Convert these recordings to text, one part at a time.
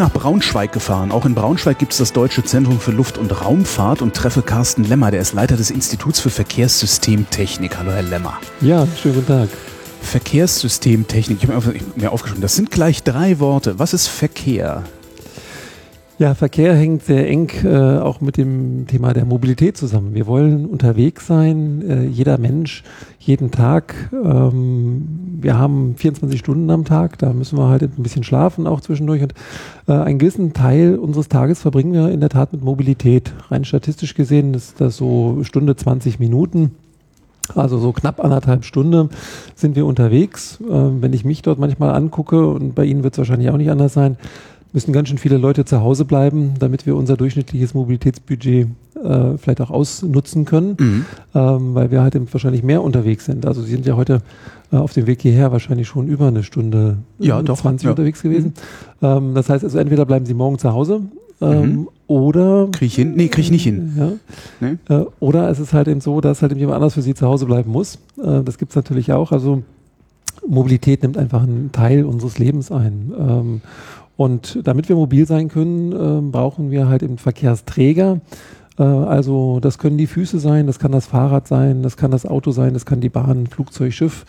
Nach Braunschweig gefahren. Auch in Braunschweig gibt es das Deutsche Zentrum für Luft- und Raumfahrt und treffe Carsten Lemmer, der ist Leiter des Instituts für Verkehrssystemtechnik. Hallo, Herr Lemmer. Ja, schönen guten Tag. Verkehrssystemtechnik, ich habe mir aufgeschrieben, das sind gleich drei Worte. Was ist Verkehr? Ja, Verkehr hängt sehr eng äh, auch mit dem Thema der Mobilität zusammen. Wir wollen unterwegs sein, äh, jeder Mensch, jeden Tag. Ähm, wir haben 24 Stunden am Tag, da müssen wir halt ein bisschen schlafen auch zwischendurch. Und äh, einen gewissen Teil unseres Tages verbringen wir in der Tat mit Mobilität. Rein statistisch gesehen ist das so Stunde 20 Minuten. Also so knapp anderthalb Stunden sind wir unterwegs. Ähm, wenn ich mich dort manchmal angucke, und bei Ihnen wird es wahrscheinlich auch nicht anders sein, müssen ganz schön viele Leute zu Hause bleiben, damit wir unser durchschnittliches Mobilitätsbudget äh, vielleicht auch ausnutzen können, Mhm. ähm, weil wir halt eben wahrscheinlich mehr unterwegs sind. Also Sie sind ja heute äh, auf dem Weg hierher wahrscheinlich schon über eine Stunde Ja, doch, 20 ja. unterwegs gewesen. Ähm, das heißt also entweder bleiben Sie morgen zu Hause ähm, Mhm. oder Krieg ich hin? Nee, krieg ich nicht hin. ja. Nee? Äh, oder es ist halt eben so, dass halt eben jemand anders für sie zu Hause bleiben muss. Äh, das gibt es natürlich auch. Also Mobilität nimmt einfach einen Teil unseres Lebens ein. Ähm, und damit wir mobil sein können, ähm, brauchen wir halt eben Verkehrsträger. Äh, also das können die Füße sein, das kann das Fahrrad sein, das kann das Auto sein, das kann die Bahn, Flugzeug, Schiff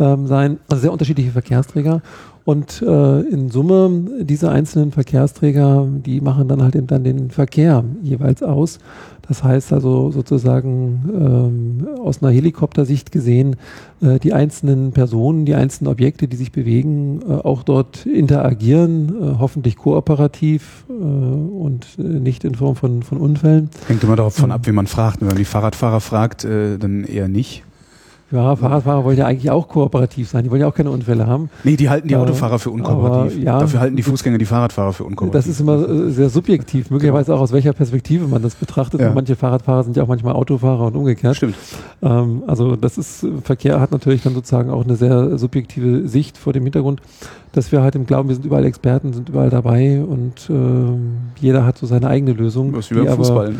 ähm, sein. Also sehr unterschiedliche Verkehrsträger. Und äh, in Summe, diese einzelnen Verkehrsträger, die machen dann halt eben dann den Verkehr jeweils aus. Das heißt also sozusagen ähm, aus einer Helikoptersicht gesehen, äh, die einzelnen Personen, die einzelnen Objekte, die sich bewegen, äh, auch dort interagieren, äh, hoffentlich kooperativ äh, und äh, nicht in Form von, von Unfällen. Hängt immer davon ab, wie man fragt. Wenn man die Fahrradfahrer fragt, äh, dann eher nicht. Ja, Fahrradfahrer wollen ja eigentlich auch kooperativ sein, die wollen ja auch keine Unfälle haben. Nee, die halten die Äh, Autofahrer für unkooperativ. aber, ja, Dafür halten die Fußgänger die Fahrradfahrer für unkooperativ. Das ist immer äh, sehr subjektiv, möglicherweise auch aus welcher Perspektive man das betrachtet. Ja. Manche Fahrradfahrer sind ja auch manchmal Autofahrer und umgekehrt. Stimmt. Ähm, also das ist, Verkehr hat natürlich dann sozusagen auch eine sehr subjektive Sicht vor dem Hintergrund, dass wir halt im Glauben, wir sind überall Experten, sind überall dabei und ähm, jeder hat so seine eigene Lösung. Das ist wie beim die aber, Fußball. Ne?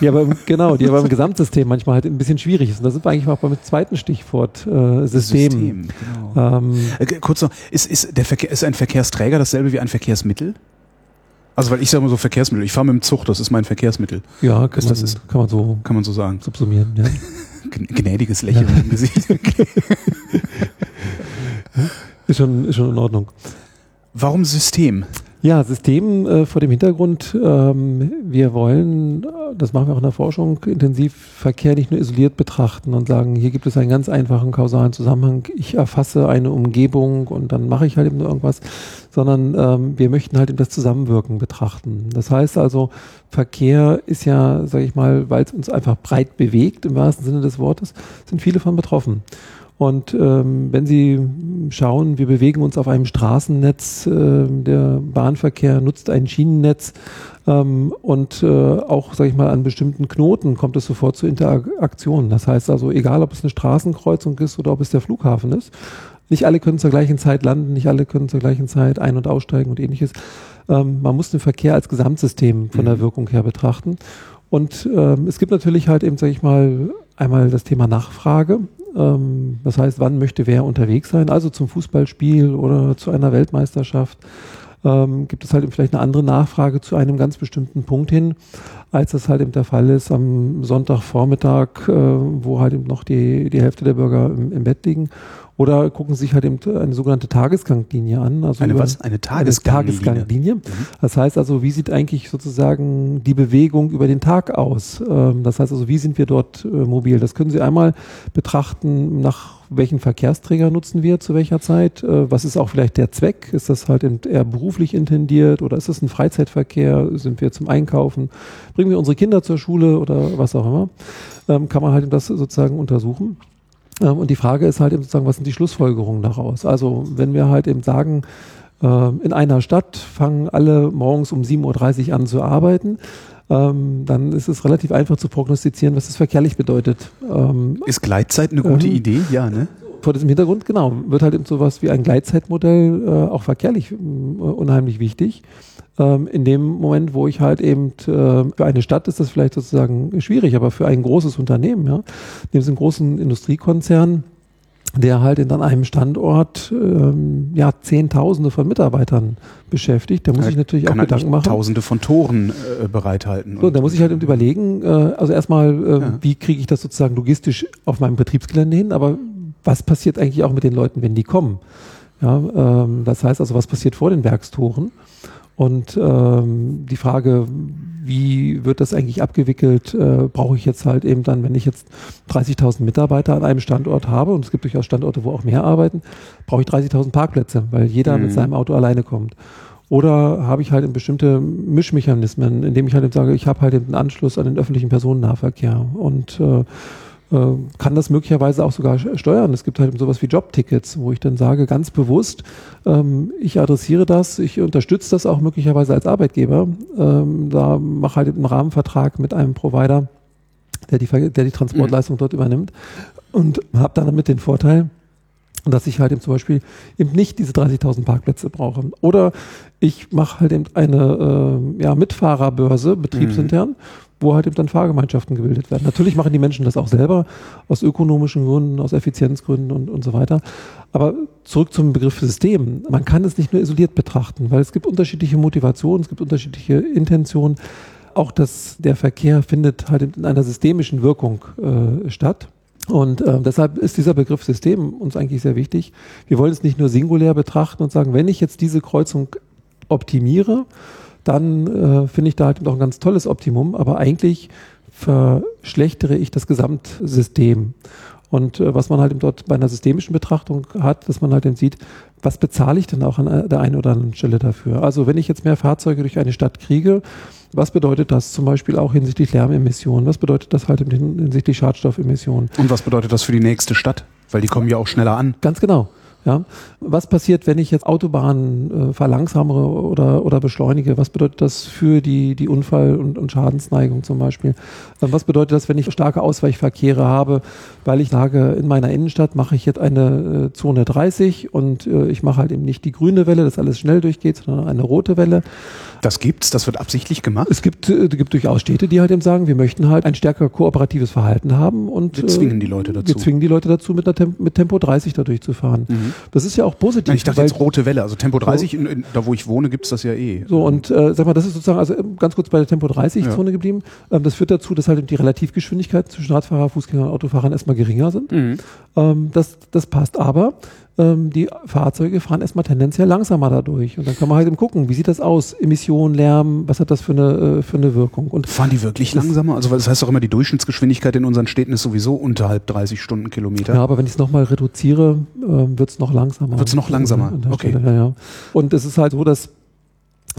die aber im, genau, die aber im Gesamtsystem manchmal halt ein bisschen schwierig ist. Und da sind wir eigentlich auch beim zweiten Stichwort äh, System. genau. Ähm, Äh, kurz noch, ist, ist, der Verkehr, ist ein Verkehrsträger dasselbe wie ein Verkehrsmittel? Also weil ich sage mal so Verkehrsmittel, ich fahre mit dem Zug, das ist mein Verkehrsmittel, ja, kann, man, das ist- kann man so kann man so sagen. subsumieren. Ja. Gnädiges Lächeln im Gesicht. Ist, schon, ist schon in Ordnung. Warum System? Ja, System äh, vor dem Hintergrund, ähm, wir wollen, äh, das machen wir auch in der Forschung, intensiv Verkehr nicht nur isoliert betrachten und sagen, hier gibt es einen ganz einfachen kausalen Zusammenhang, ich erfasse eine Umgebung und dann mache ich halt eben irgendwas, sondern ähm, wir möchten halt eben das Zusammenwirken betrachten. Das heißt also, Verkehr ist ja, sage ich mal, weil es uns einfach breit bewegt, im wahrsten Sinne des Wortes, sind viele von betroffen. Und ähm, wenn Sie schauen, wir bewegen uns auf einem Straßennetz, äh, der Bahnverkehr nutzt ein Schienennetz ähm, und äh, auch, sage ich mal, an bestimmten Knoten kommt es sofort zu Interaktionen. Das heißt also, egal ob es eine Straßenkreuzung ist oder ob es der Flughafen ist, nicht alle können zur gleichen Zeit landen, nicht alle können zur gleichen Zeit ein- und aussteigen und ähnliches. Ähm, man muss den Verkehr als Gesamtsystem von der Mhm. Wirkung her betrachten. Und ähm, es gibt natürlich halt eben, sage ich mal, einmal das Thema Nachfrage. Ähm, das heißt, wann möchte wer unterwegs sein? Also zum Fußballspiel oder zu einer Weltmeisterschaft. Ähm, gibt es halt vielleicht eine andere Nachfrage zu einem ganz bestimmten Punkt hin, als das halt eben der Fall ist am Sonntagvormittag, äh, wo halt eben noch die, die Hälfte der Bürger im, im Bett liegen. Oder gucken sich halt eben eine sogenannte Tagesganglinie an. Also Eine was? Eine eine Tagesganglinie. Tagesganglinie. Mhm. Das heißt also, wie sieht eigentlich sozusagen die Bewegung über den Tag aus? Ähm, das heißt also, wie sind wir dort äh, mobil? Das können Sie einmal betrachten, nach welchen Verkehrsträger nutzen wir zu welcher Zeit? Äh, was ist auch vielleicht der Zweck? Ist das halt eher beruflich intendiert oder ist das ein Freizeitverkehr? Sind wir zum Einkaufen? Bringen wir unsere Kinder zur Schule oder was auch immer? Ähm, kann man halt das sozusagen untersuchen. Ähm, und die Frage ist halt eben sozusagen, was sind die Schlussfolgerungen daraus? Also wenn wir halt eben sagen, ähm, in einer Stadt fangen alle morgens um 7.30 Uhr an zu arbeiten, ähm, dann ist es relativ einfach zu prognostizieren, was das verkehrlich bedeutet. Ähm, ist Gleitzeit eine gute ähm, Idee? Ja, ne? Vor diesem Hintergrund, genau, wird halt eben sowas wie ein Gleitzeitmodell äh, auch verkehrlich äh, unheimlich wichtig. Ähm, in dem Moment, wo ich halt eben äh, für eine Stadt ist das vielleicht sozusagen schwierig, aber für ein großes Unternehmen, ja, neben einem großen Industriekonzern, der halt in an einem Standort ähm, ja Zehntausende von Mitarbeitern beschäftigt. Da muss ich natürlich auch halt Gedanken machen. Tausende von Toren äh, bereithalten. So, da muss ich halt überlegen, äh, also erstmal, äh, ja. wie kriege ich das sozusagen logistisch auf meinem Betriebsgelände hin, aber was passiert eigentlich auch mit den Leuten, wenn die kommen? Ja, ähm, das heißt also, was passiert vor den Werkstoren? Und ähm, die Frage, wie wird das eigentlich abgewickelt, äh, brauche ich jetzt halt eben dann, wenn ich jetzt 30.000 Mitarbeiter an einem Standort habe, und es gibt durchaus Standorte, wo auch mehr arbeiten, brauche ich 30.000 Parkplätze, weil jeder mhm. mit seinem Auto alleine kommt. Oder habe ich halt bestimmte Mischmechanismen, indem ich halt eben sage, ich habe halt einen Anschluss an den öffentlichen Personennahverkehr und äh, kann das möglicherweise auch sogar steuern. Es gibt halt sowas wie Jobtickets, wo ich dann sage, ganz bewusst, ähm, ich adressiere das, ich unterstütze das auch möglicherweise als Arbeitgeber. Ähm, da mache halt einen Rahmenvertrag mit einem Provider, der die, der die Transportleistung mhm. dort übernimmt und habe dann damit den Vorteil, dass ich halt eben zum Beispiel eben nicht diese 30.000 Parkplätze brauche. Oder ich mache halt eben eine äh, ja, Mitfahrerbörse, betriebsintern, mhm wo halt eben dann Fahrgemeinschaften gebildet werden. Natürlich machen die Menschen das auch selber, aus ökonomischen Gründen, aus Effizienzgründen und, und so weiter. Aber zurück zum Begriff System. Man kann es nicht nur isoliert betrachten, weil es gibt unterschiedliche Motivationen, es gibt unterschiedliche Intentionen. Auch das, der Verkehr findet halt in einer systemischen Wirkung äh, statt. Und äh, deshalb ist dieser Begriff System uns eigentlich sehr wichtig. Wir wollen es nicht nur singulär betrachten und sagen, wenn ich jetzt diese Kreuzung optimiere, dann äh, finde ich da halt noch ein ganz tolles Optimum, aber eigentlich verschlechtere ich das Gesamtsystem. Und äh, was man halt dort bei einer systemischen Betrachtung hat, dass man halt eben sieht, was bezahle ich denn auch an der einen oder anderen Stelle dafür? Also wenn ich jetzt mehr Fahrzeuge durch eine Stadt kriege, was bedeutet das zum Beispiel auch hinsichtlich Lärmemissionen? Was bedeutet das halt hinsichtlich Schadstoffemissionen? Und was bedeutet das für die nächste Stadt? Weil die kommen ja auch schneller an. Ganz genau. Ja? Was passiert, wenn ich jetzt Autobahnen äh, verlangsamere oder, oder beschleunige? Was bedeutet das für die, die Unfall- und, und Schadensneigung zum Beispiel? Ähm, was bedeutet das, wenn ich starke Ausweichverkehre habe, weil ich sage, in meiner Innenstadt mache ich jetzt eine äh, Zone 30 und äh, ich mache halt eben nicht die grüne Welle, dass alles schnell durchgeht, sondern eine rote Welle. Das gibt's, das wird absichtlich gemacht? Es gibt, äh, gibt durchaus Städte, die halt eben sagen, wir möchten halt ein stärker kooperatives Verhalten haben und wir zwingen die Leute dazu. Wir zwingen die Leute dazu, mit, Temp mit Tempo 30 da durchzufahren. Mhm. Das ist ja auch positiv. ich dachte jetzt rote Welle, also Tempo 30, so, in, in, da wo ich wohne, gibt's das ja eh. So und äh, sag mal, das ist sozusagen, also ähm, ganz kurz bei der Tempo 30-Zone ja. geblieben. Ähm, das führt dazu, dass halt die Relativgeschwindigkeit zwischen Radfahrer, Fußgänger und Autofahrern erstmal geringer sind. Mhm. Ähm, das, das passt aber ähm, die Fahrzeuge fahren erstmal tendenziell langsamer dadurch. Und dann kann man halt eben gucken, wie sieht das aus? Emissionen, Lärm, was hat das für eine, äh, für eine Wirkung? Und fahren die wirklich langsamer? Also das heißt doch immer, die Durchschnittsgeschwindigkeit in unseren Städten ist sowieso unterhalb 30 Stundenkilometer. Ja, aber wenn ich es nochmal reduziere, äh, wird es noch langsamer. Wird es noch langsamer? Okay. Stelle, ja, ja. Und es ist halt so, dass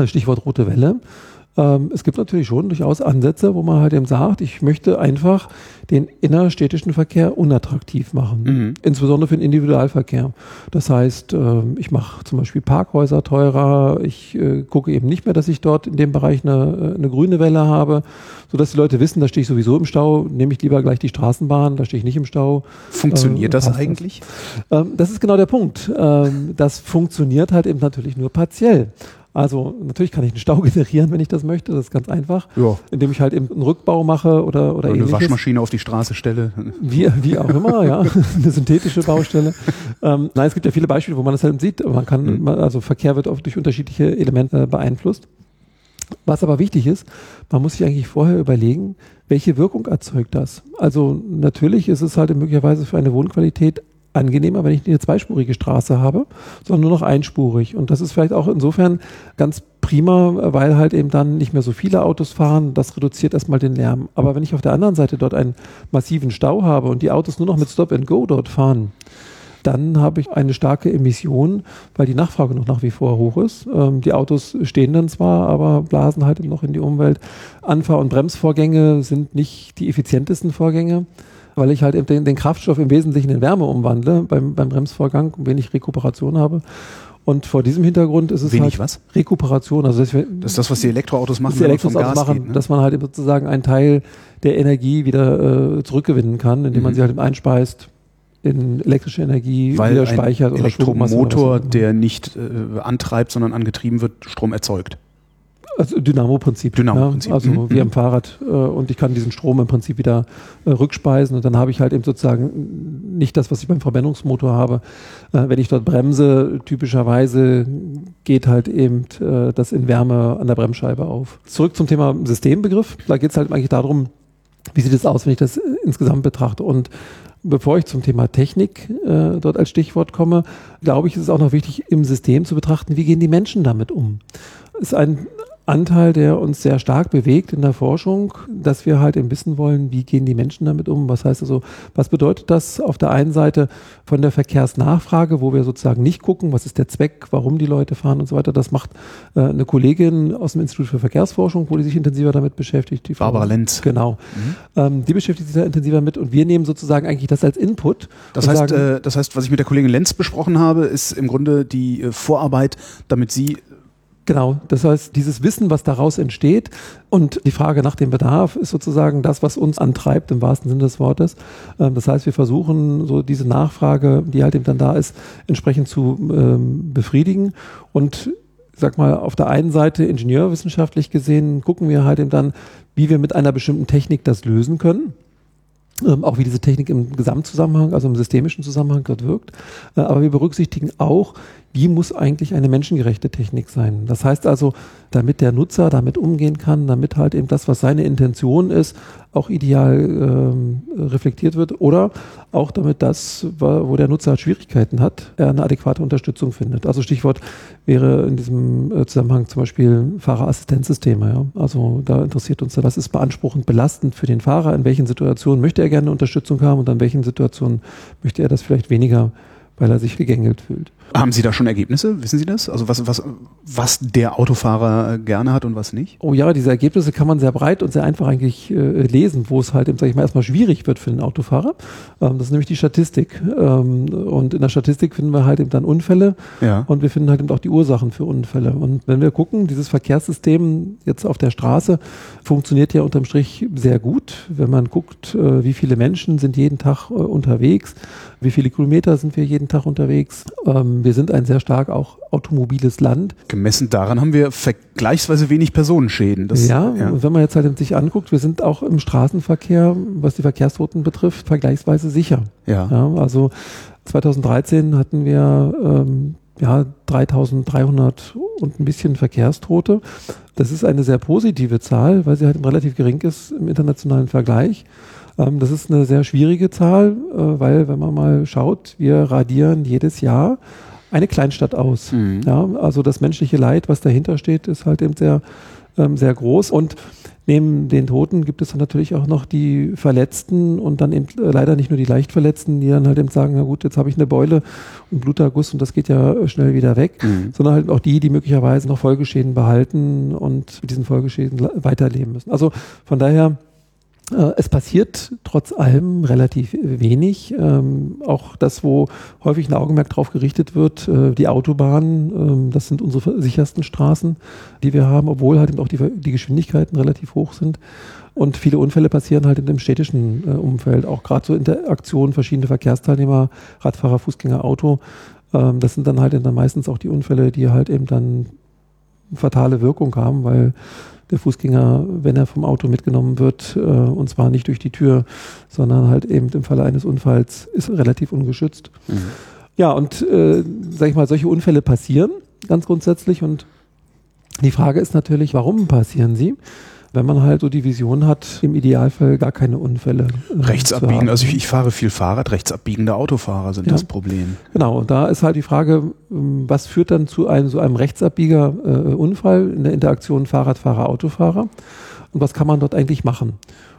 Stichwort rote Welle. Ähm, es gibt natürlich schon durchaus Ansätze, wo man halt eben sagt, ich möchte einfach den innerstädtischen Verkehr unattraktiv machen, mhm. insbesondere für den Individualverkehr. Das heißt, äh, ich mache zum Beispiel Parkhäuser teurer, ich äh, gucke eben nicht mehr, dass ich dort in dem Bereich eine, äh, eine grüne Welle habe, sodass die Leute wissen, da stehe ich sowieso im Stau, nehme ich lieber gleich die Straßenbahn, da stehe ich nicht im Stau. Funktioniert das eigentlich? Das. Ähm, das ist genau der Punkt. Ähm, das funktioniert halt eben natürlich nur partiell. Also natürlich kann ich einen Stau generieren, wenn ich das möchte. Das ist ganz einfach. Ja. Indem ich halt eben einen Rückbau mache oder, oder, oder ähnliches. eine Waschmaschine auf die Straße stelle. Wie, wie auch immer, ja. eine synthetische Baustelle. Ähm, nein, es gibt ja viele Beispiele, wo man das halt sieht. Man kann, mhm. also Verkehr wird oft durch unterschiedliche Elemente beeinflusst. Was aber wichtig ist, man muss sich eigentlich vorher überlegen, welche Wirkung erzeugt das. Also natürlich ist es halt möglicherweise für eine Wohnqualität angenehmer, wenn ich eine zweispurige Straße habe, sondern nur noch einspurig. Und das ist vielleicht auch insofern ganz prima, weil halt eben dann nicht mehr so viele Autos fahren. Das reduziert erstmal den Lärm. Aber wenn ich auf der anderen Seite dort einen massiven Stau habe und die Autos nur noch mit Stop and Go dort fahren, dann habe ich eine starke Emission, weil die Nachfrage noch nach wie vor hoch ist. Ähm, die Autos stehen dann zwar, aber blasen halt noch in die Umwelt. Anfahr- und Bremsvorgänge sind nicht die effizientesten Vorgänge. Weil ich halt eben den, den Kraftstoff im Wesentlichen in Wärme umwandle beim, beim Bremsvorgang, wenig Rekuperation habe. Und vor diesem Hintergrund ist es Wenig halt was? Rekuperation. Also das, Das ist das, was die Elektroautos machen, die man Gas machen, geht, ne? dass man halt eben sozusagen einen Teil der Energie wieder äh, zurückgewinnen kann, indem man Mhm. sie halt eben einspeist in elektrische Energie, Weil wieder ein speichert oder Strommasse oder Elektromotor, immer. der nicht äh, antreibt, sondern angetrieben wird, Strom erzeugt. Also Dynamo-Prinzip. Dynamo-Prinzip. Ja, also Mhm. wie am Fahrrad. Äh, und ich kann diesen Strom im Prinzip wieder äh, rückspeisen und dann habe ich halt eben sozusagen nicht das, was ich beim Verbrennungsmotor habe. Äh, wenn ich dort bremse, typischerweise geht halt eben das in Wärme an der Bremsscheibe auf. Zurück zum Thema Systembegriff. Da geht es halt eigentlich darum, wie sieht es aus, wenn ich das insgesamt betrachte. Und bevor ich zum Thema Technik äh, dort als Stichwort komme, glaube ich, ist es auch noch wichtig, im System zu betrachten, wie gehen die Menschen damit um. Ist ein Anteil, der uns sehr stark bewegt in der Forschung, dass wir halt eben wissen wollen, wie gehen die Menschen damit um? Was heißt also, was bedeutet das auf der einen Seite von der Verkehrsnachfrage, wo wir sozusagen nicht gucken, was ist der Zweck, warum die Leute fahren und so weiter. Das macht äh, eine Kollegin aus dem Institut für Verkehrsforschung, wo die sich intensiver damit beschäftigt. Die Frau- Barbara Lenz. Genau. Ähm, die beschäftigt sich da intensiver mit und wir nehmen sozusagen eigentlich das als Input. Das heißt, sagen, äh, das heißt, was ich mit der Kollegin Lenz besprochen habe, ist im Grunde die äh, Vorarbeit, damit sie Genau, das heißt, dieses Wissen, was daraus entsteht und die Frage nach dem Bedarf ist sozusagen das, was uns antreibt, im wahrsten Sinne des Wortes. Ähm, Das heißt, wir versuchen so diese Nachfrage, die halt eben dann da ist, entsprechend zu ähm, befriedigen und sag mal, auf der einen Seite ingenieurwissenschaftlich gesehen gucken wir halt eben dann, wie wir mit einer bestimmten Technik das lösen können. Ähm, auch wie diese Technik im Gesamtzusammenhang, also im systemischen Zusammenhang dort wirkt. Äh, aber wir berücksichtigen auch, wie muss eigentlich eine menschengerechte Technik sein. Das heißt also, damit der Nutzer damit umgehen kann, damit halt eben das, was seine Intention ist, auch ideal ähm, reflektiert wird oder auch damit das, wo der Nutzer halt Schwierigkeiten hat, er eine adäquate Unterstützung findet. Also Stichwort wäre in diesem äh, Zusammenhang zum Beispiel Fahrerassistenzsysteme. Ja? Also da interessiert uns, was ist beanspruchend belastend für den Fahrer, in welchen Situationen möchte er gerne Unterstützung haben und in welchen Situationen möchte er das vielleicht weniger, weil er sich gegängelt fühlt. Haben Sie da schon Ergebnisse? Wissen Sie das? Also was, was, was der Autofahrer gerne hat und was nicht? Oh ja, diese Ergebnisse kann man sehr breit und sehr einfach eigentlich äh, lesen, wo es halt, eben, sag ich mal, erstmal schwierig wird für den Autofahrer. Ähm, das ist nämlich die Statistik. Ähm, und in der Statistik finden wir halt eben dann Unfälle Ja. und wir finden halt eben auch die Ursachen für Unfälle. Und wenn wir gucken, dieses Verkehrssystem jetzt auf der Straße funktioniert ja unterm Strich sehr gut. Wenn man guckt, äh, wie viele Menschen sind jeden Tag äh, unterwegs, wie viele Kilometer sind wir jeden Tag unterwegs. Ähm, wir sind ein sehr stark auch automobiles Land. Gemessen daran haben wir vergleichsweise wenig Personenschäden. Das, ja, und wenn man jetzt halt sich anguckt, wir sind auch im Straßenverkehr, was die Verkehrstoten betrifft, vergleichsweise sicher. ja. Ja, also 2013 hatten wir ähm, ja 3300 und ein bisschen Verkehrstote. Das ist eine sehr positive Zahl, weil sie halt relativ gering ist im internationalen Vergleich. Ähm, das ist eine sehr schwierige Zahl, äh, weil wenn man mal schaut, wir radieren jedes Jahr eine Kleinstadt aus. Mhm. Ja, also das menschliche Leid, was dahinter steht, ist halt eben sehr, ähm, sehr groß. Und neben den Toten gibt es dann natürlich auch noch die Verletzten und dann eben äh, leider nicht nur die Leichtverletzten, die dann halt eben sagen, na gut, jetzt habe ich eine Beule und Bluterguss und das geht ja äh, schnell wieder weg, Mhm. sondern halt auch die, die möglicherweise noch Folgeschäden behalten und mit diesen Folgeschäden le- weiterleben müssen. Also von daher Es passiert trotz allem relativ wenig. Ähm, auch das, wo häufig ein Augenmerk drauf gerichtet wird, äh, die Autobahnen, ähm, das sind unsere sichersten Straßen, die wir haben, obwohl halt eben auch die, die Geschwindigkeiten relativ hoch sind. Und viele Unfälle passieren halt in dem städtischen äh, Umfeld, auch gerade so Interaktionen verschiedene Verkehrsteilnehmer, Radfahrer, Fußgänger, Auto. Ähm, das sind dann halt dann meistens auch die Unfälle, die halt eben dann fatale Wirkung haben, weil der Fußgänger, wenn er vom Auto mitgenommen wird, äh, und zwar nicht durch die Tür, sondern halt eben im Falle eines Unfalls, ist relativ ungeschützt. Mhm. Ja, und äh, sag ich mal, solche Unfälle passieren ganz grundsätzlich und die Frage ist natürlich, warum passieren sie? Wenn man halt so die Vision hat, im Idealfall gar keine Unfälle. äh, Rechts abbiegen, also ich, ich fahre viel Fahrrad, rechts abbiegende Autofahrer sind Ja. das Problem. Genau, und da ist halt die Frage, ähm, was führt dann zu einem so einem Rechtsabbieger-Unfall in der Interaktion Fahrradfahrer, Autofahrer? Und was kann man dort eigentlich machen?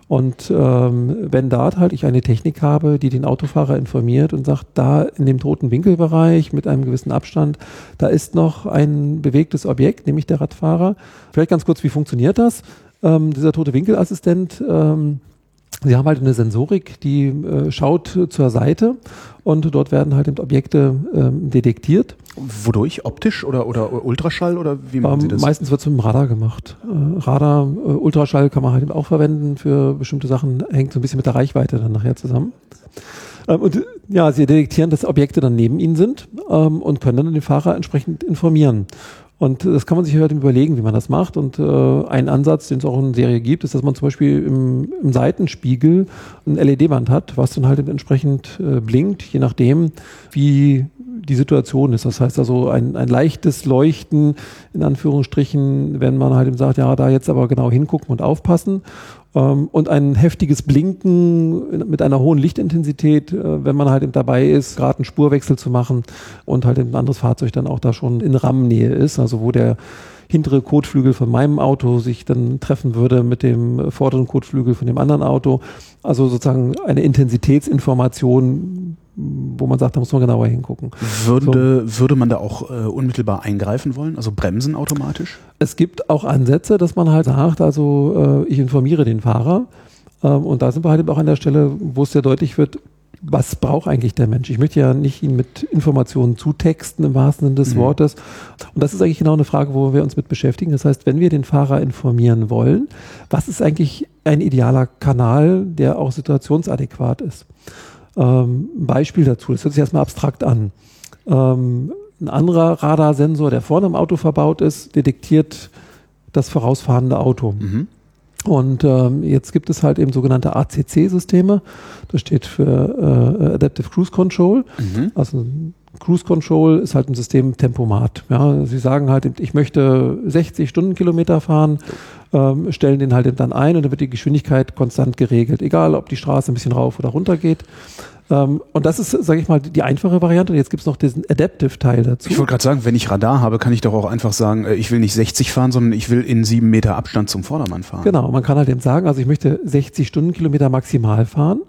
Und ähm, wenn da halt ich eine Technik habe, die den Autofahrer informiert und sagt, da in dem toten Winkelbereich mit einem gewissen Abstand, da ist noch ein bewegtes Objekt, nämlich der Radfahrer. Vielleicht ganz kurz, wie funktioniert das? Ähm, dieser tote Winkelassistent ähm, Sie haben halt eine Sensorik, die äh, schaut zur Seite und dort werden halt Objekte ähm, detektiert. Wodurch? Optisch oder, oder Ultraschall oder wie machen ähm, Sie das? Meistens wird es mit dem Radar gemacht. Äh, Radar, äh, Ultraschall kann man halt auch verwenden für bestimmte Sachen, hängt so ein bisschen mit der Reichweite dann nachher zusammen. Ähm, und ja, sie detektieren, dass Objekte dann neben ihnen sind ähm, und können dann den Fahrer entsprechend informieren. Und das kann man sich halt überlegen, wie man das macht. Und äh, ein Ansatz, den es auch in der Serie gibt, ist, dass man zum Beispiel im, im Seitenspiegel ein LED-Band hat, was dann halt entsprechend äh, blinkt, je nachdem, wie die Situation ist. Das heißt also ein, ein leichtes Leuchten, in Anführungsstrichen, wenn man halt eben sagt, ja, da jetzt aber genau hingucken und aufpassen. Ähm, und ein heftiges Blinken mit einer hohen Lichtintensität, äh, wenn man halt eben dabei ist, gerade einen Spurwechsel zu machen und halt ein anderes Fahrzeug dann auch da schon in Rammennähe ist, also wo der hintere Kotflügel von meinem Auto sich dann treffen würde mit dem vorderen Kotflügel von dem anderen Auto. Also sozusagen eine Intensitätsinformation, wo man sagt, da muss man genauer hingucken. Würde, so. würde man da auch äh, unmittelbar eingreifen wollen, also bremsen automatisch? Es gibt auch Ansätze, dass man halt sagt, also äh, ich informiere den Fahrer. Ähm, und da sind wir halt auch an der Stelle, wo es sehr deutlich wird, was braucht eigentlich der Mensch? Ich möchte ja nicht ihn mit Informationen zutexten im wahrsten Sinne des mhm. Wortes. Und das ist eigentlich genau eine Frage, wo wir uns mit beschäftigen. Das heißt, wenn wir den Fahrer informieren wollen, was ist eigentlich ein idealer Kanal, der auch situationsadäquat ist? Ähm, ein Beispiel dazu, das hört sich erstmal abstrakt an. Ähm, ein anderer Radarsensor, der vorne im Auto verbaut ist, detektiert das vorausfahrende Auto. Mhm. Und ähm, jetzt gibt es halt eben sogenannte ACC-Systeme. Das steht für äh, Adaptive Cruise Control. Mhm. Also Cruise Control ist halt ein System Tempomat. Ja, sie sagen halt, ich möchte 60 Stundenkilometer fahren, ähm, stellen den halt dann ein und dann wird die Geschwindigkeit konstant geregelt, egal ob die Straße ein bisschen rauf oder runter geht. Ähm, und das ist, sage ich mal, die einfache Variante. Und jetzt gibt es noch diesen Adaptive-Teil dazu. Ich wollte gerade sagen, wenn ich Radar habe, kann ich doch auch einfach sagen, äh, ich will nicht 60 fahren, sondern ich will in sieben Meter Abstand zum Vordermann fahren. Genau, man kann halt eben sagen, also ich möchte 60 Stundenkilometer maximal fahren.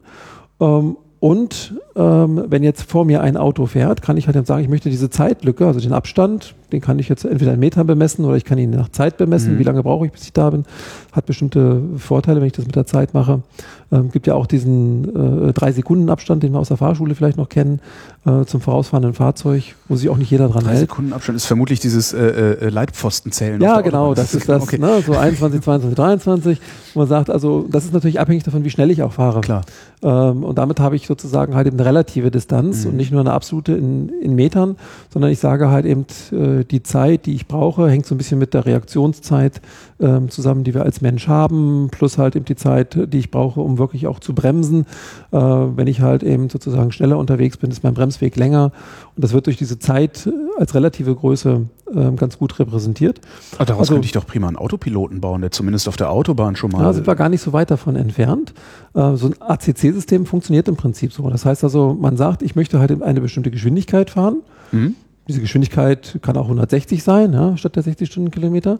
Ähm, und ähm, wenn jetzt vor mir ein Auto fährt, kann ich halt eben sagen, ich möchte diese Zeitlücke, also den Abstand, den kann ich jetzt entweder in Metern bemessen oder ich kann ihn nach Zeit bemessen. Mhm. Wie lange brauche ich, bis ich da bin? Hat bestimmte Vorteile, wenn ich das mit der Zeit mache. Ähm, gibt ja auch diesen äh, drei Sekunden Abstand, den wir aus der Fahrschule vielleicht noch kennen, äh, zum vorausfahrenden Fahrzeug, wo sich auch nicht jeder dran drei hält. Drei Sekunden Abstand ist vermutlich dieses äh, äh, Leitpfostenzählen. Ja, genau, das, ist das, okay. ne, so 21, 22, 23. Man sagt also, das ist natürlich abhängig davon, wie schnell ich auch fahre. Klar. Ähm, und damit habe ich sozusagen halt eben eine relative Distanz mhm. und nicht nur eine absolute in, in Metern, sondern ich sage halt eben, äh, die Zeit, die ich brauche, hängt so ein bisschen mit der Reaktionszeit ähm, zusammen, die wir als Mensch haben, plus halt eben die Zeit, die ich brauche, um wirklich auch zu bremsen. Äh, wenn ich halt eben sozusagen schneller unterwegs bin, ist mein Bremsweg länger und das wird durch diese Zeit als relative Größe äh, ganz gut repräsentiert. Ach, daraus also, könnte ich doch prima einen Autopiloten bauen, der zumindest auf der Autobahn schon mal. Da sind wir gar nicht so weit davon entfernt. Äh, so ein ACC-System funktioniert im Prinzip so. Das heißt also, man sagt, ich möchte halt eine bestimmte Geschwindigkeit fahren. Mhm. Diese Geschwindigkeit kann auch 160 sein, ja, statt der 60 Stundenkilometer.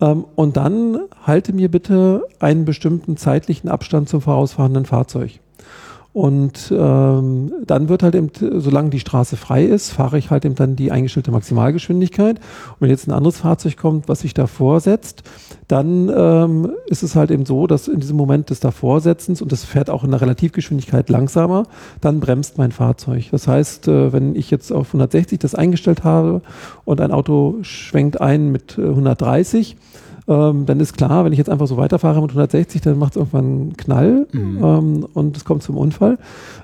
Ähm, und dann halte mir bitte einen bestimmten zeitlichen Abstand zum vorausfahrenden Fahrzeug. Und ähm, dann wird halt eben, solange die Straße frei ist, fahre ich halt eben dann die eingestellte Maximalgeschwindigkeit. Und wenn jetzt ein anderes Fahrzeug kommt, was sich davor setzt, dann ähm, ist es halt eben so, dass in diesem Moment des Davorsetzens, und das fährt auch in der Relativgeschwindigkeit langsamer, dann bremst mein Fahrzeug. Das heißt, äh, wenn ich jetzt auf 160 das eingestellt habe und ein Auto schwenkt ein mit 130, ähm, dann ist klar, wenn ich jetzt einfach so weiterfahre mit 160, dann macht es irgendwann einen Knall mhm. ähm, und es kommt zum Unfall.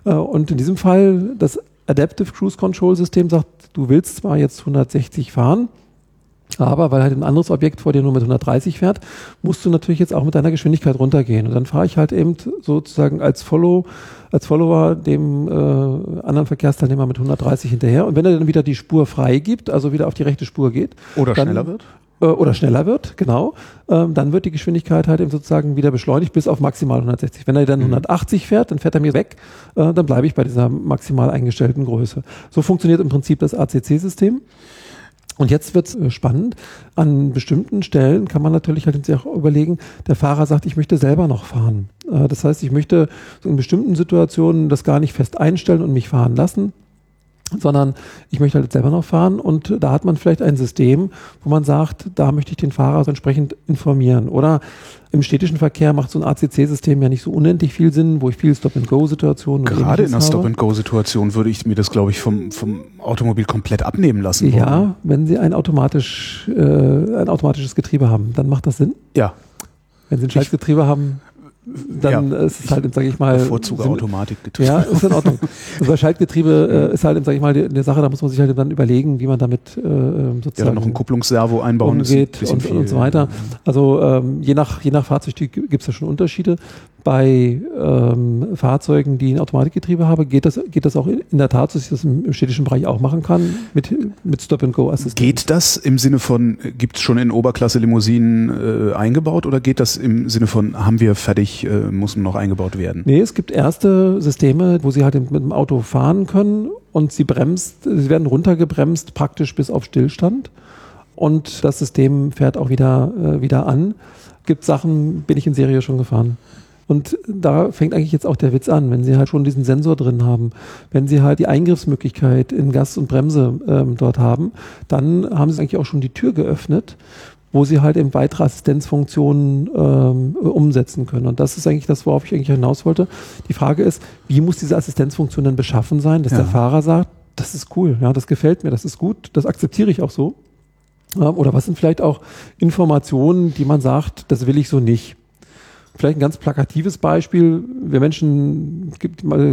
Äh, und in diesem Fall, das Adaptive Cruise Control System sagt, du willst zwar jetzt 160 fahren, aber weil halt ein anderes Objekt vor dir nur mit 130 fährt, musst du natürlich jetzt auch mit deiner Geschwindigkeit runtergehen. Und dann fahre ich halt eben sozusagen als Follow, als Follower dem äh, anderen Verkehrsteilnehmer mit 130 hinterher. Und wenn er dann wieder die Spur frei gibt, also wieder auf die rechte Spur geht. Oder dann, schneller wird? Äh, oder schneller wird, genau, ähm, dann wird die Geschwindigkeit halt eben sozusagen wieder beschleunigt bis auf maximal 160. Wenn er dann mhm. 180 fährt, dann fährt er mir weg, äh, dann bleibe ich bei dieser maximal eingestellten Größe. So funktioniert im Prinzip das ACC-System. Und jetzt wird es äh, spannend. An bestimmten Stellen kann man natürlich halt sich auch überlegen, der Fahrer sagt, ich möchte selber noch fahren. Äh, das heißt, ich möchte in bestimmten Situationen das gar nicht fest einstellen und mich fahren lassen sondern ich möchte halt selber noch fahren und da hat man vielleicht ein System, wo man sagt, da möchte ich den Fahrer so entsprechend informieren. Oder im städtischen Verkehr macht so ein ACC-System ja nicht so unendlich viel Sinn, wo ich viel Stop-and-Go-Situationen Gerade in einer Stop-and-Go-Situation würde ich mir das, glaube ich, vom, vom Automobil komplett abnehmen lassen. Ja, wollen. wenn Sie ein, automatisch, äh, ein automatisches Getriebe haben, dann macht das Sinn. Ja. Wenn Sie ein Schaltgetriebe haben, dann ja. ist es halt, sage ich mal. Bevorzuge Automatikgetriebe. Ja, ist in Ordnung. Also Schaltgetriebe äh, ist halt, sage ich mal, die, eine Sache, da muss man sich halt dann überlegen, wie man damit äh, sozusagen. Ja, dann noch ein Kupplungsservo einbauen umgeht und, viel, und so weiter. Also ähm, je nach je nach Fahrzeugtyp gibt es da schon Unterschiede bei ähm, Fahrzeugen, die ein Automatikgetriebe haben, geht das, geht das auch in der Tat, dass ich das im, städtischen Bereich auch machen kann mit, mit Stop-and-Go-Assistent? Geht das im Sinne von, gibt es schon in Oberklasse-Limousinen äh, eingebaut oder geht das im Sinne von, haben wir fertig, äh, muss noch eingebaut werden? Nee, es gibt erste Systeme, wo sie halt mit dem Auto fahren können und sie bremst, sie werden runtergebremst praktisch bis auf Stillstand und das System fährt auch wieder, äh, wieder an. Gibt Sachen, bin ich in Serie schon gefahren. Und da fängt eigentlich jetzt auch der Witz an, wenn Sie halt schon diesen Sensor drin haben, wenn Sie halt die Eingriffsmöglichkeit in Gas und Bremse ähm, dort haben, dann haben Sie eigentlich auch schon die Tür geöffnet, wo Sie halt eben weitere Assistenzfunktionen ähm, umsetzen können. Und das ist eigentlich das, worauf ich eigentlich hinaus wollte. Die Frage ist, wie muss diese Assistenzfunktion denn beschaffen sein, dass ja. der Fahrer sagt, das ist cool, ja, das gefällt mir, das ist gut, das akzeptiere ich auch so. Ähm, oder was sind vielleicht auch Informationen, die man sagt, das will ich so nicht vielleicht ein ganz plakatives Beispiel. Wir Menschen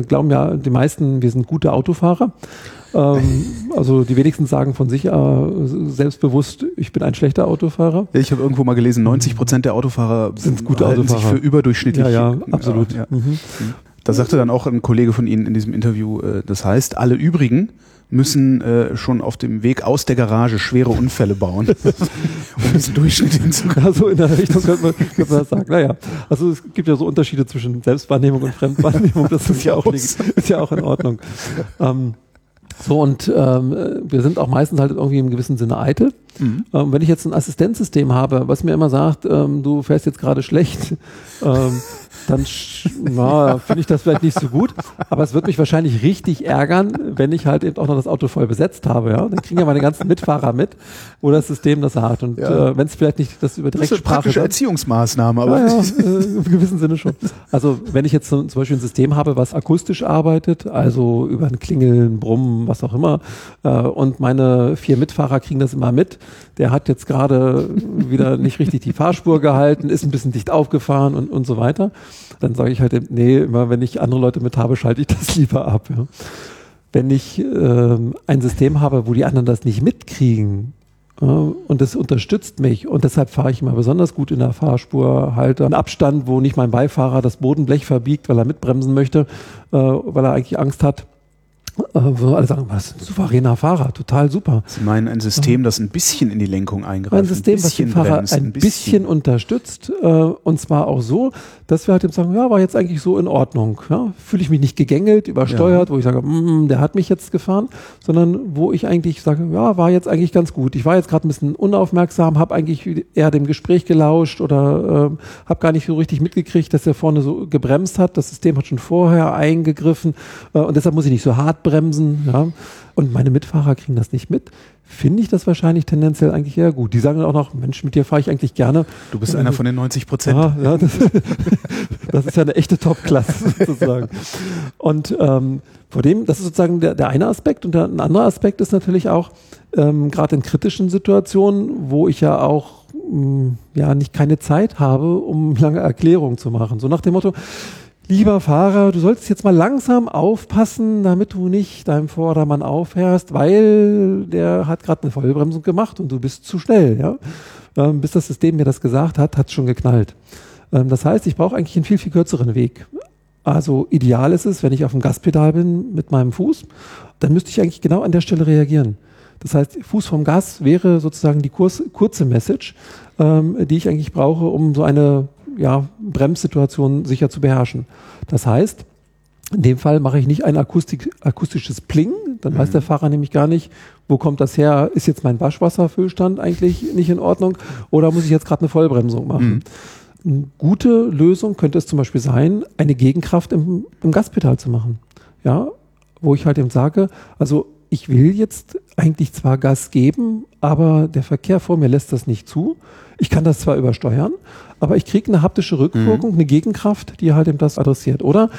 glauben ja, die meisten, wir sind gute Autofahrer. Ähm, also die wenigsten sagen von sich äh, selbstbewusst, ich bin ein schlechter Autofahrer. Ich habe irgendwo mal gelesen, 90 Prozent der Autofahrer sind gute Autofahrer. sich für überdurchschnittlich. Ja, ja, absolut. Ja. Mhm. Da sagte dann auch ein Kollege von Ihnen in diesem Interview, äh, das heißt, alle übrigen müssen äh, schon auf dem Weg aus der Garage schwere Unfälle bauen, um diesen Durchschnitt hinzukriegen. Also in der Richtung könnte man, könnte man das sagen. Naja, also es gibt ja so Unterschiede zwischen Selbstwahrnehmung und Fremdwahrnehmung. Das ist ja auch, ist ja auch in Ordnung. Ähm, so, und ähm, wir sind auch meistens halt irgendwie im gewissen Sinne eitel. Mhm. Ähm, wenn ich jetzt ein Assistenzsystem habe, was mir immer sagt, ähm, du fährst jetzt gerade schlecht, ähm, dann finde ich das vielleicht nicht so gut. Aber es wird mich wahrscheinlich richtig ärgern, wenn ich halt eben auch noch das Auto voll besetzt habe. Ja? Dann kriegen ja meine ganzen Mitfahrer mit, wo das System das sagt. Und ja. äh, wenn es vielleicht nicht das über Direktsprache... Das ist eine praktische Erziehungsmaßnahme, aber... Ja, ja, äh, Im gewissen Sinne schon. Also wenn ich jetzt zum, zum Beispiel ein System habe, was akustisch arbeitet, also über ein Klingeln, Brummen, was auch immer, äh, und meine vier Mitfahrer kriegen das immer mit, der hat jetzt gerade wieder nicht richtig die Fahrspur gehalten, ist ein bisschen dicht aufgefahren und, und so weiter dann sage ich halt, nee, immer wenn ich andere Leute mit habe, schalte ich das lieber ab. Ja. Wenn ich ähm, ein System habe, wo die anderen das nicht mitkriegen, und das unterstützt mich und deshalb fahre ich immer besonders gut in der Fahrspur, halte einen Abstand, wo nicht mein Beifahrer das Bodenblech verbiegt, weil er mitbremsen möchte, äh, weil er eigentlich Angst hat, wo alle sagen, was ein souveräner Fahrer, total super. Sie meinen ein System, das ein bisschen in die Lenkung eingreift. Ein System, ein was den Fahrer bremst, ein, bisschen, bisschen unterstützt äh, und zwar auch so, dass wir halt eben sagen, ja, war jetzt eigentlich so in Ordnung. Ja? Fühle ich mich nicht gegängelt, übersteuert, ja. wo ich sage, mm, der hat mich jetzt gefahren, sondern wo ich eigentlich sage, ja, war jetzt eigentlich ganz gut. Ich war jetzt gerade ein bisschen unaufmerksam, habe eigentlich eher dem Gespräch gelauscht oder äh, habe gar nicht so richtig mitgekriegt, dass er vorne so gebremst hat. Das System hat schon vorher eingegriffen äh, und deshalb muss ich nicht so hart bremsen. Ja? Und meine Mitfahrer kriegen das nicht mit. Finde ich das wahrscheinlich tendenziell eigentlich eher gut. Die sagen dann auch noch, Mensch, mit dir fahre ich eigentlich gerne. Du bist einer von den 90 Prozent. Ja, ja das, das, ist ja eine echte Top-Klasse sozusagen. Und ähm, vor dem, das ist sozusagen der, der eine Aspekt. Und ein anderer Aspekt ist natürlich auch, ähm, gerade in kritischen Situationen, wo ich ja auch mm, ja nicht keine Zeit habe, um lange Erklärungen zu machen. So nach dem Motto, lieber Fahrer, du solltest jetzt mal langsam aufpassen, damit du nicht deinem Vordermann aufhörst, weil der hat gerade eine Vollbremsung gemacht und du bist zu schnell. Ja? Ähm, bis das System mir das gesagt hat, hat es schon geknallt. Ähm, das heißt, ich brauche eigentlich einen viel, viel kürzeren Weg. Also ideal ist es, wenn ich auf dem Gaspedal bin mit meinem Fuß, dann müsste ich eigentlich genau an der Stelle reagieren. Das heißt, Fuß vom Gas wäre sozusagen die kurze Message, ähm, die ich eigentlich brauche, um so eine ja, Bremssituation sicher zu beherrschen. Das heißt, in dem Fall mache ich nicht ein Akustik, akustisches Pling, dann mhm. weiß der Fahrer nämlich gar nicht, wo kommt das her, ist jetzt mein Waschwasserfüllstand eigentlich nicht in Ordnung oder muss ich jetzt gerade eine Vollbremsung machen. Mhm. Eine gute Lösung könnte es zum Beispiel sein, eine Gegenkraft im, im Gaspedal zu machen. Ja, wo ich halt eben sage, also ich will jetzt eigentlich zwar Gas geben, aber der Verkehr vor mir lässt das nicht zu. Ich kann das zwar übersteuern, aber ich kriege eine haptische Rückwirkung, mhm. eine Gegenkraft, die halt eben das adressiert. Oder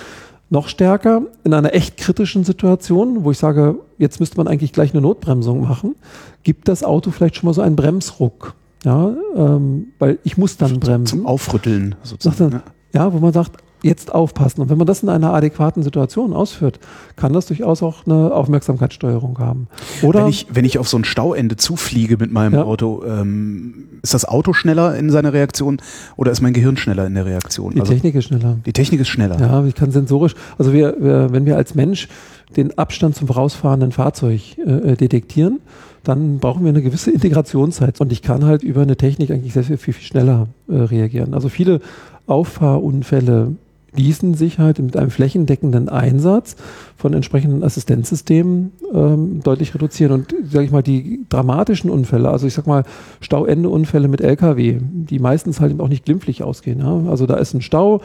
noch stärker in einer echt kritischen Situation, wo ich sage, jetzt müsste man eigentlich gleich eine Notbremsung machen, gibt das Auto vielleicht schon mal so einen Bremsruck. Ja, ähm, weil ich muss dann bremsen. Zum Aufrütteln sozusagen. Dann, ja, wo man sagt, jetzt aufpassen. Und wenn man das in einer adäquaten Situation ausführt, kann das durchaus auch eine Aufmerksamkeitssteuerung haben. Oder wenn ich, wenn ich auf so ein Stauende zufliege mit meinem ja. Auto, ähm, ist das Auto schneller in seiner Reaktion oder ist mein Gehirn schneller in der Reaktion? Die also, Technik ist schneller. Die Technik ist schneller. Ja, ich kann sensorisch, also wir, wir wenn wir als Mensch den Abstand zum vorausfahrenden Fahrzeug äh, detektieren, dann brauchen wir eine gewisse Integrationszeit. Und ich kann halt über eine Technik eigentlich sehr viel, viel, viel schneller äh, reagieren. Also viele Auffahrunfälle ließen sich halt mit einem flächendeckenden Einsatz von entsprechenden Assistenzsystemen ähm, deutlich reduzieren. Und sage ich mal, die dramatischen Unfälle, also ich sag mal Stauendeunfälle mit LKW, die meistens halt eben auch nicht glimpflich ausgehen. Ja? Also da ist ein Stau,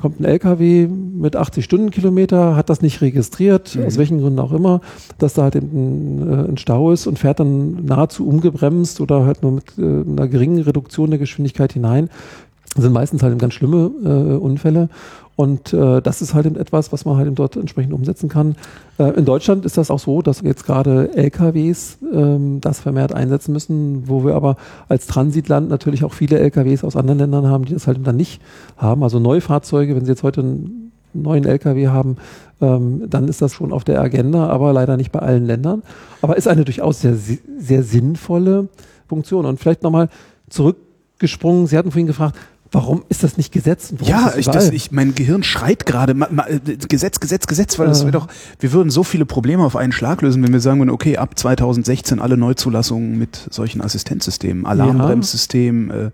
kommt ein LKW mit 80 Stundenkilometer, hat das nicht registriert, mhm. aus welchen Gründen auch immer, dass da halt ein, äh, ein, Stau ist und fährt dann nahezu umgebremst oder halt nur mit äh, einer geringen Reduktion der Geschwindigkeit hinein. Das sind meistens halt ganz schlimme äh, Unfälle. Und äh, das ist halt etwas, was man halt dort entsprechend umsetzen kann. Äh, in Deutschland ist das auch so, dass jetzt gerade LKWs ähm, das vermehrt einsetzen müssen, wo wir aber als Transitland natürlich auch viele LKWs aus anderen Ländern haben, die das halt dann nicht haben. Also Neufahrzeuge, wenn Sie jetzt heute einen neuen LKW haben, ähm, dann ist das schon auf der Agenda, aber leider nicht bei allen Ländern. Aber ist eine durchaus sehr, sehr sinnvolle Funktion. Und vielleicht nochmal zurückgesprungen, Sie hatten vorhin gefragt, Warum ist das nicht Gesetz? Ja, ich, das, ich, mein Gehirn schreit gerade, Gesetz, Gesetz, Gesetz, weil das wäre doch, wir würden so viele Probleme auf einen Schlag lösen, wenn wir sagen würden, okay, ab 2016 alle Neuzulassungen mit solchen Assistenzsystemen, Alarmbremssystem, ja. äh,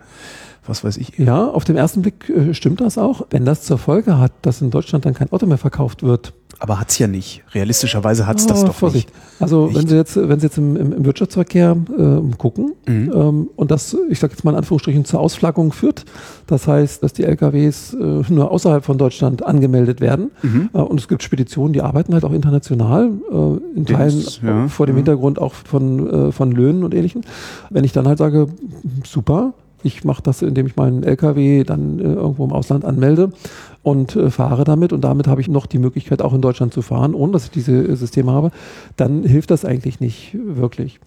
was weiß ich. Ja, auf den ersten Blick äh, stimmt das auch. Wenn das zur Folge hat, dass in Deutschland dann kein Auto mehr verkauft wird, aber hat's ja nicht. Realistischerweise hat's oh, das doch Vorsicht. nicht. Also nicht. wenn Sie jetzt, wenn Sie jetzt im, im, Wirtschaftsverkehr äh, gucken mhm. ähm, und das, ich sage jetzt mal in Anführungsstrichen, zur Ausflaggung führt, das heißt, dass die LKWs äh, nur außerhalb von Deutschland angemeldet werden mhm. äh, und es gibt Speditionen, die arbeiten halt auch international, äh, in Teilen das, ja. vor dem Hintergrund auch von, äh, von Löhnen und ähnlichem. Wenn ich dann halt sage, super, ich mache das, indem ich meinen LKW dann äh, irgendwo im Ausland anmelde und äh, fahre damit und damit habe ich noch die Möglichkeit, auch in Deutschland zu fahren, ohne dass ich diese Systeme habe. Dann hilft das eigentlich nicht wirklich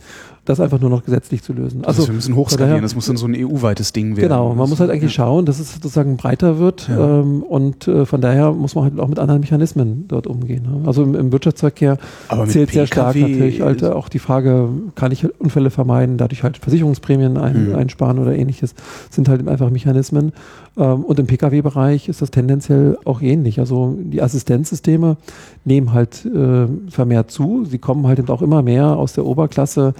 das einfach nur noch gesetzlich zu lösen. Also, also wir müssen hochskalieren, das muss dann so ein EU-weites Ding werden. Genau, man muss halt eigentlich ja. schauen, dass es sozusagen breiter wird ja. ähm, und äh, von daher muss man halt auch mit anderen Mechanismen dort umgehen. Ne? Also im, im Wirtschaftsverkehr zählt sehr stark natürlich halt auch die Frage, kann ich Unfälle vermeiden, dadurch halt Versicherungsprämien ein, mhm. einsparen oder ähnliches, sind halt einfach Mechanismen. Ähm, und im Pkw-Bereich ist das tendenziell auch ähnlich. Also die Assistenzsysteme nehmen halt äh, vermehrt zu, sie kommen halt eben auch immer mehr aus der Oberklasse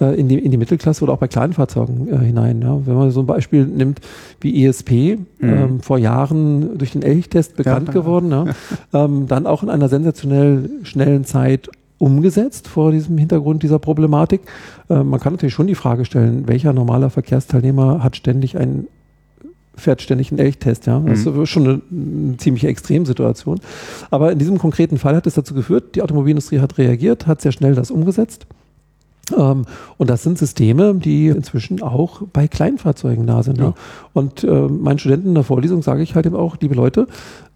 äh, in, die, in die Mittelklasse oder auch bei kleinen Fahrzeugen äh, hinein. Ja. Wenn man so ein Beispiel nimmt wie ESP, mhm. ähm, vor Jahren durch den Elchtest bekannt ja. geworden, ja. ähm, dann auch in einer sensationell schnellen Zeit umgesetzt vor diesem Hintergrund dieser Problematik. Äh, man kann natürlich schon die Frage stellen, welcher normaler Verkehrsteilnehmer hat ständig einen fährt ständig einen Elchtest, ja. Das mhm. ist schon eine, eine ziemliche Extremsituation. Aber in diesem konkreten Fall hat es dazu geführt, die Automobilindustrie hat reagiert, hat sehr schnell das umgesetzt ähm, und das sind Systeme, die inzwischen auch bei Kleinfahrzeugen da sind. Ja. Ne? Und äh, meinen Studenten in der Vorlesung sage ich halt eben auch, liebe Leute,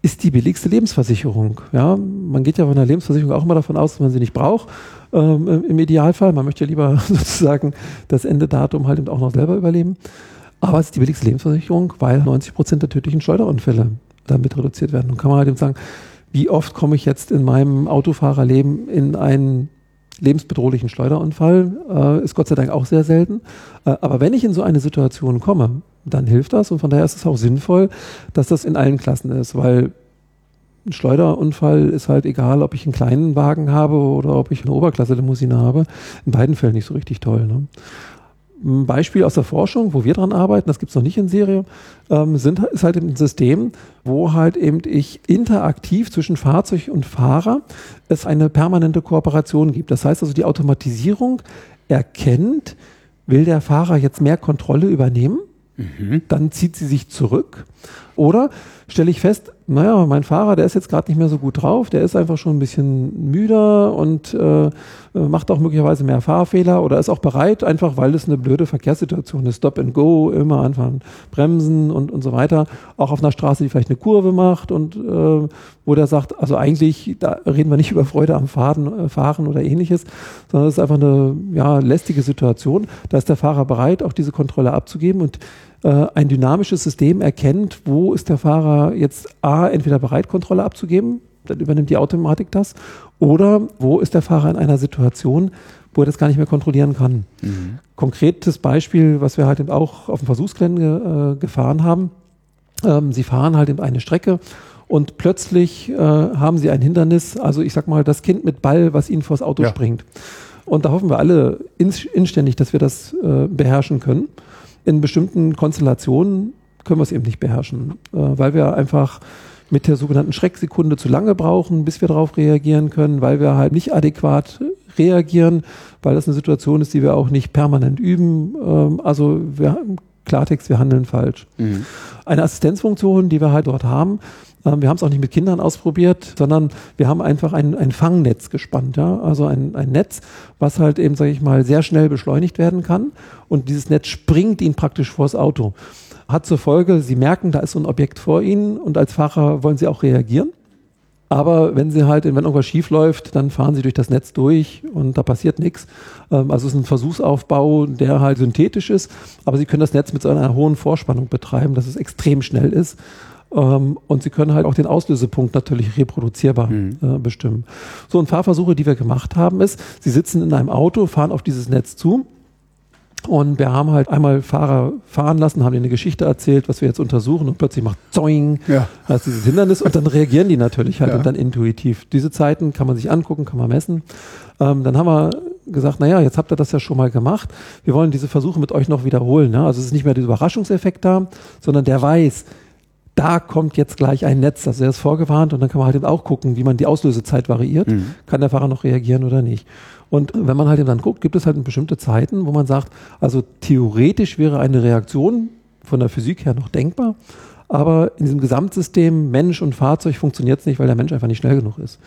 ist die billigste Lebensversicherung. Ja, man geht ja von der Lebensversicherung auch immer davon aus, dass man sie nicht braucht. Ähm, Im Idealfall, man möchte ja lieber sozusagen das Endedatum halt eben auch noch selber überleben. Aber es ist die billigste Lebensversicherung, weil 90 Prozent der tödlichen Schleuderunfälle damit reduziert werden. Und kann man halt eben sagen, wie oft komme ich jetzt in meinem Autofahrerleben in einen lebensbedrohlichen Schleuderunfall äh, ist Gott sei Dank auch sehr selten. Äh, aber wenn ich in so eine Situation komme, dann hilft das und von daher ist es auch sinnvoll, dass das in allen Klassen ist, weil ein Schleuderunfall ist halt egal, ob ich einen kleinen Wagen habe oder ob ich eine Oberklasse-Limousine habe. In beiden Fällen nicht so richtig toll. Ne? Ein Beispiel aus der Forschung, wo wir dran arbeiten, das gibt es noch nicht in Serie, ähm, sind, ist halt ein System, wo halt eben ich interaktiv zwischen Fahrzeug und Fahrer es eine permanente Kooperation gibt. Das heißt also, die Automatisierung erkennt, will der Fahrer jetzt mehr Kontrolle übernehmen, mhm. dann zieht sie sich zurück Oder stelle ich fest, naja, mein Fahrer, der ist jetzt gerade nicht mehr so gut drauf, der ist einfach schon ein bisschen müder und äh, macht auch möglicherweise mehr Fahrfehler oder ist auch bereit, einfach weil es eine blöde Verkehrssituation ist. Stop and go, immer anfangen, bremsen und, und so weiter. Auch auf einer Straße, die vielleicht eine Kurve macht und äh, wo der sagt, also eigentlich, da reden wir nicht über Freude am Fahren, äh, Fahren oder ähnliches, sondern es ist einfach eine ja, lästige Situation. Da ist der Fahrer bereit, auch diese Kontrolle abzugeben und äh, ein dynamisches System erkennt, wo ist der Fahrer jetzt A, entweder bereit, Kontrolle abzugeben, dann übernimmt die Automatik das, oder wo ist der Fahrer in einer Situation, wo er das gar nicht mehr kontrollieren kann. Mhm. Konkretes Beispiel, was wir halt eben auch auf dem Versuchsgelände äh, gefahren haben. Ähm, sie fahren halt eben eine Strecke und plötzlich äh, haben sie ein Hindernis, also ich sag mal, das Kind mit Ball, was ihnen vors Auto ja. springt. Und da hoffen wir alle inständig, dass wir das äh, beherrschen können in bestimmten Konstellationen können wir es eben nicht beherrschen, äh, weil wir einfach mit der sogenannten Schrecksekunde zu lange brauchen, bis wir darauf reagieren können, weil wir halt nicht adäquat reagieren, weil das eine Situation ist, die wir auch nicht permanent üben. Ähm, also wir, Klartext, wir handeln falsch. Mhm. Eine Assistenzfunktion, die wir halt dort haben, ähm, wir haben es auch nicht mit Kindern ausprobiert, sondern wir haben einfach ein, ein Fangnetz gespannt. Ja? Also ein, ein Netz, was halt eben, sage ich mal, sehr schnell beschleunigt werden kann. Und dieses Netz springt ihnen praktisch vors Auto. Hat zur Folge, sie merken, da ist so ein Objekt vor ihnen und als Fahrer wollen sie auch reagieren. Aber wenn sie halt, wenn irgendwas schief läuft, dann fahren sie durch das Netz durch und da passiert nichts. Ähm, also es ist ein Versuchsaufbau, der halt synthetisch ist, aber sie können das Netz mit so einer hohen Vorspannung betreiben, dass es extrem schnell ist. Ähm, und Sie können halt auch den Auslösepunkt natürlich reproduzierbar mhm. äh, bestimmen. So, und Fahrversuche, die wir gemacht haben, ist, Sie sitzen in einem Auto, fahren auf dieses Netz zu. Und wir haben halt einmal Fahrer fahren lassen, haben ihnen eine Geschichte erzählt, was wir jetzt untersuchen und plötzlich macht Zoing, ja. das ist dieses Hindernis und dann reagieren die natürlich halt ja. und dann intuitiv. Diese Zeiten kann man sich angucken, kann man messen. Ähm, dann haben wir gesagt, naja, jetzt habt ihr das ja schon mal gemacht. Wir wollen diese Versuche mit euch noch wiederholen. Ne? Also es ist nicht mehr der Überraschungseffekt da, sondern der weiß, da kommt jetzt gleich ein Netz, also er ist vorgewarnt und dann kann man halt eben auch gucken, wie man die Auslösezeit variiert. Mhm. Kann der Fahrer noch reagieren oder nicht? Und wenn man halt eben dann guckt, gibt es halt bestimmte Zeiten, wo man sagt, also theoretisch wäre eine Reaktion von der Physik her noch denkbar, aber in diesem Gesamtsystem Mensch und Fahrzeug funktioniert es nicht, weil der Mensch einfach nicht schnell genug ist.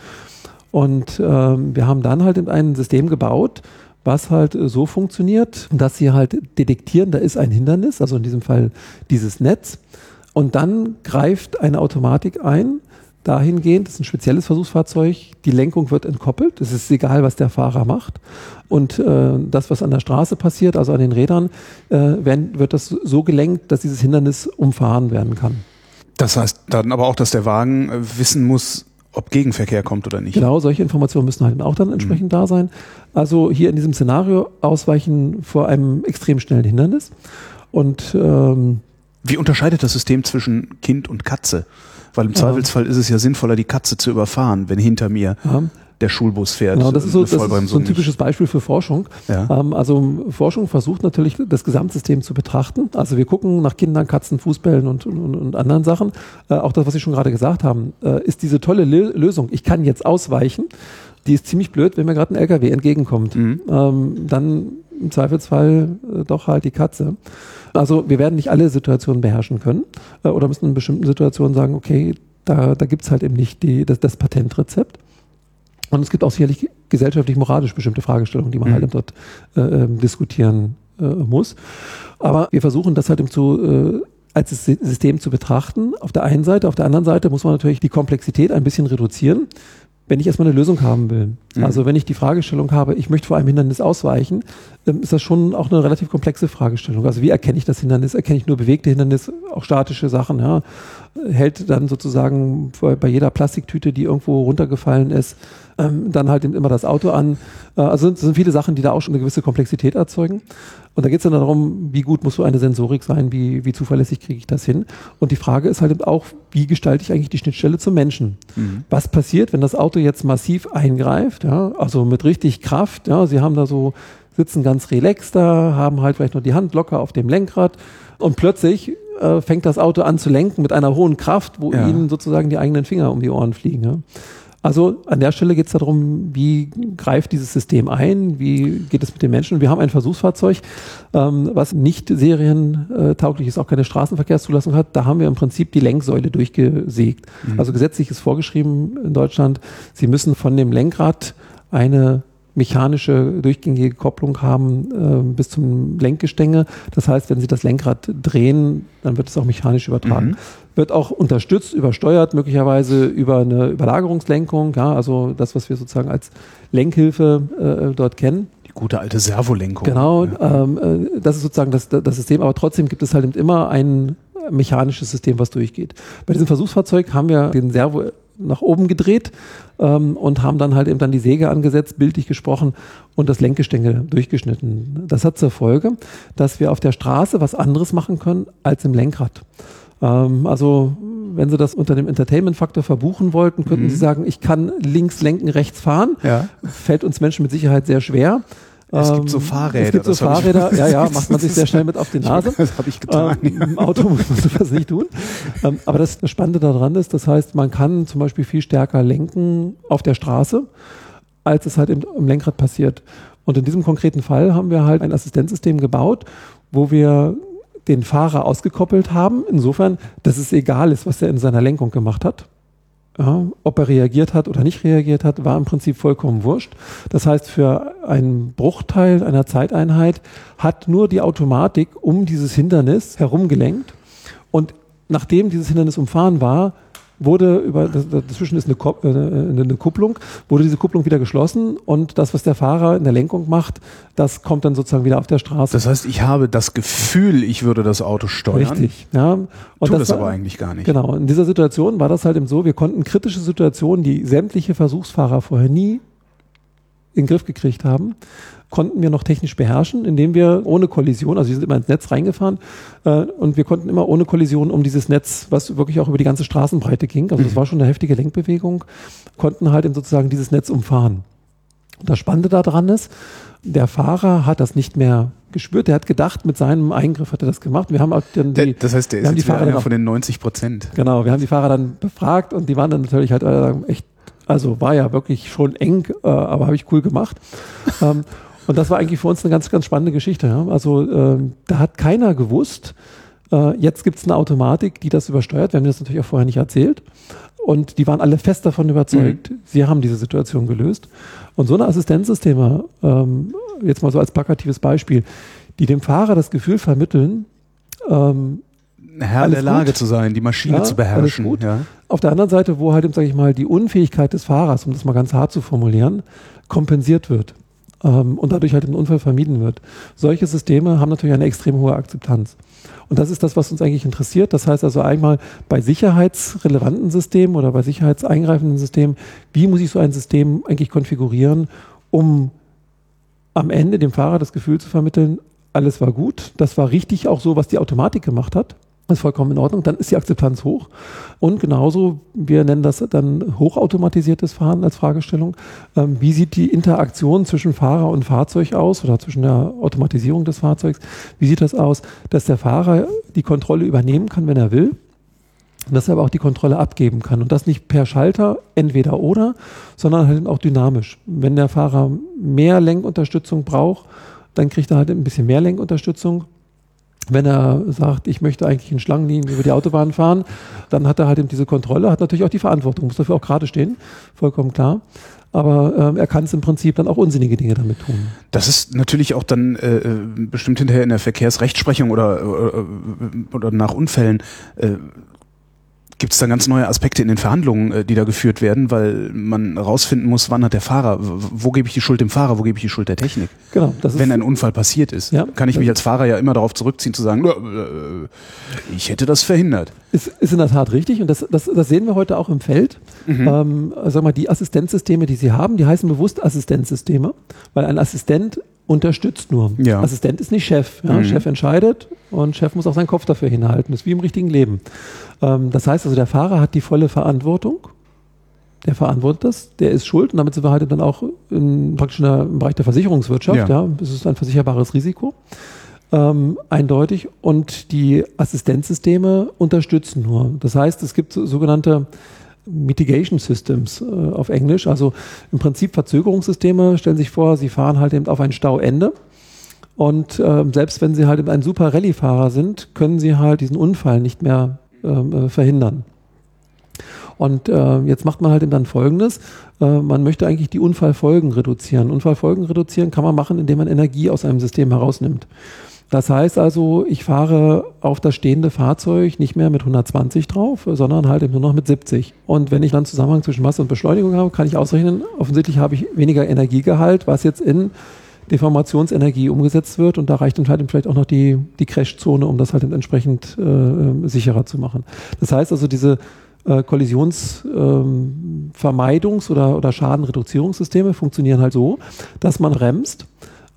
Und ähm, wir haben dann halt in ein System gebaut, was halt so funktioniert, dass sie halt detektieren, da ist ein Hindernis, also in diesem Fall dieses Netz. Und dann greift eine Automatik ein, dahingehend, das ist ein spezielles Versuchsfahrzeug, die Lenkung wird entkoppelt, es ist egal, was der Fahrer macht. Und äh, das, was an der Straße passiert, also an den Rädern, äh, werden, wird das so gelenkt, dass dieses Hindernis umfahren werden kann. Das heißt dann aber auch, dass der Wagen äh, wissen muss, ob Gegenverkehr kommt oder nicht. Genau, solche Informationen müssen halt auch dann entsprechend mhm. da sein. Also hier in diesem Szenario ausweichen vor einem extrem schnellen Hindernis. Und ähm, wie unterscheidet das System zwischen Kind und Katze? Weil im. Zweifelsfall ist es ja sinnvoller, die Katze zu überfahren, wenn hinter mir ja. der Schulbus fährt. Genau, das ist so, das ist so ein typisches Beispiel für Forschung. Ja. Ähm, also Forschung versucht natürlich, das Gesamtsystem zu betrachten. Also wir gucken nach Kindern, Katzen, Fußbällen und, und, und anderen Sachen. Äh, auch das, was Sie schon gerade gesagt haben, äh, ist diese tolle Le Lösung. Ich kann jetzt ausweichen. Die ist ziemlich blöd, wenn mir gerade ein LKW entgegenkommt. Mhm. Ähm, dann im Zweifelsfall äh, doch halt die Katze. Also wir werden nicht alle Situationen beherrschen können äh, oder müssen in bestimmten Situationen sagen, okay, da, da gibt es halt eben nicht die, das, das Patentrezept. Und es gibt auch sicherlich gesellschaftlich-moralisch bestimmte Fragestellungen, die man mhm. halt dort äh, ähm, diskutieren äh, muss. Aber wir versuchen das halt eben zu als System zu betrachten. Auf der einen Seite, auf der anderen Seite muss man natürlich die Komplexität ein bisschen reduzieren wenn ich erstmal eine Lösung haben will. Mhm. Also wenn ich die Fragestellung habe, ich möchte vor einem Hindernis ausweichen, ähm, ist das schon auch eine relativ komplexe Fragestellung. Also wie erkenne ich das Hindernis? Erkenne ich nur bewegte Hindernisse, auch statische Sachen? Ja? Hält dann sozusagen bei jeder Plastiktüte, die irgendwo runtergefallen ist, ähm, dann halt immer das Auto an. Äh, also es sind viele Sachen, die da auch schon eine gewisse Komplexität erzeugen. Und da geht es dann darum, wie gut muss so eine Sensorik sein, wie, wie zuverlässig kriege ich das hin. Und die Frage ist halt auch, wie gestalte ich eigentlich die Schnittstelle zum Menschen? Mhm. Was passiert, wenn das Auto jetzt massiv eingreift, ja, also mit richtig Kraft, ja, Sie haben da so, sitzen ganz relaxed da, haben halt vielleicht noch die Hand locker auf dem Lenkrad und plötzlich äh, fängt das Auto an zu lenken mit einer hohen Kraft, wo ja. ihnen sozusagen die eigenen Finger um die Ohren fliegen. Ja. Also an der Stelle geht es darum, wie greift dieses System ein, wie geht es mit den Menschen. Wir haben ein Versuchsfahrzeug, ähm, was nicht serientauglich ist, auch keine Straßenverkehrszulassung hat. Da haben wir im Prinzip die Lenksäule durchgesägt. Mhm. Also gesetzlich ist vorgeschrieben in Deutschland, Sie müssen von dem Lenkrad eine mechanische durchgängige Kopplung haben äh, bis zum Lenkgestänge. Das heißt, wenn Sie das Lenkrad drehen, dann wird es auch mechanisch übertragen. Mhm. Wird auch unterstützt, übersteuert, möglicherweise über eine Überlagerungslenkung, ja, also das, was wir sozusagen als Lenkhilfe äh, dort kennen. Die gute alte Servolenkung. Genau, ja. ähm, äh, das ist sozusagen das, das System, aber trotzdem gibt es halt immer ein mechanisches System, was durchgeht. Bei diesem Versuchsfahrzeug haben wir den Servo nach oben gedreht ähm, und haben dann halt eben dann die Säge angesetzt, bildlich gesprochen, und das Lenkgestänge durchgeschnitten. Das hat zur Folge, dass wir auf der Straße was anderes machen können als im Lenkrad. Ähm, also wenn Sie das unter dem Entertainment-Faktor verbuchen wollten, könnten mhm. Sie sagen, ich kann links lenken, rechts fahren. Ja. Fällt uns Menschen mit Sicherheit sehr schwer. Es gibt so Fahrräder. Es gibt so Fahrräder, ja, ja, macht man sich sehr schnell mit auf die Nase. Das habe ich getan. Ähm, Im Auto muss man sowas nicht tun. Ähm, aber das Spannende daran ist, das heißt, man kann zum Beispiel viel stärker lenken auf der Straße, als es halt im, im Lenkrad passiert. Und in diesem konkreten Fall haben wir halt ein Assistenzsystem gebaut, wo wir den Fahrer ausgekoppelt haben, insofern, dass es egal ist, was er in seiner Lenkung gemacht hat. Ja, ob er reagiert hat oder nicht reagiert hat, war im Prinzip vollkommen wurscht. Das heißt, für einen Bruchteil einer Zeiteinheit hat nur die Automatik um dieses Hindernis herumgelenkt. Und nachdem dieses Hindernis umfahren war, wurde über, dazwischen ist eine, äh, eine, Kupplung, wurde diese Kupplung wieder geschlossen und das, was der Fahrer in der Lenkung macht, das kommt dann sozusagen wieder auf der Straße. Das heißt, ich habe das Gefühl, ich würde das Auto steuern. Richtig, ja. Und Tut das, das aber eigentlich gar nicht. Genau. In dieser Situation war das halt eben so, wir konnten kritische Situationen, die sämtliche Versuchsfahrer vorher nie in den Griff gekriegt haben, konnten wir noch technisch beherrschen, indem wir ohne Kollision, also wir sind immer ins Netz reingefahren äh, und wir konnten immer ohne Kollision um dieses Netz, was wirklich auch über die ganze Straßenbreite ging, also das mhm. war schon eine heftige Lenkbewegung, konnten halt sozusagen dieses Netz umfahren. Das Spannende daran ist, der Fahrer hat das nicht mehr gespürt. Der hat gedacht, mit seinem Eingriff hat er das gemacht. Wir haben auch dann die, das heißt, der ist die Fahrer einer von den 90 Prozent. Genau, wir haben die Fahrer dann befragt und die waren dann natürlich halt äh, echt, also war ja wirklich schon eng, äh, aber habe ich cool gemacht. Ähm, und das war eigentlich für uns eine ganz, ganz spannende Geschichte. Ja? Also äh, da hat keiner gewusst, äh, jetzt gibt es eine Automatik, die das übersteuert. Wir haben das natürlich auch vorher nicht erzählt. Und die waren alle fest davon überzeugt, mhm. sie haben diese Situation gelöst. Und so eine Assistenzsysteme, ähm, jetzt mal so als plakatives Beispiel, die dem Fahrer das Gefühl vermitteln, ähm, Herr der Lage gut. zu sein, die Maschine ja, zu beherrschen. Ja. Auf der anderen Seite, wo halt, sage ich mal, die Unfähigkeit des Fahrers, um das mal ganz hart zu formulieren, kompensiert wird ähm, und dadurch halt ein Unfall vermieden wird. Solche Systeme haben natürlich eine extrem hohe Akzeptanz. Und das ist das, was uns eigentlich interessiert. Das heißt also einmal bei sicherheitsrelevanten Systemen oder bei sicherheitseingreifenden Systemen, wie muss ich so ein System eigentlich konfigurieren, um am Ende dem Fahrer das Gefühl zu vermitteln, alles war gut, das war richtig auch so, was die Automatik gemacht hat. Ist vollkommen in Ordnung, dann ist die Akzeptanz hoch. Und genauso, wir nennen das dann hochautomatisiertes Fahren als Fragestellung. Ähm, wie sieht die Interaktion zwischen Fahrer und Fahrzeug aus oder zwischen der Automatisierung des Fahrzeugs? Wie sieht das aus, dass der Fahrer die Kontrolle übernehmen kann, wenn er will? Und dass er aber auch die Kontrolle abgeben kann. Und das nicht per Schalter, entweder oder, sondern halt auch dynamisch. Wenn der Fahrer mehr Lenkunterstützung braucht, dann kriegt er halt ein bisschen mehr Lenkunterstützung wenn er sagt, ich möchte eigentlich in Schlangenlinien über die Autobahn fahren, dann hat er halt eben diese Kontrolle, hat natürlich auch die Verantwortung, muss dafür auch gerade stehen, vollkommen klar. Aber äh, er kann es im Prinzip dann auch unsinnige Dinge damit tun. Das ist natürlich auch dann äh, äh bestimmt hinterher in der Verkehrsrechtsprechung oder, oder, äh, oder nach Unfällen äh, gibt es da ganz neue Aspekte in den Verhandlungen, äh, die da geführt werden, weil man rausfinden muss, wann hat der Fahrer, wo gebe ich die Schuld dem Fahrer, wo gebe ich die Schuld der Technik? Genau. Das Wenn ein Unfall passiert ist, ja, kann ich mich als Fahrer ja immer darauf zurückziehen zu sagen, äh, ich hätte das verhindert. Ist, ist in der Tat richtig und das, das, das sehen wir heute auch im Feld. Mhm. Ähm, sag mal, die Assistenzsysteme, die Sie haben, die heißen bewusst Assistenzsysteme, weil ein Assistent unterstützt nur. Ja. Assistent ist nicht Chef. Ja? Mhm. Chef entscheidet und Chef muss auch seinen Kopf dafür hinhalten. Das ist wie im richtigen Leben. Ähm, das heißt also, der Fahrer hat die volle Verantwortung. Der verantwortet das, der ist schuld und damit sind wir halt dann auch in, praktisch im Bereich der Versicherungswirtschaft. Ja. ja. Es ist ein versicherbares Risiko. Ähm, eindeutig. Und die Assistenzsysteme unterstützen nur. Das heißt, es gibt sogenannte Mitigation Systems äh, auf Englisch. Also im Prinzip Verzögerungssysteme stellen sich vor, sie fahren halt eben auf ein Stauende. Und äh, selbst wenn sie halt eben ein super Rallye-Fahrer sind, können sie halt diesen Unfall nicht mehr ähm, äh, verhindern. Und äh, jetzt macht man halt eben dann Folgendes. Äh, man möchte eigentlich die Unfallfolgen reduzieren. Unfallfolgen reduzieren kann man machen, indem man Energie aus einem System herausnimmt. Das heißt also, ich fahre auf das stehende Fahrzeug nicht mehr mit 120 drauf, sondern halt eben nur noch mit 70. Und wenn ich dann Zusammenhang zwischen Masse und Beschleunigung habe, kann ich ausrechnen, offensichtlich habe ich weniger Energiegehalt, was jetzt in Deformationsenergie umgesetzt wird und da reicht dann halt vielleicht auch noch die, die Crashzone, um das halt entsprechend äh, sicherer zu machen. Das heißt also, diese äh, Kollisionsvermeidungs- ähm, oder, oder Schadenreduzierungssysteme funktionieren halt so, dass man bremst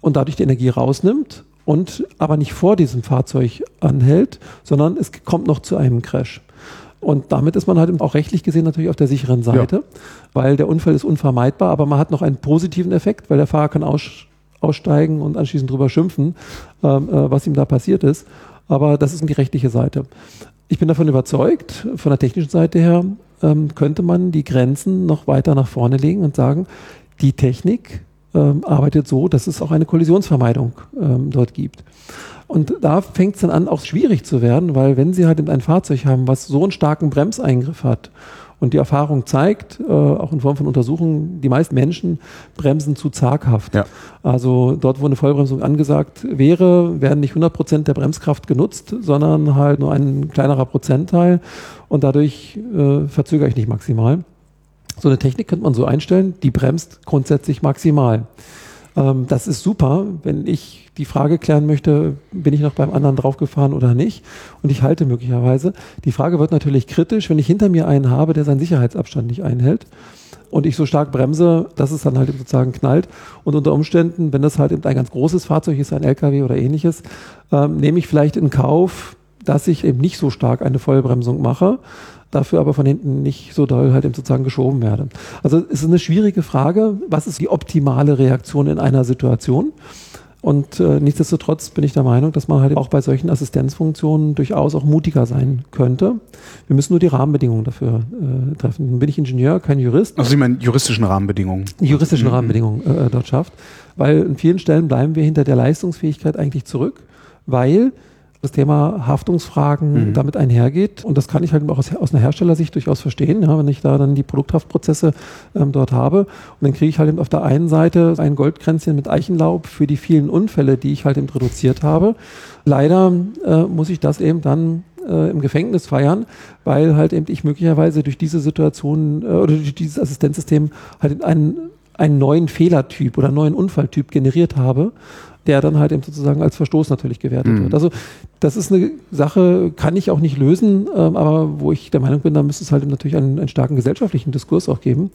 und dadurch die Energie rausnimmt und aber nicht vor diesem Fahrzeug anhält, sondern es kommt noch zu einem Crash. Und damit ist man halt auch rechtlich gesehen natürlich auf der sicheren Seite, ja. weil der Unfall ist unvermeidbar, aber man hat noch einen positiven Effekt, weil der Fahrer kann aus, aussteigen und anschließend drüber schimpfen, ähm, äh, was ihm da passiert ist. Aber das ist die rechtliche Seite. Ich bin davon überzeugt, von der technischen Seite her ähm, könnte man die Grenzen noch weiter nach vorne legen und sagen, die Technik ähm, arbeitet so, dass es auch eine Kollisionsvermeidung ähm, dort gibt. Und da fängt es dann an, auch schwierig zu werden, weil wenn Sie halt ein Fahrzeug haben, was so einen starken Bremseingriff hat und die Erfahrung zeigt, äh, auch in Form von Untersuchungen, die meisten Menschen bremsen zu zaghaft. Ja. Also dort, wo eine Vollbremsung angesagt wäre, werden nicht 100 Prozent der Bremskraft genutzt, sondern halt nur ein kleinerer Prozentteil und dadurch äh, verzögere ich nicht maximal. So eine Technik könnte man so einstellen, die bremst grundsätzlich maximal. Ähm, das ist super, wenn ich die Frage klären möchte, bin ich noch beim anderen draufgefahren oder nicht und ich halte möglicherweise. Die Frage wird natürlich kritisch, wenn ich hinter mir einen habe, der seinen Sicherheitsabstand nicht einhält und ich so stark bremse, dass es dann halt sozusagen knallt. Und unter Umständen, wenn das halt eben ein ganz großes Fahrzeug ist, ein LKW oder ähnliches, ähm, nehme ich vielleicht in Kauf, dass ich eben nicht so stark eine Vollbremsung mache, dafür aber von hinten nicht so doll halt eben sozusagen geschoben werde. Also es ist eine schwierige Frage, was ist die optimale Reaktion in einer Situation? Und äh, nichtsdestotrotz bin ich der Meinung, dass man halt auch bei solchen Assistenzfunktionen durchaus auch mutiger sein könnte. Wir müssen nur die Rahmenbedingungen dafür äh, treffen. Nun bin ich Ingenieur, kein Jurist. Also Sie meinen juristischen Rahmenbedingungen? Juristischen mhm. Rahmenbedingungen äh, dort schafft. Weil in vielen Stellen bleiben wir hinter der Leistungsfähigkeit eigentlich zurück, weil das Thema Haftungsfragen mhm. damit einhergeht. Und das kann ich halt auch aus, aus einer Herstellersicht durchaus verstehen, ja, wenn ich da dann die Produkthaftprozesse ähm, dort habe. Und dann kriege ich halt eben auf der einen Seite ein Goldkränzchen mit Eichenlaub für die vielen Unfälle, die ich halt eben reduziert habe. Leider äh, muss ich das eben dann äh, im Gefängnis feiern, weil halt eben ich möglicherweise durch diese Situation äh, oder durch dieses Assistenzsystem halt einen, einen neuen Fehlertyp oder neuen Unfalltyp generiert habe der dann halt eben sozusagen als Verstoß natürlich gewertet mhm. wird. Also das ist eine Sache, kann ich auch nicht lösen, ähm, aber wo ich der Meinung bin, da müsste es halt natürlich einen, einen starken gesellschaftlichen Diskurs auch geben.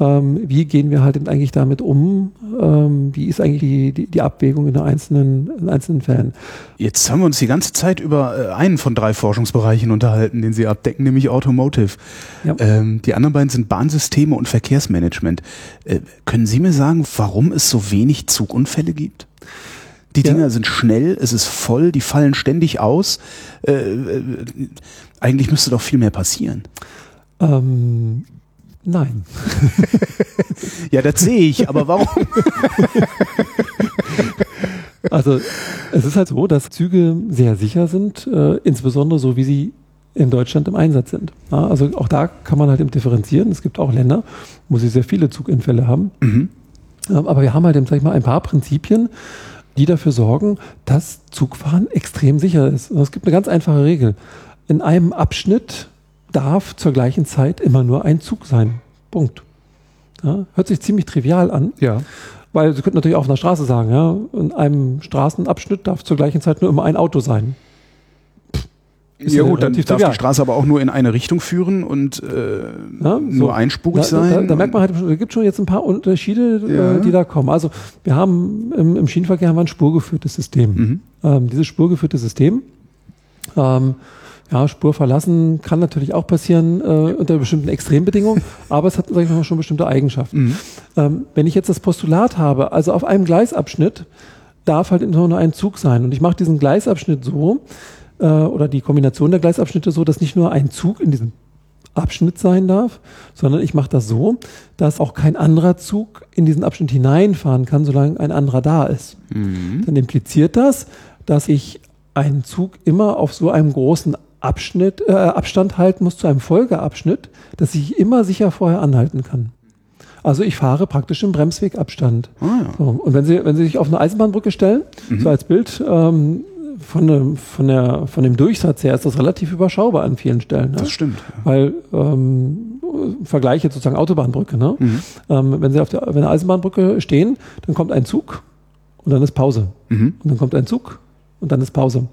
Ähm, wie gehen wir halt eben eigentlich damit um? Ähm, wie ist eigentlich die, die, die Abwägung in, einzelnen, in einzelnen Fällen? Jetzt haben wir uns die ganze Zeit über äh, einen von drei Forschungsbereichen unterhalten, den Sie abdecken, nämlich Automotive. Ja. Ähm, die anderen beiden sind Bahnsysteme und Verkehrsmanagement. Äh, können Sie mir sagen, warum es so wenig Zugunfälle gibt? Die Dinger ja. sind schnell, es ist voll, die fallen ständig aus. Äh, äh, eigentlich müsste doch viel mehr passieren. Ähm, nein. ja, das sehe ich, aber warum? also es ist halt so, dass Züge sehr sicher sind, äh, insbesondere so wie sie in Deutschland im Einsatz sind. Ja, also auch da kann man halt eben differenzieren. Es gibt auch Länder, wo sie sehr viele Zugunfälle haben. Mhm. Aber wir haben halt eben, sag ich mal, ein paar Prinzipien, die dafür sorgen, dass Zugfahren extrem sicher ist. Und es gibt eine ganz einfache Regel. In einem Abschnitt darf zur gleichen Zeit immer nur ein Zug sein. Punkt. Ja, hört sich ziemlich trivial an. Ja. Weil Sie könnten natürlich auch auf einer Straße sagen, ja, in einem Straßenabschnitt darf zur gleichen Zeit nur immer ein Auto sein. Ja gut, dann darf trivial. die Straße aber auch nur in eine Richtung führen und äh, ja, nur so. einspurig da, sein. Da, da, merkt man halt, es gibt schon jetzt ein paar Unterschiede, äh, ja. äh, die da kommen. Also wir haben im, im Schienenverkehr haben wir ein spurgeführtes System. Mhm. Ähm, dieses spurgeführte System, ähm, ja, Spur verlassen kann natürlich auch passieren äh, unter bestimmten Extrembedingungen, aber es hat, sag ich mal, schon bestimmte Eigenschaften. Mhm. Ähm, wenn ich jetzt das Postulat habe, also auf einem Gleisabschnitt darf halt nur ein Zug sein und ich mache diesen Gleisabschnitt so, äh, oder die Kombination der Gleisabschnitte so, dass nicht nur ein Zug in diesem Abschnitt sein darf, sondern ich mache das so, dass auch kein anderer Zug in diesen Abschnitt hineinfahren kann, solange ein anderer da ist. Mhm. Dann impliziert das, dass ich einen Zug immer auf so einem großen Abschnitt, äh, Abstand halten muss zu einem Folgeabschnitt, dass ich immer sicher vorher anhalten kann. Also ich fahre praktisch im Bremswegabstand. Ah, ja. so, und wenn Sie, wenn Sie sich auf eine Eisenbahnbrücke stellen, mhm. so als Bild, ähm, von, dem, von, der, von dem Durchsatz her ist das relativ überschaubar an vielen Stellen. Ne? Das stimmt. Ja. Weil ähm, Vergleiche sozusagen Autobahnbrücke. Ne? Mhm. Ähm, wenn Sie auf der, wenn Eisenbahnbrücke stehen, dann kommt ein Zug und dann ist Pause. Mhm. Und dann kommt ein Zug und dann ist Pause.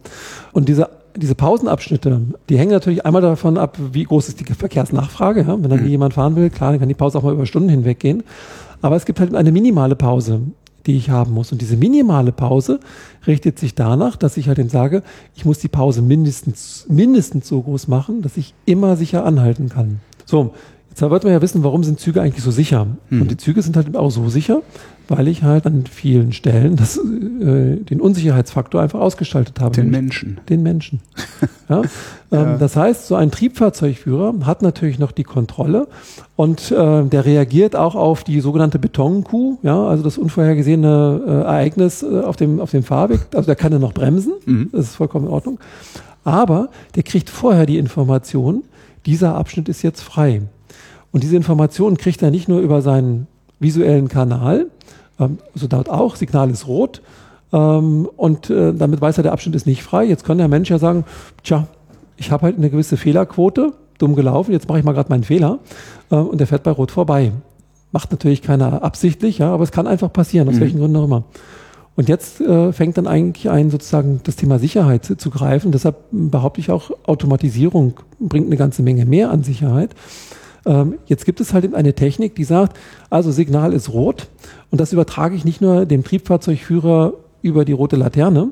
Und diese diese Pausenabschnitte, die hängen natürlich einmal davon ab, wie groß ist die Verkehrsnachfrage. Ja? Wenn dann mhm. jemand fahren will, klar, dann kann die Pause auch mal über Stunden hinweg gehen. Aber es gibt halt eine minimale Pause die ich haben muss. Und diese minimale Pause richtet sich danach, dass ich halt eben sage, ich muss die Pause mindestens, mindestens so groß machen, dass ich immer sicher anhalten kann. So, jetzt wird man ja wissen, warum sind Züge eigentlich so sicher? Mhm. Und die Züge sind halt auch so sicher, weil ich halt an vielen Stellen das, äh, den Unsicherheitsfaktor einfach ausgestaltet habe. Den Menschen. Den Menschen. ja? ja. Ähm, das heißt, so ein Triebfahrzeugführer hat natürlich noch die Kontrolle und äh, der reagiert auch auf die sogenannte Betonkuh, ja, also das unvorhergesehene äh, Ereignis äh, auf, dem, auf dem Fahrweg. Also der kann ja noch bremsen, mhm. das ist vollkommen in Ordnung. Aber der kriegt vorher die Information, dieser Abschnitt ist jetzt frei. Und diese Information kriegt er nicht nur über seinen visuellen Kanal, ähm, so dort auch, Signal ist rot. Ähm, und äh, damit weiß er, der Abschnitt ist nicht frei. Jetzt kann der Mensch ja sagen, tja, ich habe halt eine gewisse Fehlerquote, dumm gelaufen, jetzt mache ich mal gerade meinen Fehler. Äh, und der fährt bei Rot vorbei. Macht natürlich keiner absichtlich, ja, aber es kann einfach passieren, aus mhm. welchen Gründen auch immer. Und jetzt äh, fängt dann eigentlich ein, sozusagen das Thema Sicherheit zu, zu, greifen. Deshalb behaupte ich auch, Automatisierung bringt eine ganze Menge mehr an Sicherheit. Ähm, jetzt gibt es halt eine Technik, die sagt, also Signal ist rot und das übertrage ich nicht nur dem Triebfahrzeugführer über die rote Laterne,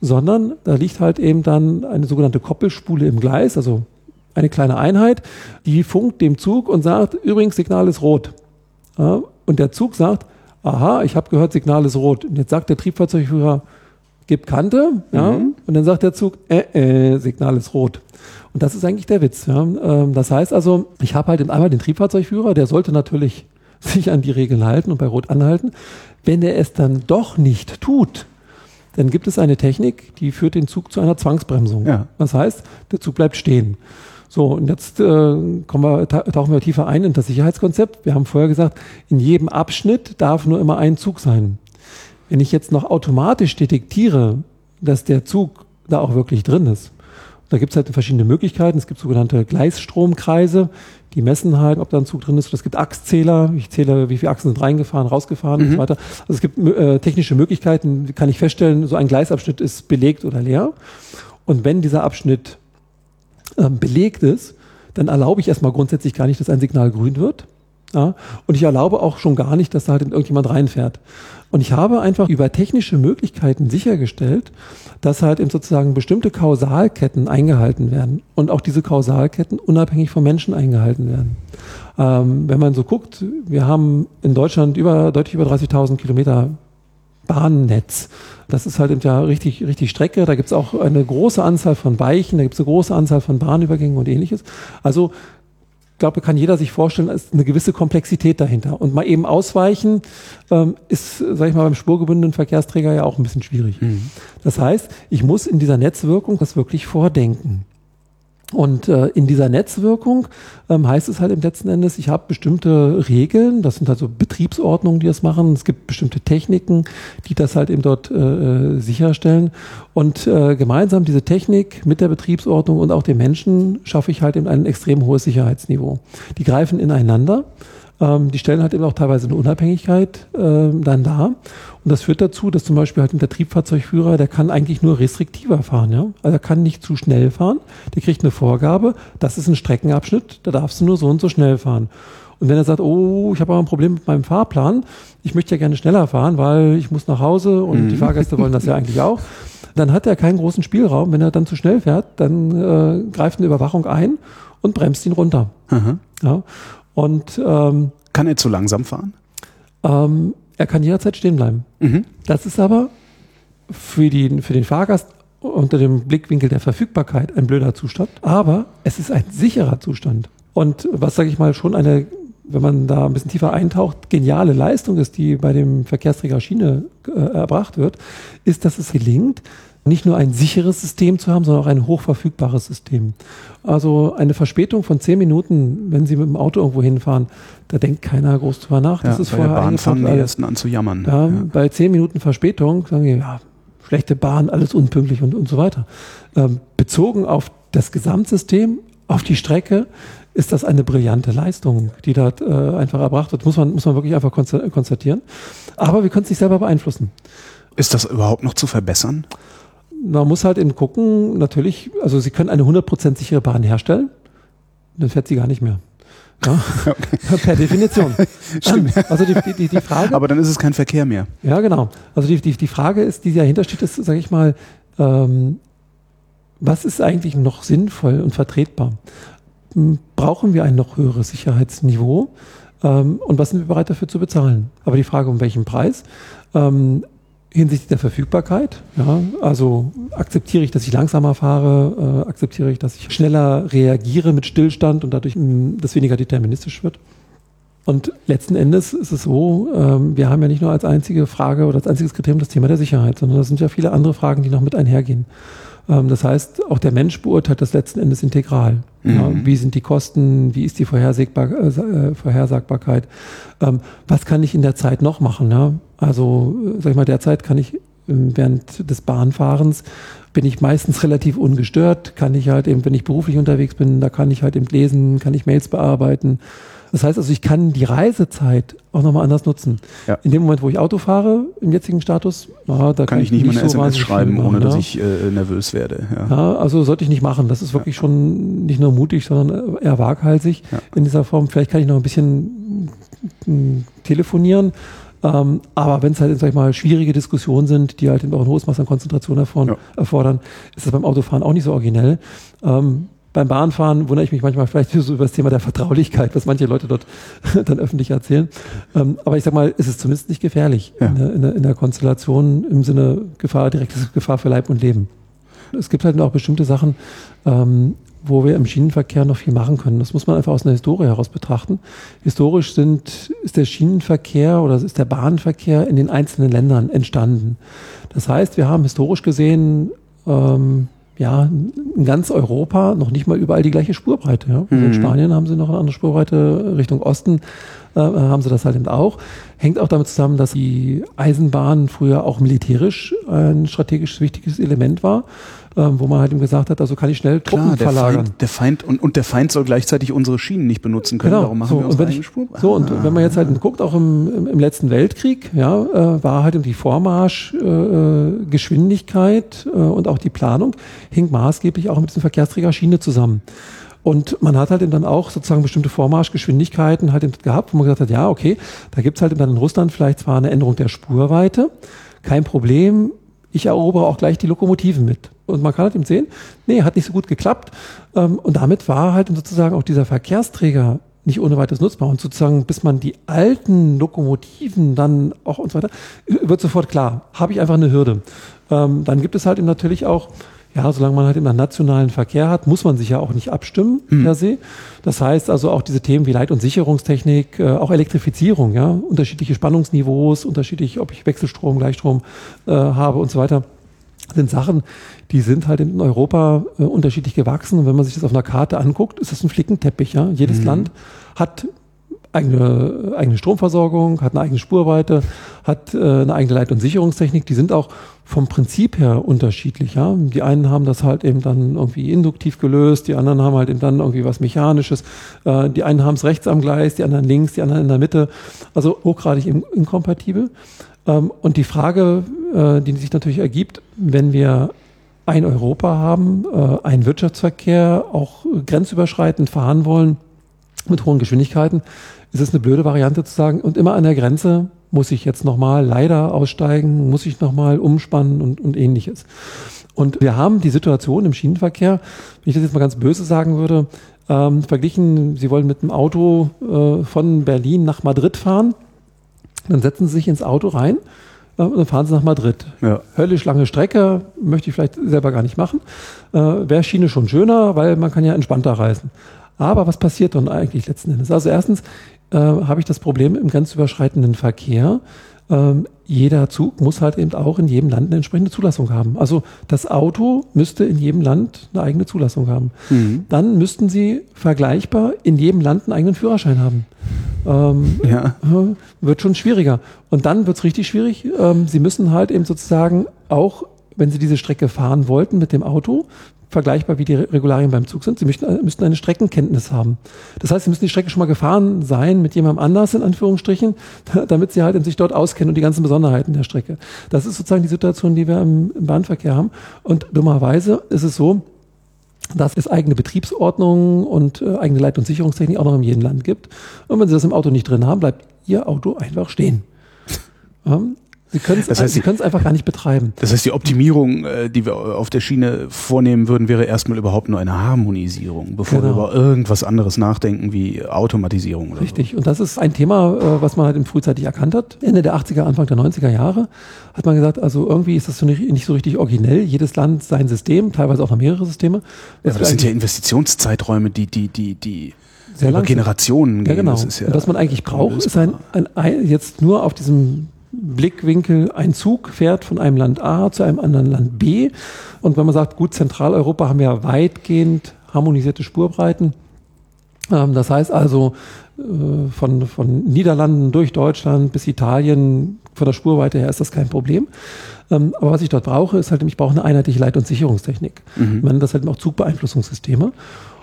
sondern da liegt halt eben dann eine sogenannte Koppelspule im Gleis, also eine kleine Einheit, die funkt dem Zug und sagt, übrigens, Signal ist rot. Ja, und der Zug sagt, aha, ich habe gehört, Signal ist rot. Und jetzt sagt der Triebfahrzeugführer, gib Kante, ja, mhm. und dann sagt der Zug, äh, äh, Signal ist rot. Und das ist eigentlich der Witz. Ja. Ähm, das heißt also, ich habe halt einmal den Triebfahrzeugführer, der sollte natürlich sich an die Regeln halten und bei Rot anhalten. Wenn er es dann doch nicht tut, dann gibt es eine Technik, die führt den Zug zu einer Zwangsbremsung. Ja. Das heißt, der Zug bleibt stehen. So, und jetzt äh, kommen wir, tauchen wir tiefer ein in das Sicherheitskonzept. Wir haben vorher gesagt, in jedem Abschnitt darf nur immer ein Zug sein. Wenn ich jetzt noch automatisch detektiere, dass der Zug da auch wirklich drin ist, da gibt es halt verschiedene Möglichkeiten. Es gibt sogenannte Gleisstromkreise, die messen halt, ob da ein Zug drin ist. Es gibt Achszähler, ich zähle, wie viele Achsen sind reingefahren, rausgefahren mhm. und so weiter. Also es gibt äh, technische Möglichkeiten, kann ich feststellen, so ein Gleisabschnitt ist belegt oder leer. Und wenn dieser Abschnitt ähm, belegt ist, dann erlaube ich erstmal grundsätzlich gar nicht, dass ein Signal grün wird. Ja? Und ich erlaube auch schon gar nicht, dass da halt irgendjemand reinfährt. Und ich habe einfach über technische Möglichkeiten sichergestellt, dass halt eben sozusagen bestimmte Kausalketten eingehalten werden und auch diese Kausalketten unabhängig vom Menschen eingehalten werden. Ähm, wenn man so guckt, wir haben in Deutschland über, deutlich über 30.000 Kilometer Bahnnetz. Das ist halt eben ja richtig, richtig Strecke. Da gibt es auch eine große Anzahl von Weichen, da gibt es eine große Anzahl von Bahnübergängen und ähnliches. Also glaube, kann jeder sich vorstellen, ist eine gewisse Komplexität dahinter. Und mal eben ausweichen ähm, ist, sage ich mal, beim spurgebundenen Verkehrsträger ja auch ein bisschen schwierig. Mhm. Das heißt, ich muss in dieser Netzwirkung das wirklich vordenken. Und äh, in dieser Netzwirkung ähm, heißt es halt im letzten Endes, ich habe bestimmte Regeln, das sind also Betriebsordnungen, die das machen. Es gibt bestimmte Techniken, die das halt eben dort äh, äh, sicherstellen. Und äh, gemeinsam diese Technik mit der Betriebsordnung und auch dem Menschen schaffe ich halt eben ein extrem hohes Sicherheitsniveau. Die greifen ineinander. Ähm, die stellen halt eben auch teilweise eine Unabhängigkeit äh, dann dar. Und das führt dazu, dass zum Beispiel halt der Triebfahrzeugführer, der kann eigentlich nur restriktiver fahren. Ja? Also er kann nicht zu schnell fahren. Der kriegt eine Vorgabe, das ist ein Streckenabschnitt, da darfst du nur so und so schnell fahren. Und wenn er sagt, oh, ich habe aber ein Problem mit meinem Fahrplan, ich möchte ja gerne schneller fahren, weil ich muss nach Hause und mhm. die Fahrgäste wollen das ja eigentlich auch, dann hat er keinen großen Spielraum. Wenn er dann zu schnell fährt, dann äh, greift eine Überwachung ein und bremst ihn runter. Mhm. Ja? Und ähm, kann er zu langsam fahren? Ähm, er kann jederzeit stehen bleiben. Mhm. Das ist aber für, die, für den Fahrgast unter dem Blickwinkel der Verfügbarkeit ein blöder Zustand, aber es ist ein sicherer Zustand. Und was, sage ich mal, schon eine, wenn man da ein bisschen tiefer eintaucht, geniale Leistung ist, die bei dem Verkehrsträger Schiene äh, erbracht wird, ist, dass es gelingt, nicht nur ein sicheres System zu haben, sondern auch ein hochverfügbares System. Also eine Verspätung von zehn Minuten, wenn Sie mit dem Auto irgendwo hinfahren, da denkt keiner groß drüber nach. Das ja, ist bei vorher der Bahn fangen die ersten an zu jammern. Ja, ja. Bei zehn Minuten Verspätung sagen die, ja, schlechte Bahn, alles unpünktlich und, und so weiter. Ähm, bezogen auf das Gesamtsystem, auf die Strecke, ist das eine brillante Leistung, die da äh, einfach erbracht wird. Muss man, muss man wirklich einfach konstatieren. Aber wir können es nicht selber beeinflussen. Ist das überhaupt noch zu verbessern? Man muss halt eben gucken, natürlich, also Sie können eine 100% sichere Bahn herstellen, dann fährt sie gar nicht mehr. Ja? Okay. Per Definition. Stimmt. Also die, die, die Frage. Aber dann ist es kein Verkehr mehr. Ja, genau. Also die, die, die Frage ist, die dahinter steht, ist, sage ich mal, ähm, was ist eigentlich noch sinnvoll und vertretbar? Brauchen wir ein noch höheres Sicherheitsniveau? Ähm, und was sind wir bereit dafür zu bezahlen? Aber die Frage, um welchen Preis? Ähm, hinsichtlich der Verfügbarkeit. Ja, also akzeptiere ich, dass ich langsamer fahre, äh, akzeptiere ich, dass ich schneller reagiere mit Stillstand und dadurch mh, das weniger deterministisch wird. Und letzten Endes ist es so, ähm, wir haben ja nicht nur als einzige Frage oder als einziges Kriterium das Thema der Sicherheit, sondern das sind ja viele andere Fragen, die noch mit einhergehen. Ähm, das heißt, auch der Mensch beurteilt das letzten Endes integral. Mhm. Ja, wie sind die Kosten? Wie ist die Vorhersagbar äh, äh, Vorhersagbarkeit? Ähm, was kann ich in der Zeit noch machen? Ja? Also, äh, sag ich mal, derzeit kann ich ähm, während des Bahnfahrens bin ich meistens relativ ungestört, kann ich halt eben, wenn ich beruflich unterwegs bin, da kann ich halt eben lesen, kann ich Mails bearbeiten, das heißt also, ich kann die Reisezeit auch nochmal anders nutzen. Ja. In dem Moment, wo ich Auto fahre, im jetzigen Status, na, da kann, kann ich nicht, nicht mal eine so SMS schreiben, machen, ohne dass ja. ich äh, nervös werde. Ja. ja. also sollte ich nicht machen. Das ist wirklich schon nicht nur mutig, sondern eher waghalsig in dieser Form. Vielleicht kann ich noch ein bisschen hm, telefonieren. Ähm, aber wenn es halt, sag ich mal, schwierige Diskussionen sind, die halt auch ein hohes Maß an Konzentration erfordern, erfordern ist das beim Autofahren auch nicht so originell. Ähm, beim Bahnfahren wundere ich mich manchmal vielleicht so über das Thema der Vertraulichkeit, was manche Leute dort dann öffentlich erzählen. Ähm, aber ich sag mal, ist es zumindest nicht gefährlich ja. in, der, in, der, in, der, Konstellation im Sinne Gefahr, direkte Gefahr für Leib und Leben. Es gibt halt auch bestimmte Sachen, ähm, wo wir im Schienenverkehr noch viel machen können. Das muss man einfach aus einer Historie heraus betrachten. Historisch sind, ist der Schienenverkehr oder ist der Bahnverkehr in den einzelnen Ländern entstanden. Das heißt, wir haben historisch gesehen ähm, ja, in ganz Europa noch nicht mal überall die gleiche Spurbreite. Ja. Also mhm. In Spanien haben sie noch eine andere Spurbreite, Richtung Osten äh, haben sie das halt eben auch. Hängt auch damit zusammen, dass die Eisenbahn früher auch militärisch ein strategisch wichtiges Element war ähm, wo man halt ihm gesagt hat, also kann ich schnell Truppen Klar, der verlagern. Feind, der Feind und, und der Feind soll gleichzeitig unsere Schienen nicht benutzen können. Genau. Darum machen so, wir unsere eigene Spur. So, und ah. wenn man jetzt halt guckt, auch im, im, im letzten Weltkrieg, ja, äh, war halt die Vormarschgeschwindigkeit äh, äh, und auch die Planung hing maßgeblich auch mit diesem Verkehrsträger Schiene zusammen. Und man hat halt eben dann auch sozusagen bestimmte Vormarschgeschwindigkeiten halt eben gehabt, wo man gesagt hat, ja, okay, da gibt's halt eben dann in Russland vielleicht zwar eine Änderung der Spurweite, kein Problem, ich erobere auch gleich die Lokomotiven mit. Und man kann halt eben sehen, nee, hat nicht so gut geklappt. Ähm, und damit war halt sozusagen auch dieser Verkehrsträger nicht ohne weiteres nutzbar. Und sozusagen, bis man die alten Lokomotiven dann auch und so weiter, wird sofort klar, habe ich einfach eine Hürde. Ähm, dann gibt es halt eben natürlich auch, ja, solange man halt immer nationalen Verkehr hat, muss man sich ja auch nicht abstimmen mhm. per se. Das heißt also auch diese Themen wie Leit- und Sicherungstechnik, äh, auch Elektrifizierung, ja, unterschiedliche Spannungsniveaus, unterschiedlich, ob ich Wechselstrom, Gleichstrom äh, habe und so weiter sind Sachen, die sind halt in Europa äh, unterschiedlich gewachsen. Und wenn man sich das auf einer Karte anguckt, ist das ein Flickenteppich. Ja? Jedes mhm. Land hat eigene, eigene Stromversorgung, hat eine eigene Spurweite, hat äh, eine eigene Leit- und Sicherungstechnik. Die sind auch vom Prinzip her unterschiedlich. Ja? Die einen haben das halt eben dann irgendwie induktiv gelöst, die anderen haben halt eben dann irgendwie was Mechanisches. Äh, die einen haben es rechts am Gleis, die anderen links, die anderen in der Mitte. Also hochgradig inkompatibel. Ähm, und die Frage, äh, die sich natürlich ergibt, wenn wir ein Europa haben, äh, einen Wirtschaftsverkehr auch grenzüberschreitend fahren wollen mit hohen Geschwindigkeiten, ist es eine blöde Variante zu sagen, und immer an der Grenze muss ich jetzt nochmal leider aussteigen, muss ich nochmal umspannen und, und ähnliches. Und wir haben die Situation im Schienenverkehr, wenn ich das jetzt mal ganz böse sagen würde, ähm, verglichen, Sie wollen mit dem Auto äh, von Berlin nach Madrid fahren, dann setzen Sie sich ins Auto rein dann fahren Sie nach Madrid. Ja. Höllisch lange Strecke, möchte ich vielleicht selber gar nicht machen. Äh, Wäre Schiene schon schöner, weil man kann ja entspannter reisen. Aber was passiert dann eigentlich letzten Endes? Also erstens äh, habe ich das Problem im grenzüberschreitenden Verkehr. Ähm, jeder Zug muss halt eben auch in jedem Land eine entsprechende Zulassung haben. Also das Auto müsste in jedem Land eine eigene Zulassung haben. Mhm. Dann müssten sie vergleichbar in jedem Land einen eigenen Führerschein haben. Ähm, ja. Äh, wird schon schwieriger. Und dann wird es richtig schwierig. Ähm, sie müssen halt eben sozusagen auch, wenn sie diese Strecke fahren wollten mit dem Auto, vergleichbar wie die Regularien beim Zug sind. Sie müssten, äh, müssten eine Streckenkenntnis haben. Das heißt, Sie müssen die Strecke schon mal gefahren sein mit jemandem anders, in Anführungsstrichen, damit Sie halt sich dort auskennen und die ganzen Besonderheiten der Strecke. Das ist sozusagen die Situation, die wir im, im Bahnverkehr haben. Und dummerweise ist es so, dass es eigene Betriebsordnungen und äh, eigene Leit- und Sicherungstechnik auch noch in jedem Land gibt. Und wenn Sie das im Auto nicht drin haben, bleibt Ihr Auto einfach stehen. Sie können es das heißt, Sie einfach gar nicht betreiben. Das heißt, die Optimierung, äh, die wir auf der Schiene vornehmen würden, wäre erstmal überhaupt nur eine Harmonisierung, bevor genau. wir über irgendwas anderes nachdenken wie Automatisierung. Oder Richtig. So. Und das ist ein Thema, äh, was man halt im frühzeitig erkannt hat. Ende der 80er, Anfang der 90er Jahre hat man gesagt, also irgendwie ist das nicht, so richtig originell. Jedes Land sein System, teilweise auch noch mehrere Systeme. Ja, aber das sind ja Investitionszeiträume, die, die, die, die sehr über Generationen gehen. Ja, genau. Das ja und was man eigentlich braucht, ist ein, ein, ein, jetzt nur auf diesem Blickwinkel ein Zug fährt von einem Land A zu einem anderen Land B. Und wenn man sagt, gut, Zentraleuropa haben ja weitgehend harmonisierte Spurbreiten. Ähm, das heißt also, äh, von, von Niederlanden durch Deutschland bis Italien, von der Spurweite her ist das kein Problem. Ähm, aber was ich dort brauche, ist halt, ich brauche eine einheitliche Leit- und Sicherungstechnik. Mhm. Ich meine, das halt auch Zugbeeinflussungssysteme.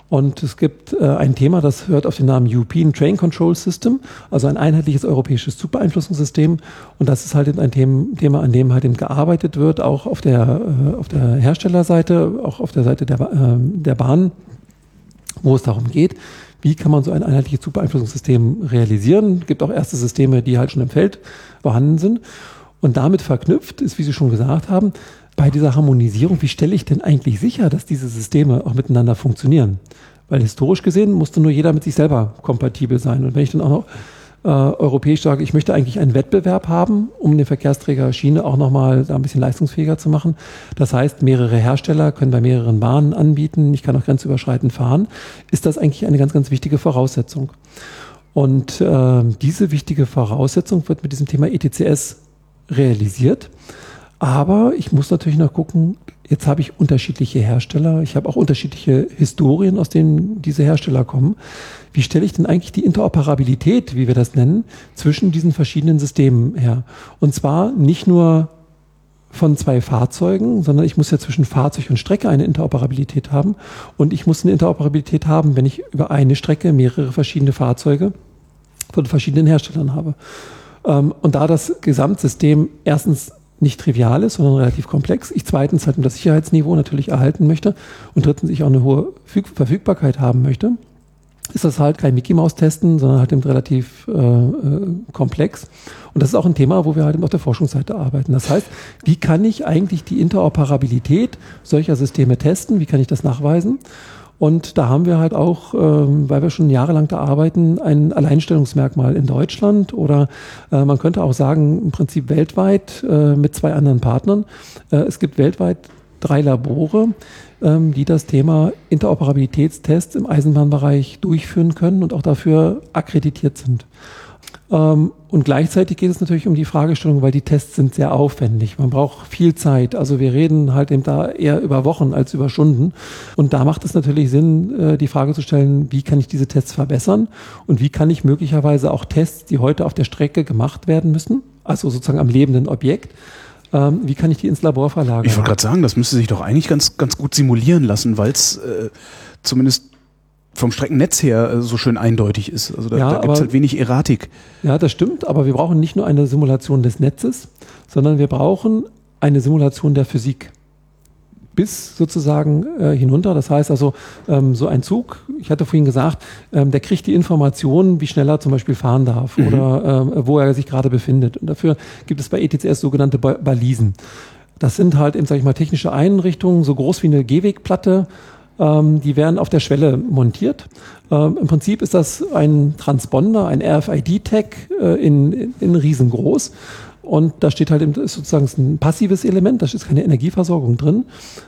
Und es gibt äh, ein Thema, das hört auf den Namen European Train Control System, also ein einheitliches europäisches Zugbeeinflussungssystem. Und das ist halt ein Thema, an dem halt eben gearbeitet wird, auch auf der, äh, auf der Herstellerseite, auch auf der Seite der, äh, der Bahn, wo es darum geht, wie kann man so ein einheitliches Zugbeeinflussungssystem realisieren. Es gibt auch erste Systeme, die halt schon im Feld vorhanden sind. Und damit verknüpft ist, wie Sie schon gesagt haben, bei dieser Harmonisierung, wie stelle ich denn eigentlich sicher, dass diese Systeme auch miteinander funktionieren? Weil historisch gesehen musste nur jeder mit sich selber kompatibel sein. Und wenn ich dann auch noch äh, europäisch sage, ich möchte eigentlich einen Wettbewerb haben, um den Verkehrsträger Schiene auch nochmal ein bisschen leistungsfähiger zu machen. Das heißt, mehrere Hersteller können bei mehreren Bahnen anbieten, ich kann auch grenzüberschreitend fahren, ist das eigentlich eine ganz, ganz wichtige Voraussetzung. Und äh, diese wichtige Voraussetzung wird mit diesem Thema ETCS realisiert. Aber ich muss natürlich noch gucken, jetzt habe ich unterschiedliche Hersteller, ich habe auch unterschiedliche Historien, aus denen diese Hersteller kommen. Wie stelle ich denn eigentlich die Interoperabilität, wie wir das nennen, zwischen diesen verschiedenen Systemen her? Und zwar nicht nur von zwei Fahrzeugen, sondern ich muss ja zwischen Fahrzeug und Strecke eine Interoperabilität haben. Und ich muss eine Interoperabilität haben, wenn ich über eine Strecke mehrere verschiedene Fahrzeuge von verschiedenen Herstellern habe. Ähm, und da das Gesamtsystem erstens nicht trivial ist, sondern relativ komplex. Ich zweitens halt das Sicherheitsniveau natürlich erhalten möchte und drittens ich auch eine hohe Verfügbarkeit haben möchte, ist das halt kein Mickey Maus testen, sondern halt eben relativ äh, äh, komplex. Und das ist auch ein Thema, wo wir halt eben auf der Forschungsseite arbeiten. Das heißt, wie kann ich eigentlich die Interoperabilität solcher Systeme testen? Wie kann ich das nachweisen? Und da haben wir halt auch, ähm, weil wir schon jahrelang da arbeiten, ein Alleinstellungsmerkmal in Deutschland oder äh, man könnte auch sagen, im Prinzip weltweit äh, mit zwei anderen Partnern. Äh, es gibt weltweit drei Labore, ähm, die das Thema Interoperabilitätstests im Eisenbahnbereich durchführen können und auch dafür akkreditiert sind. Ähm, und gleichzeitig geht es natürlich um die Fragestellung, weil die Tests sind sehr aufwendig. Man braucht viel Zeit. Also wir reden halt eben da eher über Wochen als über Stunden. Und da macht es natürlich Sinn, äh, die Frage zu stellen, wie kann ich diese Tests verbessern? Und wie kann ich möglicherweise auch Tests, die heute auf der Strecke gemacht werden müssen, also sozusagen am lebenden Objekt, ähm, wie kann ich die ins Labor verlagern? Ich wollte gerade sagen, das müsste sich doch eigentlich ganz, ganz gut simulieren lassen, weil es äh, zumindest vom Streckennetz her äh, so schön eindeutig ist. Also da, ja, da gibt es halt wenig Erratik. Ja, das stimmt, aber wir brauchen nicht nur eine Simulation des Netzes, sondern wir brauchen eine Simulation der Physik. Bis sozusagen äh, hinunter. Das heißt also, ähm, so ein Zug, ich hatte vorhin gesagt, ähm, der kriegt die Informationen, wie schnell er zum Beispiel fahren darf mhm. oder ähm, wo er sich gerade befindet. Und dafür gibt es bei ETCS sogenannte Balisen. Das sind halt eben, sag ich mal, technische Einrichtungen, so groß wie eine Gehwegplatte, ähm, die werden auf der Schwelle montiert. Ähm, Im Prinzip ist das ein Transponder, ein RFID-Tag äh, in, in riesengroß. Und da steht halt ist sozusagen ein passives Element, da ist keine Energieversorgung drin.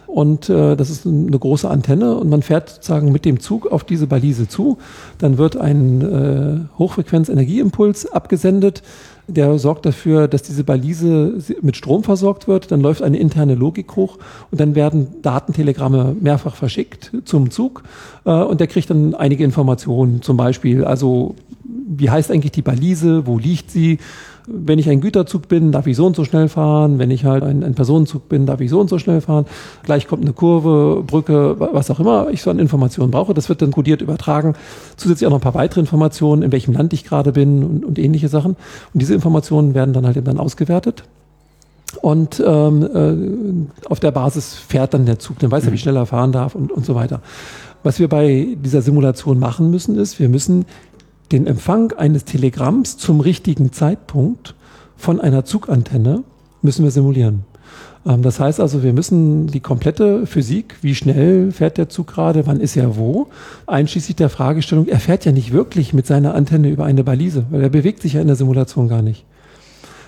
Und äh, das ist eine große Antenne und man fährt sozusagen mit dem Zug auf diese Balise zu. Dann wird ein äh, Hochfrequenz-Energieimpuls abgesendet der sorgt dafür, dass diese Balise mit Strom versorgt wird. Dann läuft eine interne Logik hoch und dann werden Datentelegramme mehrfach verschickt zum Zug äh, und der kriegt dann einige Informationen, zum Beispiel, also wie heißt eigentlich die Balise, wo liegt sie, wenn ich ein Güterzug bin, darf ich so und so schnell fahren. Wenn ich halt ein, ein, Personenzug bin, darf ich so und so schnell fahren. Gleich kommt eine Kurve, Brücke, was auch immer ich so an Informationen brauche. Das wird dann kodiert übertragen. Zusätzlich auch noch ein paar weitere Informationen, in welchem Land ich gerade bin und, und ähnliche Sachen. Und diese Informationen werden dann halt eben dann ausgewertet. Und ähm, äh, auf der Basis fährt dann der Zug, dann weiß er, wie mhm. schnell er fahren darf und, und so weiter. Was wir bei dieser Simulation machen müssen, ist, wir müssen den Empfang eines Telegramms zum richtigen Zeitpunkt von einer Zugantenne müssen wir simulieren. Ähm, das heißt also, wir müssen die komplette Physik, wie schnell fährt der Zug gerade, wann ist er wo, einschließlich der Fragestellung, er fährt ja nicht wirklich mit seiner Antenne über eine Balise, weil er bewegt sich ja in der Simulation gar nicht.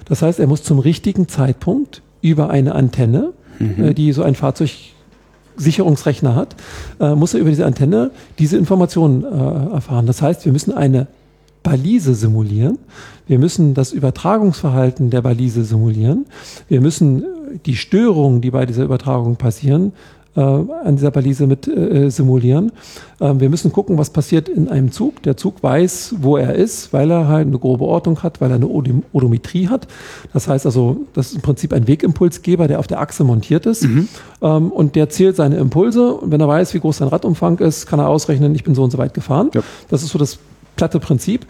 Das heißt, er muss zum richtigen Zeitpunkt über eine Antenne, mhm. Äh, die so ein Fahrzeug Sicherungsrechner hat, äh, muss er über diese Antenne diese Informationen äh, erfahren. Das heißt, wir müssen eine Balise simulieren. Wir müssen das Übertragungsverhalten der Balise simulieren. Wir müssen die Störungen, die bei dieser Übertragung passieren, äh, an dieser Balise mit äh, simulieren. Ähm, wir müssen gucken, was passiert in einem Zug. Der Zug weiß, wo er ist, weil er halt eine grobe Ortung hat, weil er eine Odometrie hat. Das heißt also, das ist im Prinzip ein Wegimpulsgeber, der auf der Achse montiert ist. Mhm. Ähm, und der zählt seine Impulse. Und wenn er weiß, wie groß sein Radumfang ist, kann er ausrechnen, ich bin so und so weit gefahren. Ja. Das ist so das platte Prinzip.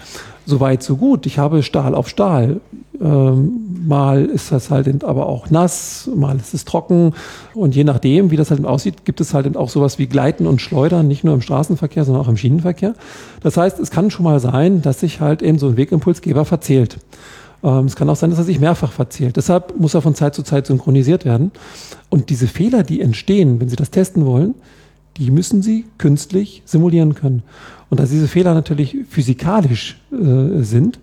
So weit, so gut. Ich habe Stahl auf Stahl. Ähm, mal ist das halt aber auch nass, mal ist es trocken. Und je nachdem, wie das halt aussieht, gibt es halt auch sowas wie Gleiten und Schleudern, nicht nur im Straßenverkehr, sondern auch im Schienenverkehr. Das heißt, es kann schon mal sein, dass sich halt eben so ein Wegimpulsgeber verzählt. Ähm, es kann auch sein, dass er sich mehrfach verzählt. Deshalb muss er von Zeit zu Zeit synchronisiert werden. Und diese Fehler, die entstehen, wenn Sie das testen wollen, die müssen Sie künstlich simulieren können. Und dass diese Fehler natürlich physikalisch äh, sind,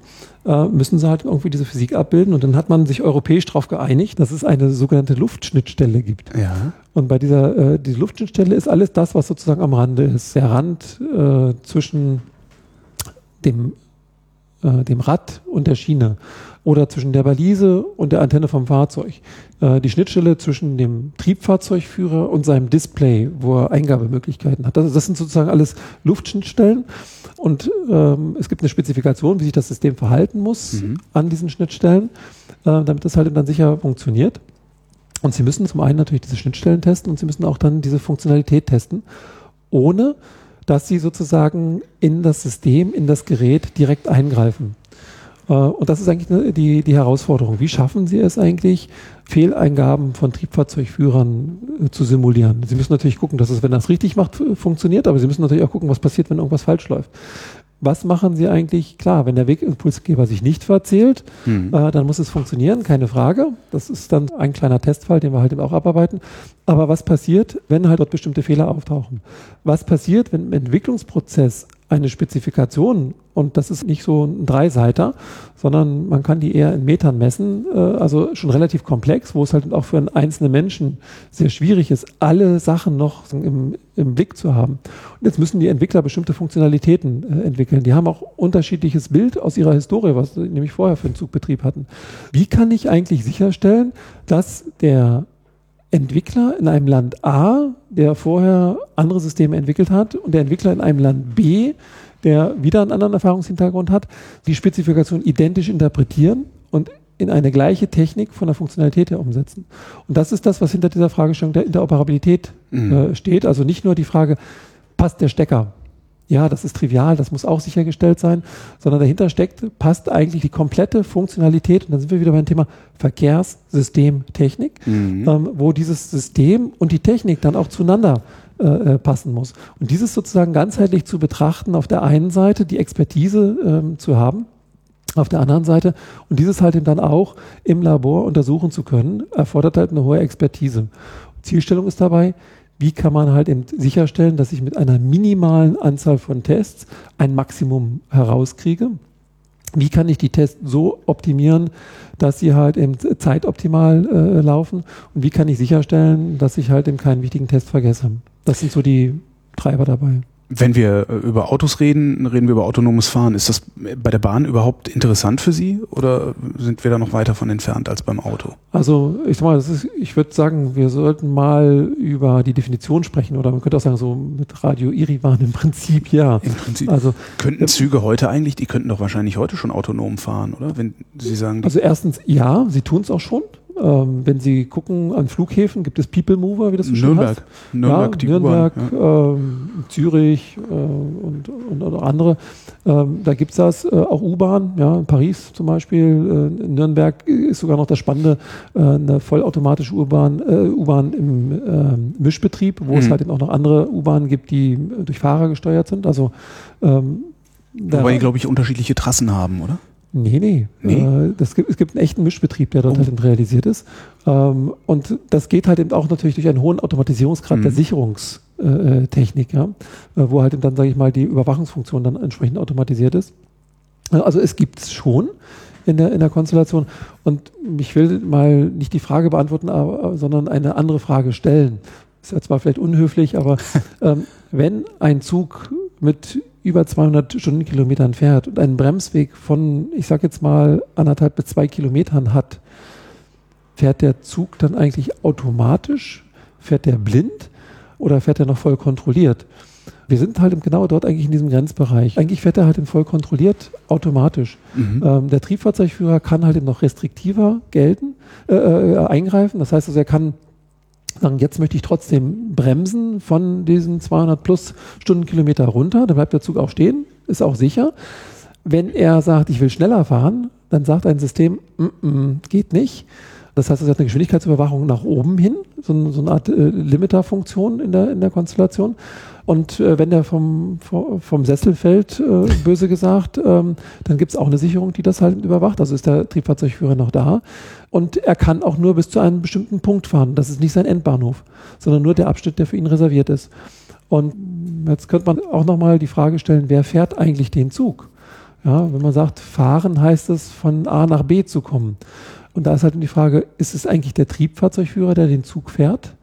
äh, müssen sie halt irgendwie diese Physik abbilden. Und dann hat man sich europäisch darauf geeinigt, dass es eine sogenannte Luftschnittstelle gibt. Ja. Und bei dieser äh, die Luftschnittstelle ist alles das, was sozusagen am Rande ist. Der Rand äh, zwischen dem, äh, dem Rad und der Schiene oder zwischen der Balise und der Antenne vom Fahrzeug. Äh, die Schnittstelle zwischen dem Triebfahrzeugführer und seinem Display, wo er Eingabemöglichkeiten hat. Das, das sind sozusagen alles Luftschnittstellen. Und ähm, es gibt eine Spezifikation, wie sich das System verhalten muss mhm. an diesen Schnittstellen, äh, damit das halt dann sicher funktioniert. Und Sie müssen zum einen natürlich diese Schnittstellen testen und Sie müssen auch dann diese Funktionalität testen, ohne dass Sie sozusagen in das System, in das Gerät direkt eingreifen. Äh, und das ist eigentlich die, die Herausforderung. Wie schaffen Sie es eigentlich, Fehleingaben von Triebfahrzeugführern äh, zu simulieren? Sie müssen natürlich gucken, dass es, wenn das richtig macht, funktioniert, aber Sie müssen natürlich auch gucken, was passiert, wenn irgendwas falsch läuft. Was machen Sie eigentlich? Klar, wenn der Wegimpulsgeber sich nicht verzählt, mhm. äh, dann muss es funktionieren, keine Frage. Das ist dann ein kleiner Testfall, den wir halt eben auch abarbeiten. Aber was passiert, wenn halt dort bestimmte Fehler auftauchen? Was passiert, wenn im Entwicklungsprozess eine Spezifikation und das ist nicht so ein Dreiseiter, sondern man kann die eher in Metern messen, äh, also schon relativ komplex, wo es halt auch für einen einzelnen Menschen sehr schwierig ist, alle Sachen noch im, im Blick zu haben. Und jetzt müssen die Entwickler bestimmte Funktionalitäten äh, entwickeln. Die haben auch unterschiedliches Bild aus ihrer Historie, was sie nämlich vorher für den Zugbetrieb hatten. Wie kann ich eigentlich sicherstellen, dass der Entwickler in einem Land A, der vorher andere Systeme entwickelt hat, und der Entwickler in einem Land B, der wieder einen anderen Erfahrungshintergrund hat, die Spezifikation identisch interpretieren und in eine gleiche Technik von der Funktionalität her umsetzen. Und das ist das, was hinter dieser Fragestellung der Interoperabilität mhm. äh, steht. Also nicht nur die Frage, passt der Stecker? Ja, das ist trivial, das muss auch sichergestellt sein, sondern dahinter steckt, passt eigentlich die komplette Funktionalität, und dann sind wir wieder beim Thema Verkehrssystemtechnik, mhm. ähm, wo dieses System und die Technik dann auch zueinander äh, äh, passen muss. Und dieses sozusagen ganzheitlich zu betrachten, auf der einen Seite die Expertise ähm, zu haben, auf der anderen Seite und dieses halt eben dann auch im Labor untersuchen zu können, erfordert halt eine hohe Expertise. Zielstellung ist dabei, wie kann man halt eben sicherstellen, dass ich mit einer minimalen Anzahl von Tests ein Maximum herauskriege. wie kann ich die Tests so optimieren, dass sie halt eben zeitoptimal äh, laufen und wie kann ich sicherstellen, dass ich halt eben keinen wichtigen Test vergesse. Das sind so die Treiber dabei. Wenn wir äh, über Autos reden, reden wir über autonomes Fahren. Ist das bei der Bahn überhaupt interessant für Sie oder sind wir da noch weiter von entfernt als beim Auto? Also ich sag mal, ist, ich würde sagen, wir sollten mal über die Definition sprechen oder man könnte auch sagen, so mit Radio Irivan im Prinzip ja. Im Prinzip. Also könnten Züge heute eigentlich, die könnten doch wahrscheinlich heute schon autonom fahren, oder? Wenn Sie sagen. Also erstens ja, sie tun es auch schon. Ähm, wenn Sie gucken an Flughäfen, gibt es People Mover, wie das so schön Nürnberg. heißt. Nürnberg, ja, Nürnberg, ja. ähm, Zürich äh, und, und, und, andere. Ähm, da gibt es das, äh, auch U-Bahn, ja, in Paris zum Beispiel. Äh, in Nürnberg ist sogar noch das Spannende, äh, eine vollautomatische U-Bahn äh, U-Bahn im ähm, Mischbetrieb, wo mhm. es halt eben auch noch andere U-Bahnen gibt, die durch Fahrer gesteuert sind. Also ähm, Wobei die, glaube ich, unterschiedliche Trassen haben, oder? Nee, nee. nee? Äh, das gibt, es gibt einen echten Mischbetrieb, der dort oh. halt realisiert ist. Ähm, und das geht halt eben auch natürlich durch einen hohen Automatisierungsgrad mhm. der Sicherungstechnik, ja, äh, wo halt eben dann, sage ich mal, die Überwachungsfunktion dann entsprechend automatisiert ist. Also es gibt es schon in der, in der Konstellation. Und ich will mal nicht die Frage beantworten, aber, sondern eine andere Frage stellen. Ist ja zwar vielleicht unhöflich, aber ähm, wenn ein Zug mit über 200 Stundenkilometern fährt und einen Bremsweg von, ich sage jetzt mal, anderthalb bis zwei Kilometern hat, fährt der Zug dann eigentlich automatisch? Fährt der blind oder fährt er noch voll kontrolliert? Wir sind halt genau dort eigentlich in diesem Grenzbereich. Eigentlich fährt er halt voll kontrolliert automatisch. Mhm. Ähm, der Triebfahrzeugführer kann halt noch restriktiver gelten, äh, äh, eingreifen. Das heißt also, er kann sagen, jetzt möchte ich trotzdem bremsen von diesen 200 plus Stundenkilometer runter, dann bleibt der Zug auch stehen, ist auch sicher. Wenn er sagt, ich will schneller fahren, dann sagt ein System, mm -mm, geht nicht. Das heißt, es hat eine Geschwindigkeitsüberwachung nach oben hin, so, so eine Art äh, Limiter-Funktion in der, in der Konstellation. Und äh, wenn der vom, vom Sessel fällt, äh, böse gesagt, ähm, dann gibt es auch eine Sicherung, die das halt überwacht. Also ist der Triebfahrzeugführer noch da. Und er kann auch nur bis zu einem bestimmten Punkt fahren. Das ist nicht sein Endbahnhof, sondern nur der Abschnitt, der für ihn reserviert ist. Und jetzt könnte man auch nochmal die Frage stellen, wer fährt eigentlich den Zug? Ja, wenn man sagt, fahren heißt es, von A nach B zu kommen. Und da ist halt die Frage, ist es eigentlich der Triebfahrzeugführer, der den Zug fährt?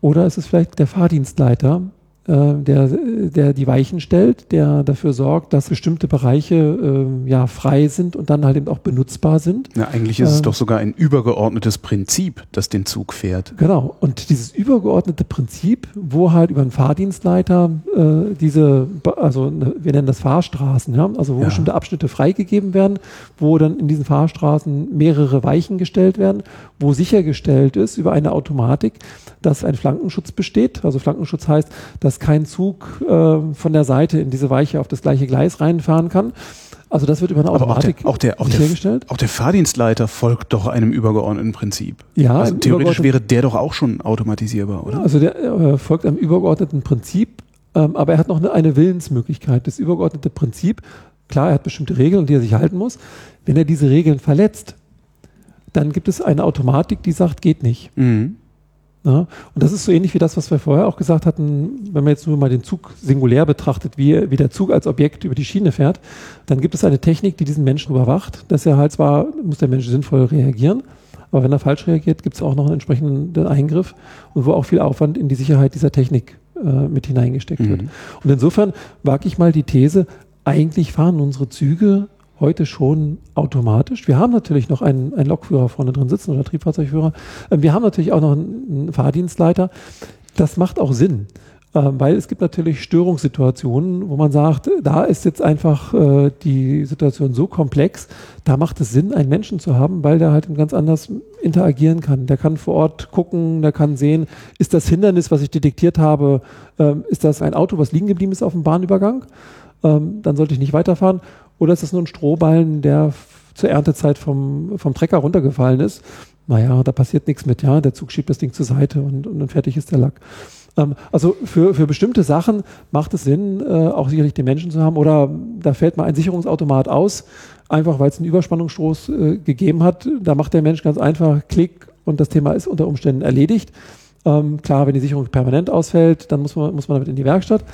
Oder ist es vielleicht der Fahrdienstleiter, der, der die Weichen stellt, der dafür sorgt, dass bestimmte Bereiche äh, ja frei sind und dann halt eben auch benutzbar sind. Ja, eigentlich ist äh, es doch sogar ein übergeordnetes Prinzip, das den Zug fährt. Genau. Und dieses übergeordnete Prinzip, wo halt über einen Fahrdienstleiter äh, diese, also ne, wir nennen das Fahrstraßen, ja, also wo ja. bestimmte Abschnitte freigegeben werden, wo dann in diesen Fahrstraßen mehrere Weichen gestellt werden, wo sichergestellt ist über eine Automatik, dass ein Flankenschutz besteht. Also Flankenschutz heißt, dass kein Zug äh, von der Seite in diese Weiche auf das gleiche Gleis reinfahren kann. Also das wird über eine Automatik auch der, auch der. Auch der, auch der Fahrdienstleiter folgt doch einem übergeordneten Prinzip. Ja, also theoretisch wäre der doch auch schon automatisierbar, oder? Also der äh, folgt einem übergeordneten Prinzip, ähm, aber er hat noch eine, eine Willensmöglichkeit. Das übergeordnete Prinzip, klar, er hat bestimmte Regeln, die er sich halten muss. Wenn er diese Regeln verletzt, dann gibt es eine Automatik, die sagt, geht nicht. Mhm. Ja, und das ist so ähnlich wie das, was wir vorher auch gesagt hatten, wenn man jetzt nur mal den Zug singulär betrachtet, wie, wie der Zug als Objekt über die Schiene fährt, dann gibt es eine Technik, die diesen Menschen überwacht, dass er halt zwar, muss der Mensch sinnvoll reagieren, aber wenn er falsch reagiert, gibt es auch noch einen entsprechenden Eingriff und wo auch viel Aufwand in die Sicherheit dieser Technik äh, mit hineingesteckt mhm. wird. Und insofern wage ich mal die These, eigentlich fahren unsere Züge heute schon automatisch. Wir haben natürlich noch einen, einen Lokführer vorne drin sitzen oder Triebfahrzeugführer. Ähm, wir haben natürlich auch noch einen Fahrdienstleiter. Das macht auch Sinn, ähm, weil es gibt natürlich Störungssituationen, wo man sagt, da ist jetzt einfach äh, die Situation so komplex, da macht es Sinn, einen Menschen zu haben, weil der halt ganz anders interagieren kann. Der kann vor Ort gucken, der kann sehen, ist das Hindernis, was ich detektiert habe, ähm, ist das ein Auto, was liegen geblieben ist auf dem Bahnübergang? dann sollte ich nicht weiterfahren. Oder ist es nur ein Strohballen, der zur Erntezeit vom, vom Trecker runtergefallen ist? Naja, da passiert nichts mit, ja. Der Zug schiebt das Ding zur Seite und, und dann fertig ist der Lack. Ähm, also für, für bestimmte Sachen macht es Sinn, äh, auch sicherlich den Menschen zu haben. Oder da fällt mal ein Sicherungsautomat aus, einfach weil es einen Überspannungsstoß äh, gegeben hat. Da macht der Mensch ganz einfach Klick und das Thema ist unter Umständen erledigt. Ähm, klar, wenn die Sicherung permanent ausfällt, dann muss man, muss man damit in die Werkstatt.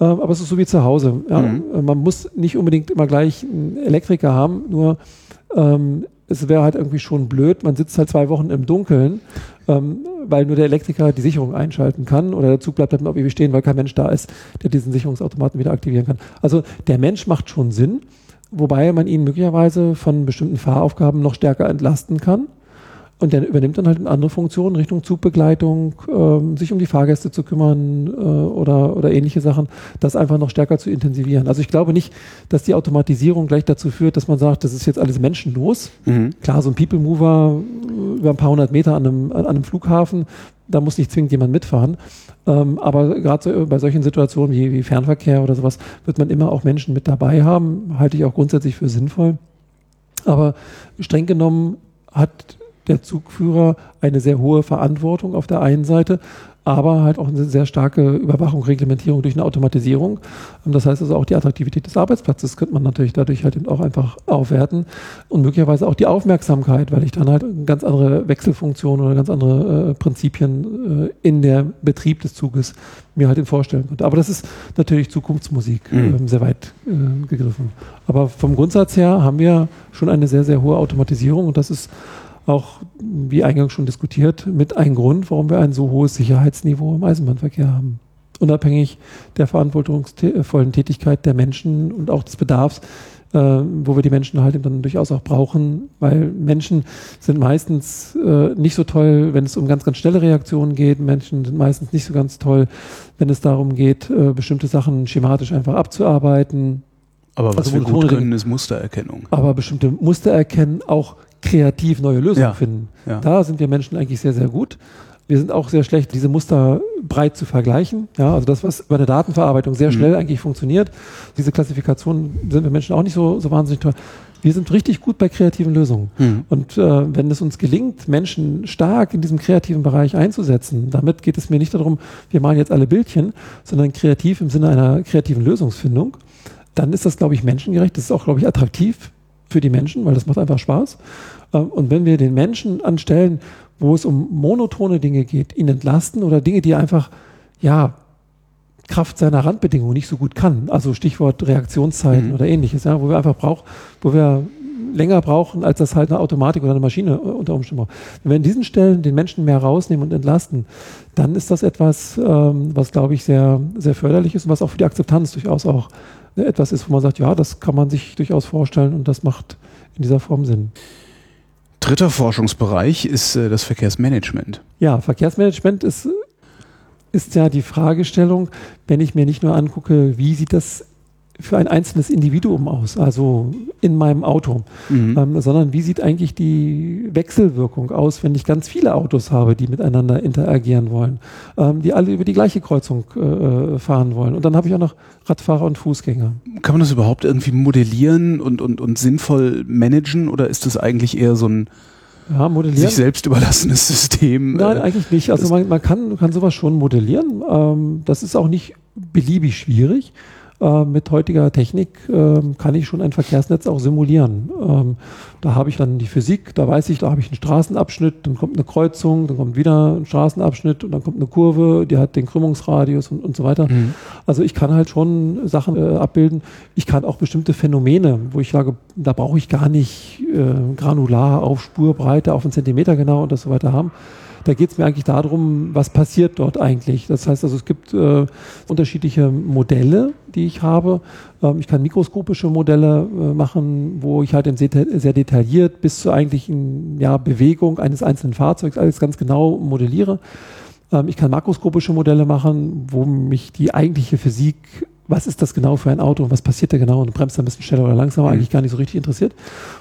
Ähm, aber es ist so wie zu Hause. Ja? Mhm. Äh, man muss nicht unbedingt immer gleich einen Elektriker haben, nur ähm, es wäre halt irgendwie schon blöd, man sitzt halt zwei Wochen im Dunkeln, ähm, weil nur der Elektriker die Sicherung einschalten kann oder der Zug bleibt halt noch ewig stehen, weil kein Mensch da ist, der diesen Sicherungsautomaten wieder aktivieren kann. Also der Mensch macht schon Sinn, wobei man ihn möglicherweise von bestimmten Fahraufgaben noch stärker entlasten kann. Und der übernimmt dann halt eine andere Funktion Richtung Zugbegleitung, ähm, sich um die Fahrgäste zu kümmern äh, oder, oder ähnliche Sachen, das einfach noch stärker zu intensivieren. Also ich glaube nicht, dass die Automatisierung gleich dazu führt, dass man sagt, das ist jetzt alles menschenlos. Mhm. Klar, so ein People Mover über ein paar hundert Meter an einem, an einem Flughafen, da muss nicht zwingend jemand mitfahren. Ähm, aber gerade so, bei solchen Situationen wie, wie Fernverkehr oder sowas wird man immer auch Menschen mit dabei haben. Halte ich auch grundsätzlich für sinnvoll. Aber streng genommen hat der Zugführer eine sehr hohe Verantwortung auf der einen Seite, aber halt auch eine sehr starke Überwachung, Reglementierung durch eine Automatisierung. Das heißt also auch die Attraktivität des Arbeitsplatzes könnte man natürlich dadurch halt auch einfach aufwerten und möglicherweise auch die Aufmerksamkeit, weil ich dann halt ganz andere Wechselfunktionen oder ganz andere äh, Prinzipien äh, in der Betrieb des Zuges mir halt vorstellen könnte. Aber das ist natürlich Zukunftsmusik, mhm. äh, sehr weit äh, gegriffen. Aber vom Grundsatz her haben wir schon eine sehr, sehr hohe Automatisierung und das ist auch, wie eingangs schon diskutiert, mit ein Grund, warum wir ein so hohes Sicherheitsniveau im Eisenbahnverkehr haben. Unabhängig der verantwortungsvollen Tätigkeit der Menschen und auch des Bedarfs, äh, wo wir die Menschen halt dann durchaus auch brauchen, weil Menschen sind meistens äh, nicht so toll, wenn es um ganz, ganz schnelle Reaktionen geht. Menschen sind meistens nicht so ganz toll, wenn es darum geht, äh, bestimmte Sachen schematisch einfach abzuarbeiten. Aber was also, wir gut können, ist Mustererkennung. Aber bestimmte Muster erkennen, auch kreativ neue Lösungen ja. finden. Ja. Da sind wir Menschen eigentlich sehr, sehr gut. Wir sind auch sehr schlecht, diese Muster breit zu vergleichen. Ja, also das, was bei der Datenverarbeitung sehr mhm. schnell mhm. eigentlich funktioniert, diese Klassifikation sind wir Menschen auch nicht so, so wahnsinnig toll. Wir sind richtig gut bei kreativen Lösungen. Mhm. Und äh, wenn es uns gelingt, Menschen stark in diesem kreativen Bereich einzusetzen, damit geht es mir nicht darum, wir malen jetzt alle Bildchen, sondern kreativ im Sinne einer kreativen Lösungsfindung, dann ist das, glaube ich, menschengerecht. Das ist auch, glaube ich, attraktiv für die Menschen, weil das macht einfach Spaß. Ähm, und wenn wir den Menschen anstellen, wo es um monotone Dinge geht, ihn entlasten oder Dinge, die er einfach, ja, Kraft seiner Randbedingungen nicht so gut kann, also Stichwort Reaktionszeiten mhm. oder ähnliches, ja, wo wir einfach brauchen, wo wir länger brauchen, als das halt eine Automatik oder eine Maschine unter Umständen braucht. Wenn wir an diesen Stellen den Menschen mehr rausnehmen und entlasten, dann ist das etwas, ähm, was glaube ich sehr, sehr förderlich ist und was auch für die Akzeptanz durchaus auch etwas ist, wo man sagt, ja, das kann man sich durchaus vorstellen und das macht in dieser Form Sinn. Dritter Forschungsbereich ist äh, das Verkehrsmanagement. Ja, Verkehrsmanagement ist, ist ja die Fragestellung, wenn ich mir nicht nur angucke, wie sieht das für ein einzelnes Individuum aus, also in meinem Auto, mhm. ähm, sondern wie sieht eigentlich die Wechselwirkung aus, wenn ich ganz viele Autos habe, die miteinander interagieren wollen, ähm, die alle über die gleiche Kreuzung äh, fahren wollen. Und dann habe ich auch noch Radfahrer und Fußgänger. Kann man das überhaupt irgendwie modellieren und, und, und sinnvoll managen oder ist das eigentlich eher so ein ja, sich selbst überlassenes System? Nein, äh, eigentlich nicht. Also man, man kann, kann sowas schon modellieren. Ähm, das ist auch nicht beliebig schwierig. Äh, mit heutiger Technik äh, kann ich schon ein Verkehrsnetz auch simulieren. Ähm, da habe ich dann die Physik, da weiß ich, da habe ich einen Straßenabschnitt, dann kommt eine Kreuzung, dann kommt wieder ein Straßenabschnitt und dann kommt eine Kurve, die hat den Krümmungsradius und, und so weiter. Mhm. Also ich kann halt schon Sachen äh, abbilden. Ich kann auch bestimmte Phänomene, wo ich sage, da brauche ich gar nicht äh, granular auf Spurbreite, auf einen Zentimeter genau und das so weiter haben da geht es mir eigentlich darum, was passiert dort eigentlich. Das heißt also, es gibt äh, unterschiedliche Modelle, die ich habe. Ähm, ich kann mikroskopische Modelle äh, machen, wo ich halt sehr detailliert bis zur eigentlichen ja, Bewegung eines einzelnen Fahrzeugs alles ganz genau modelliere. Ähm, ich kann makroskopische Modelle machen, wo mich die eigentliche Physik was ist das genau für ein Auto und was passiert da genau und bremst da ein bisschen schneller oder langsamer, mhm. eigentlich gar nicht so richtig interessiert.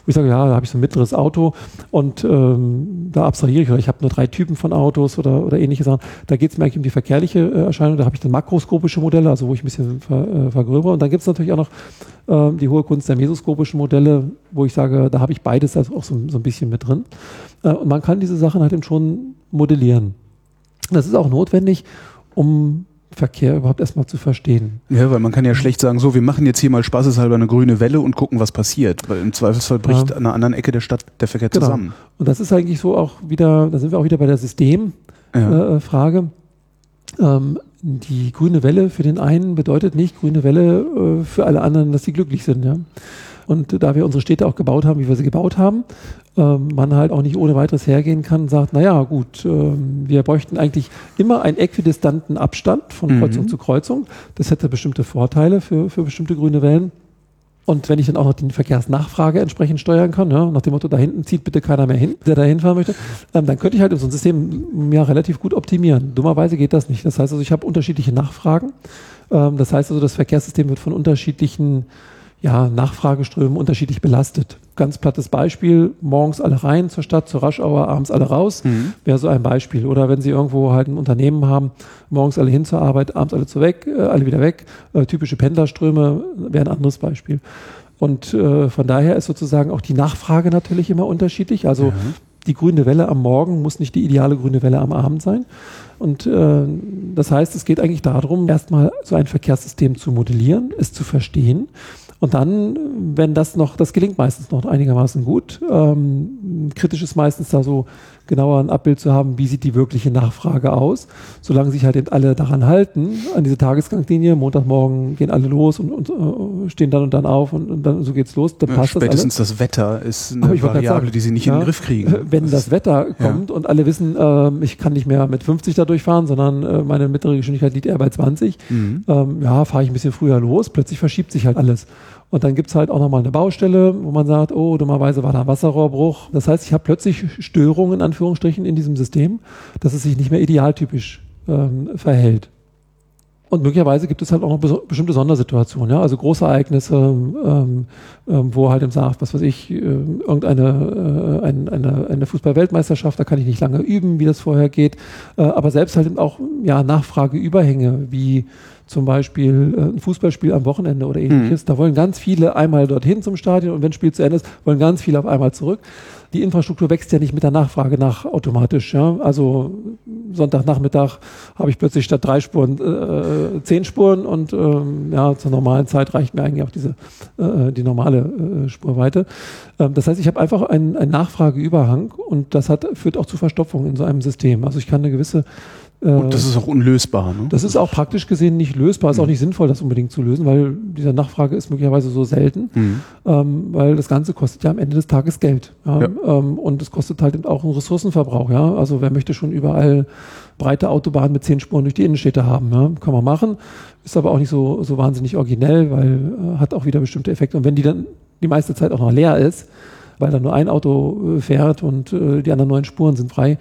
Wo ich sage, ja, da habe ich so ein mittleres Auto und ähm, da abstrahiere ich oder ich habe nur drei Typen von Autos oder, oder ähnliche Sachen. Da geht es mir eigentlich um die verkehrliche äh, Erscheinung, da habe ich dann makroskopische Modelle, also wo ich ein bisschen ver, äh, vergröbere. Und dann gibt es natürlich auch noch äh, die hohe Kunst der mesoskopischen Modelle, wo ich sage, da habe ich beides also auch so, so ein bisschen mit drin. Äh, und man kann diese Sachen halt eben schon modellieren. Das ist auch notwendig, um Verkehr überhaupt erstmal zu verstehen. Ja, weil man kann ja schlecht sagen, so, wir machen jetzt hier mal spaßeshalber eine grüne Welle und gucken, was passiert. Weil im Zweifelsfall bricht ja. an einer anderen Ecke der Stadt der Verkehr genau. zusammen. Und das ist eigentlich so auch wieder, da sind wir auch wieder bei der System, ja. äh. Ähm, die grüne Welle für den einen bedeutet nicht grüne Welle äh, für alle anderen, dass sie glücklich sind. Ja? Und da wir unsere Städte auch gebaut haben, wie wir sie gebaut haben, ähm, man halt auch nicht ohne weiteres hergehen kann und sagt, naja, gut, ähm, wir bräuchten eigentlich immer einen äquidistanten Abstand von mhm. Kreuzung mhm. zu Kreuzung. Das hätte bestimmte Vorteile für, für bestimmte grüne Wellen. Und wenn ich dann auch noch die Verkehrsnachfrage entsprechend steuern kann, ja, nach dem Motto, da hinten zieht bitte keiner mehr hin, der da hinfahren möchte, ähm, dann könnte ich halt so ein System ja relativ gut optimieren. Dummerweise geht das nicht. Das heißt also, ich habe unterschiedliche Nachfragen. Ähm, das heißt also, das Verkehrssystem wird von unterschiedlichen ja, Nachfrageströmen unterschiedlich belastet. Ganz plattes Beispiel, morgens alle rein zur Stadt, zur Raschauer, abends alle raus, mhm. wäre so ein Beispiel. Oder wenn Sie irgendwo halt ein Unternehmen haben, morgens alle hin zur Arbeit, abends alle zu weg, äh, alle wieder weg, äh, typische Pendlerströme wäre ein anderes Beispiel. Und äh, von daher ist sozusagen auch die Nachfrage natürlich immer unterschiedlich. Also mhm. die grüne Welle am Morgen muss nicht die ideale grüne Welle am Abend sein. Und äh, das heißt, es geht eigentlich darum, erstmal so ein Verkehrssystem zu modellieren, es zu verstehen und dann, wenn das noch, das gelingt meistens noch einigermaßen gut. Ähm, kritisch ist meistens da so genauer ein Abbild zu haben, wie sieht die wirkliche Nachfrage aus. Solange sich halt eben alle daran halten, an diese Tagesgangslinie, Montagmorgen gehen alle los und, und uh, stehen dann und dann auf und, und dann so geht's los, dann ja, passt spätestens das, das Wetter ist eine Variable, die sie nicht ja, in den Griff kriegen. Wenn das, das Wetter kommt ja. und alle wissen, äh, ich kann nicht mehr mit 50 da durchfahren, sondern äh, meine mittlere Geschwindigkeit liegt eher bei 20, mhm. ähm, ja, fahre ich ein bisschen früher los, plötzlich verschiebt sich halt alles. Und dann gibt's halt auch nochmal eine Baustelle, wo man sagt, oh, dummerweise war da ein Wasserrohrbruch. Das heißt, ich habe plötzlich Störungen in Anführungsstrichen in diesem System, dass es sich nicht mehr idealtypisch ähm, verhält. Und möglicherweise gibt es halt auch noch bestimmte Sondersituationen, ja, also Großereignisse, ähm, ähm, wo halt im sagt, was weiß ich, äh, irgendeine äh, ein, eine, eine Fußball-Weltmeisterschaft, da kann ich nicht lange üben, wie das vorher geht, äh, aber selbst halt auch ja Nachfrageüberhänge, wie zum Beispiel äh, ein Fußballspiel am Wochenende oder ähnliches. Mhm. Da wollen ganz viele einmal dorthin zum Stadion und wenn das Spiel zu Ende ist, wollen ganz viele auf einmal zurück. Die Infrastruktur wächst ja nicht mit der Nachfrage nach automatisch. Ja? Also Sonntagnachmittag habe ich plötzlich statt drei Spuren äh, zehn Spuren und ähm, ja, zur normalen Zeit reicht mir eigentlich auch diese äh, die normale äh, Spurweite. Ähm, das heißt, ich habe einfach einen, einen Nachfrageüberhang und das hat, führt auch zu Verstopfung in so einem System. Also ich kann eine gewisse und das ist auch unlösbar. Ne? Das ist auch praktisch gesehen nicht lösbar, ist mhm. auch nicht sinnvoll, das unbedingt zu lösen, weil diese Nachfrage ist möglicherweise so selten, mhm. ähm, weil das Ganze kostet ja am Ende des Tages Geld. Ja? Ja. Ähm, und es kostet halt eben auch einen Ressourcenverbrauch. Ja? Also wer möchte schon überall breite Autobahnen mit zehn Spuren durch die Innenstädte haben? Ja? Kann man machen, ist aber auch nicht so, so wahnsinnig originell, weil äh, hat auch wieder bestimmte Effekte. Und wenn die dann die meiste Zeit auch noch leer ist, weil da nur ein Auto äh, fährt und äh, die anderen neun Spuren sind frei,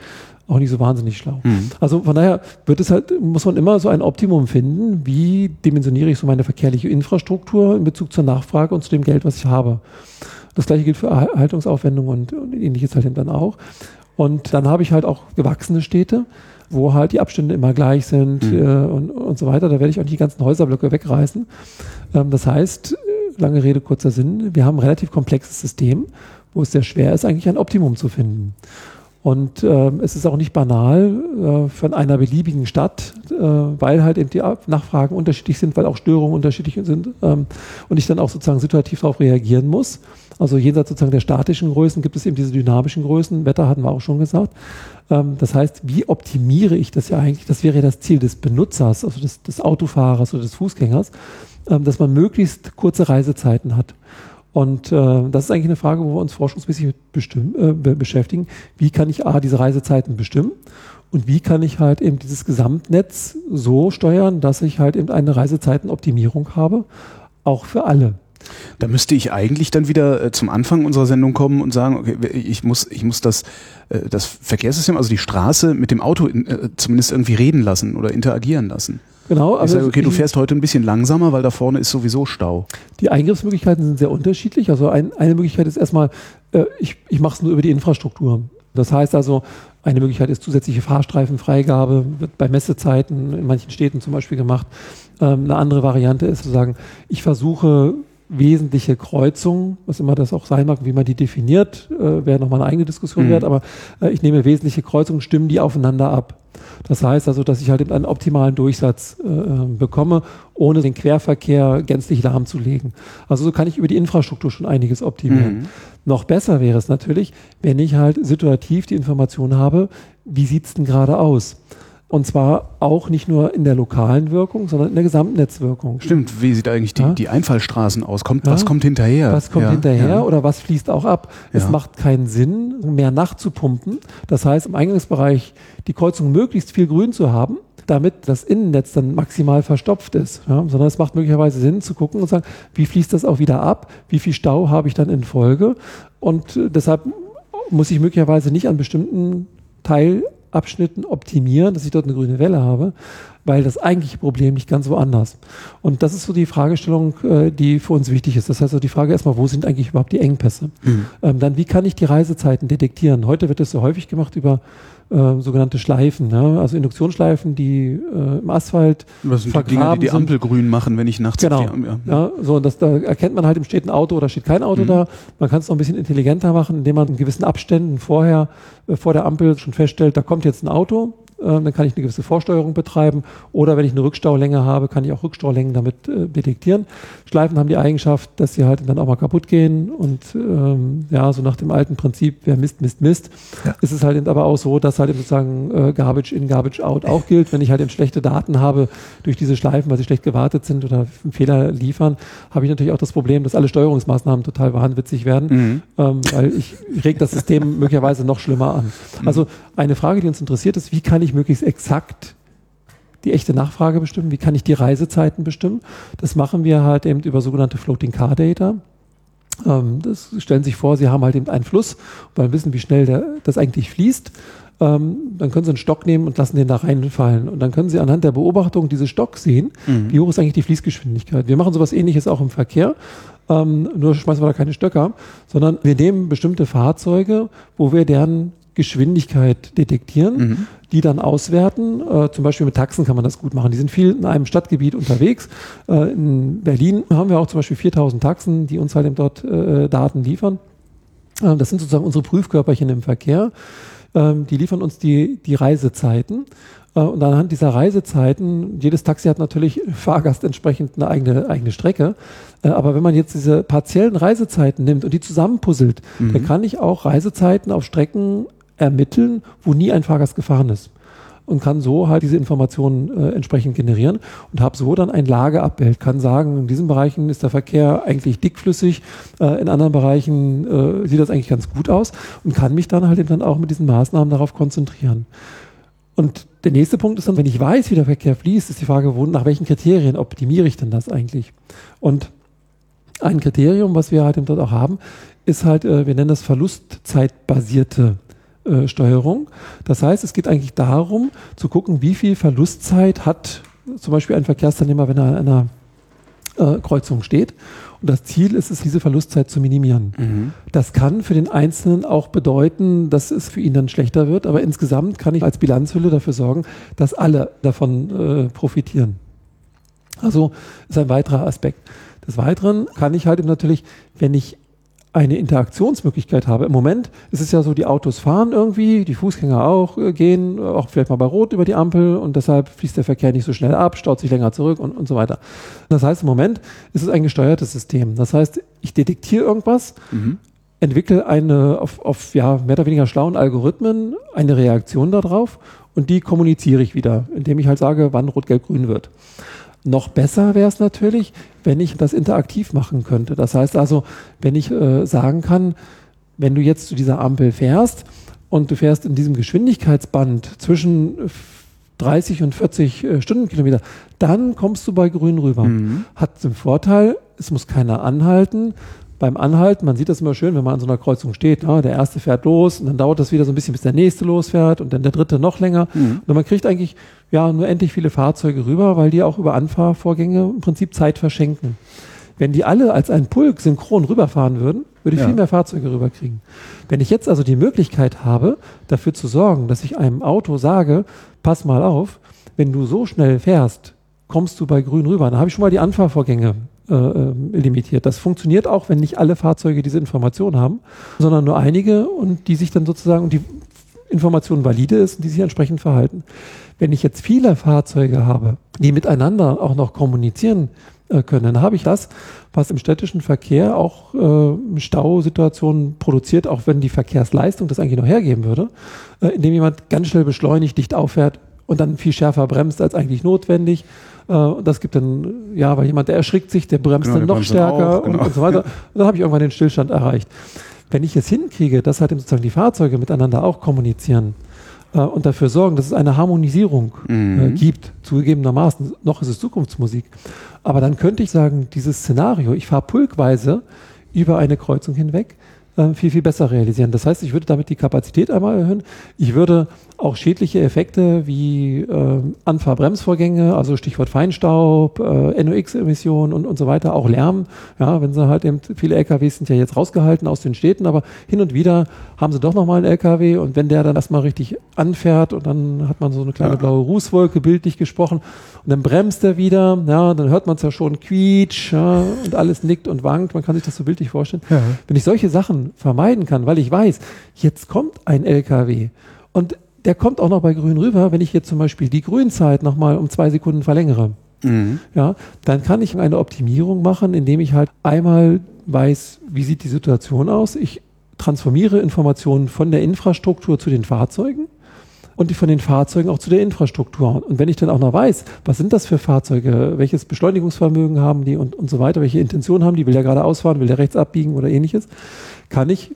auch nicht so wahnsinnig schlau. Mhm. Also von daher wird es halt, muss man immer so ein Optimum finden, wie dimensioniere ich so meine verkehrliche Infrastruktur in Bezug zur Nachfrage und zu dem Geld, was ich habe. Das gleiche gilt für Erhaltungsaufwendungen und, und ähnliches halt dann auch. Und dann habe ich halt auch gewachsene Städte, wo halt die Abstände immer gleich sind mhm. äh, und, und so weiter. Da werde ich auch nicht die ganzen Häuserblöcke wegreißen. Ähm, das heißt, lange Rede, kurzer Sinn, wir haben ein relativ komplexes System, wo es sehr schwer ist, eigentlich ein Optimum zu finden. Und ähm, es ist auch nicht banal äh, von einer beliebigen Stadt, äh, weil halt eben die Nachfragen unterschiedlich sind, weil auch Störungen unterschiedlich sind ähm, und ich dann auch sozusagen situativ darauf reagieren muss. Also jenseits sozusagen der statischen Größen gibt es eben diese dynamischen Größen. Wetter hatten wir auch schon gesagt. Ähm, das heißt, wie optimiere ich das ja eigentlich? Das wäre ja das Ziel des Benutzers, also des, des Autofahrers oder des Fußgängers, ähm, dass man möglichst kurze Reisezeiten hat. Und äh, das ist eigentlich eine Frage, wo wir uns forschungsmäßig mit bestimmen, äh, beschäftigen. Wie kann ich A, diese Reisezeiten bestimmen? Und wie kann ich halt eben dieses Gesamtnetz so steuern, dass ich halt eben eine Reisezeitenoptimierung habe, auch für alle. Da müsste ich eigentlich dann wieder äh, zum Anfang unserer Sendung kommen und sagen, okay, ich muss, ich muss das, äh, das Verkehrssystem, also die Straße mit dem Auto äh, zumindest irgendwie reden lassen oder interagieren lassen. Genau. Also ich sage, okay, du fährst heute ein bisschen langsamer, weil da vorne ist sowieso Stau. Die Eingriffsmöglichkeiten sind sehr unterschiedlich. Also ein, eine Möglichkeit ist erstmal, äh, ich, ich mache es nur über die Infrastruktur. Das heißt also, eine Möglichkeit ist zusätzliche Fahrstreifenfreigabe, wird bei Messezeiten in manchen Städten zum Beispiel gemacht. Ähm, eine andere Variante ist zu sagen, ich versuche wesentliche Kreuzungen, was immer das auch sein mag, wie man die definiert, äh, wäre nochmal eine eigene Diskussion mhm. wert, aber äh, ich nehme wesentliche Kreuzungen, stimmen die aufeinander ab. Das heißt also, dass ich halt einen optimalen Durchsatz äh, bekomme, ohne den Querverkehr gänzlich lahmzulegen. Also so kann ich über die Infrastruktur schon einiges optimieren. Mhm. Noch besser wäre es natürlich, wenn ich halt situativ die Information habe, wie sieht es denn gerade aus? Und zwar auch nicht nur in der lokalen Wirkung, sondern in der Gesamtnetzwirkung. Stimmt, wie sieht eigentlich die, ja? die Einfallstraßen aus? Kommt, ja? Was kommt hinterher? Was kommt ja, hinterher oder was fließt auch ab? Es macht keinen Sinn, mehr nachzupumpen. Das heißt, im Eingangsbereich die Kreuzung möglichst viel Grün zu haben, damit das Innennetz dann maximal verstopft ist. Sondern es macht möglicherweise Sinn zu gucken und sagen, wie fließt das auch wieder ab? Wie viel Stau habe ich dann in Folge? Und äh, deshalb muss ich möglicherweise nicht an bestimmten Teil Abschnitten optimieren, dass ich dort eine grüne Welle habe, weil das eigentliche Problem liegt ganz woanders. Und das ist so die Fragestellung, äh, die für uns wichtig ist. Das heißt also die Frage erstmal, wo sind eigentlich überhaupt die Engpässe? Mhm. Ähm, dann, wie kann ich die Reisezeiten detektieren? Heute wird das so häufig gemacht über äh, sogenannte Schleifen, ne? also Induktionsschleifen, die äh, im Asphalt Was sind die Dinger, die die Ampel grün machen, wenn ich nachts genau. auf die Ampel, ja. ja. so das, da erkennt man halt, im steht ein Auto oder steht kein Auto mhm. da. Man kann es noch ein bisschen intelligenter machen, indem man in gewissen Abständen vorher äh, vor der Ampel schon feststellt, da kommt jetzt ein Auto dann kann ich eine gewisse Vorsteuerung betreiben. Oder wenn ich eine Rückstaulänge habe, kann ich auch Rückstaulängen damit äh, detektieren. Schleifen haben die Eigenschaft, dass sie halt dann auch mal kaputt gehen und ähm, ja, so nach dem alten Prinzip, wer misst, misst, misst, ja. ist es halt eben aber auch so, dass halt eben sozusagen äh, Garbage in, Garbage out auch gilt. Wenn ich halt eben schlechte Daten habe durch diese Schleifen, weil sie schlecht gewartet sind oder einen Fehler liefern, habe ich natürlich auch das Problem, dass alle Steuerungsmaßnahmen total wahnwitzig werden, mhm. ähm, weil ich reg das System möglicherweise noch schlimmer an. Also eine Frage, die uns interessiert ist, wie kann ich möglichst exakt die echte Nachfrage bestimmen? Wie kann ich die Reisezeiten bestimmen? Das machen wir halt eben über sogenannte Floating Car Data. Ähm, das stellen Sie sich vor, Sie haben halt eben einen Fluss, wollen wissen, wie schnell der, das eigentlich fließt. Ähm, dann können Sie einen Stock nehmen und lassen den da reinfallen. Und dann können Sie anhand der Beobachtung dieses Stocks sehen, mhm. wie hoch ist eigentlich die Fließgeschwindigkeit. Wir machen sowas ähnliches auch im Verkehr. Ähm, nur schmeißen wir da keine Stöcker, sondern wir nehmen bestimmte Fahrzeuge, wo wir deren Geschwindigkeit detektieren, mhm. die dann auswerten. Äh, zum Beispiel mit Taxen kann man das gut machen. Die sind viel in einem Stadtgebiet unterwegs. Äh, in Berlin haben wir auch zum Beispiel 4000 Taxen, die uns halt eben dort äh, Daten liefern. Äh, das sind sozusagen unsere Prüfkörperchen im Verkehr. Ähm, die liefern uns die, die Reisezeiten. Äh, und anhand dieser Reisezeiten, jedes Taxi hat natürlich Fahrgast entsprechend eine eigene, eigene Strecke. Äh, aber wenn man jetzt diese partiellen Reisezeiten nimmt und die zusammenpuzzelt, mhm. dann kann ich auch Reisezeiten auf Strecken ermitteln, wo nie ein Fahrgast gefahren ist und kann so halt diese Informationen äh, entsprechend generieren und habe so dann ein Lageabbild. Kann sagen, in diesen Bereichen ist der Verkehr eigentlich dickflüssig, äh, in anderen Bereichen äh, sieht das eigentlich ganz gut aus und kann mich dann halt eben dann auch mit diesen Maßnahmen darauf konzentrieren. Und der nächste Punkt ist dann, wenn ich weiß, wie der Verkehr fließt, ist die Frage, nach welchen Kriterien optimiere ich denn das eigentlich? Und ein Kriterium, was wir halt eben dort auch haben, ist halt, äh, wir nennen das verlustzeitbasierte äh, Steuerung. Das heißt, es geht eigentlich darum, zu gucken, wie viel Verlustzeit hat zum Beispiel ein Verkehrsteilnehmer, wenn er an einer äh, Kreuzung steht. Und das Ziel ist es, diese Verlustzeit zu minimieren. Mhm. Das kann für den Einzelnen auch bedeuten, dass es für ihn dann schlechter wird, aber insgesamt kann ich als Bilanzhülle dafür sorgen, dass alle davon äh, profitieren. Also ist ein weiterer Aspekt. Des Weiteren kann ich halt natürlich, wenn ich eine Interaktionsmöglichkeit habe. Im Moment ist es ja so, die Autos fahren irgendwie, die Fußgänger auch äh, gehen, auch vielleicht mal bei Rot über die Ampel und deshalb fließt der Verkehr nicht so schnell ab, staut sich länger zurück und, und so weiter. Das heißt, im Moment ist es ein gesteuertes System. Das heißt, ich detektiere irgendwas, mhm. entwickle eine auf, auf ja, mehr oder weniger schlauen Algorithmen eine Reaktion darauf und die kommuniziere ich wieder, indem ich halt sage, wann Rot, Gelb, Grün wird. Noch besser wäre es natürlich, wenn ich das interaktiv machen könnte. Das heißt also, wenn ich äh, sagen kann, wenn du jetzt zu dieser Ampel fährst und du fährst in diesem Geschwindigkeitsband zwischen 30 und 40 äh, Stundenkilometer, dann kommst du bei Grün rüber. Mhm. Hat den Vorteil, es muss keiner anhalten, beim Anhalten, man sieht das immer schön, wenn man an so einer Kreuzung steht, ja, der erste fährt los und dann dauert das wieder so ein bisschen, bis der nächste losfährt und dann der dritte noch länger. Mhm. Und man kriegt eigentlich ja nur endlich viele Fahrzeuge rüber, weil die auch über Anfahrvorgänge im Prinzip Zeit verschenken. Wenn die alle als ein Pulk synchron rüberfahren würden, würde ich ja. viel mehr Fahrzeuge rüberkriegen. Wenn ich jetzt also die Möglichkeit habe, dafür zu sorgen, dass ich einem Auto sage, pass mal auf, wenn du so schnell fährst, kommst du bei grün rüber. Dann habe ich schon mal die Anfahrvorgänge äh, ähm, limitiert. Das funktioniert auch, wenn nicht alle Fahrzeuge diese Information haben, sondern nur einige und die sich dann sozusagen, und die Information valide ist und die sich entsprechend verhalten. Wenn ich jetzt viele Fahrzeuge habe, die miteinander auch noch kommunizieren äh, können, dann habe ich das, was im städtischen Verkehr auch äh, Stausituationen produziert, auch wenn die Verkehrsleistung das eigentlich noch hergeben würde, äh, indem jemand ganz schnell beschleunigt, dicht auffährt und dann viel schärfer bremst als eigentlich notwendig. Äh, das gibt dann, ja, weil jemand, der erschrickt sich, der bremst genau, dann noch stärker auch, genau. und, und, so weiter. Und dann habe ich irgendwann den Stillstand erreicht. Wenn ich es hinkriege, dass halt sozusagen die Fahrzeuge miteinander auch kommunizieren, äh, und dafür sorgen, dass es eine Harmonisierung äh, mhm. gibt, zugegebenermaßen. Noch ist es Zukunftsmusik. Aber dann könnte ich sagen, dieses Szenario, ich fahre pulkweise über eine Kreuzung hinweg, äh, viel, viel besser realisieren. Das heißt, ich würde damit die Kapazität einmal erhöhen. Ich würde auch schädliche Effekte wie äh, Anfahrbremsvorgänge, also Stichwort Feinstaub, äh, NOx-Emissionen und, und so weiter, auch Lärm. Ja, wenn sie halt eben, viele LKWs sind ja jetzt rausgehalten aus den Städten, aber hin und wieder haben sie doch nochmal einen LKW und wenn der dann erstmal richtig anfährt und dann hat man so eine kleine ja. blaue Rußwolke, bildlich gesprochen, und dann bremst er wieder, ja, dann hört man es ja schon quietsch, ja, und alles nickt und wankt, man kann sich das so bildlich vorstellen. Ja. Wenn ich solche Sachen vermeiden kann, weil ich weiß, jetzt kommt ein LKW und der kommt auch noch bei grün rüber, wenn ich jetzt zum Beispiel die Grünzeit nochmal um zwei Sekunden verlängere. Mhm. Ja, dann kann ich eine Optimierung machen, indem ich halt einmal weiß, wie sieht die Situation aus. Ich transformiere Informationen von der Infrastruktur zu den Fahrzeugen und die von den Fahrzeugen auch zu der Infrastruktur. Und wenn ich dann auch noch weiß, was sind das für Fahrzeuge, welches Beschleunigungsvermögen haben die und, und so weiter, welche Intention haben die, will der gerade ausfahren, will der rechts abbiegen oder ähnliches, kann ich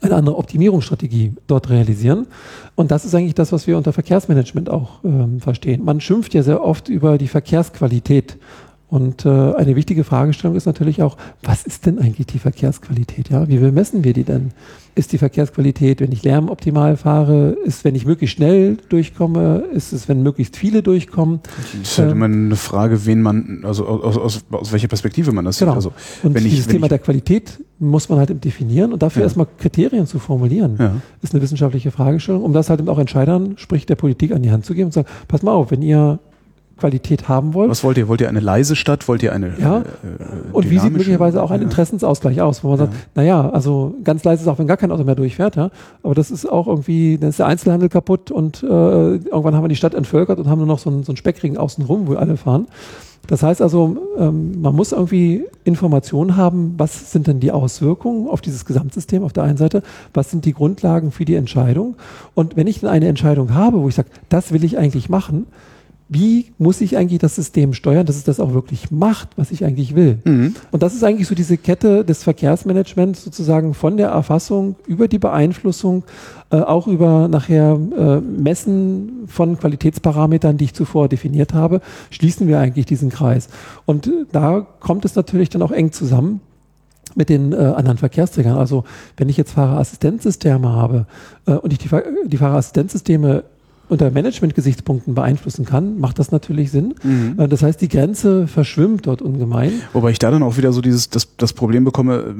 eine andere Optimierungsstrategie dort realisieren. Und das ist eigentlich das, was wir unter Verkehrsmanagement auch ähm, verstehen. Man schimpft ja sehr oft über die Verkehrsqualität. Und äh, eine wichtige Fragestellung ist natürlich auch, was ist denn eigentlich die Verkehrsqualität? Ja, wie messen wir die denn? Ist die Verkehrsqualität, wenn ich lärmoptimal fahre? Ist, wenn ich möglichst schnell durchkomme? Ist es, wenn möglichst viele durchkommen? Das ist halt immer eine Frage, wen man, also aus, aus, aus welcher Perspektive man das genau. sieht. Also, und wenn dieses ich, Thema der Qualität muss man halt definieren und dafür ja. erstmal Kriterien zu formulieren, ja. ist eine wissenschaftliche Fragestellung, um das halt eben auch Entscheidern, sprich der Politik an die Hand zu geben und zu sagen, pass mal auf, wenn ihr Qualität haben wollt. Was wollt ihr? Wollt ihr eine leise Stadt? Wollt ihr eine ja. Äh, und wie sieht möglicherweise auch ein Interessensausgleich aus, wo man sagt, naja, also ganz leise ist auch, wenn gar kein Auto mehr durchfährt, ja. Aber das ist auch irgendwie, dann ist der Einzelhandel kaputt und äh, irgendwann haben wir die Stadt entvölkert und haben nur noch so einen, so einen Speckring außenrum, wo alle fahren. Das heißt also, ähm, man muss irgendwie Informationen haben, was sind denn die Auswirkungen auf dieses Gesamtsystem auf der einen Seite, was sind die Grundlagen für die Entscheidung. Und wenn ich dann eine Entscheidung habe, wo ich sage, das will ich eigentlich machen, wie muss ich eigentlich das System steuern, dass es das auch wirklich macht, was ich eigentlich will. Mhm. Und das ist eigentlich so diese Kette des Verkehrsmanagements sozusagen von der Erfassung über die Beeinflussung, äh, auch über nachher äh, Messen von Qualitätsparametern, die ich zuvor definiert habe, schließen wir eigentlich diesen Kreis. Und äh, da kommt es natürlich dann auch eng zusammen mit den äh, anderen Verkehrsträgern. Also wenn ich jetzt Fahrerassistenzsysteme habe äh, und ich die, die Fahrerassistenzsysteme unter Management-Gesichtspunkten beeinflussen kann, macht das natürlich Sinn. Mhm. Äh, das heißt, die Grenze verschwimmt dort ungemein. Wobei ich da dann auch wieder so dieses das, das Problem bekomme,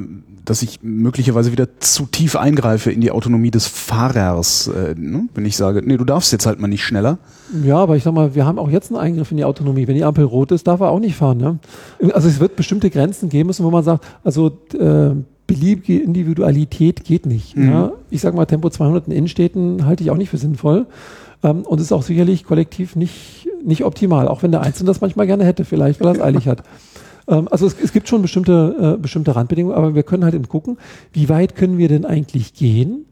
dass ich möglicherweise wieder zu tief eingreife in die Autonomie des Fahrers, äh, ne? wenn ich sage, nee, du darfst jetzt halt mal nicht schneller. Ja, aber ich sag mal, wir haben auch jetzt einen Eingriff in die Autonomie. Wenn die Ampel rot ist, darf er auch nicht fahren. Ne? Also es wird bestimmte Grenzen geben müssen, wo man sagt, also äh, beliebige Individualität geht nicht. Mhm. Ja? Ich sag mal, Tempo 200 in Innenstädten halte ich auch nicht für sinnvoll. Ähm, und ist auch sicherlich kollektiv nicht, nicht optimal, auch wenn der Einzelne das manchmal gerne hätte, vielleicht, weil er es eilig hat. Ähm, also es, es, gibt schon bestimmte, äh, bestimmte Randbedingungen, aber wir können halt eben gucken, wie weit können wir denn eigentlich gehen,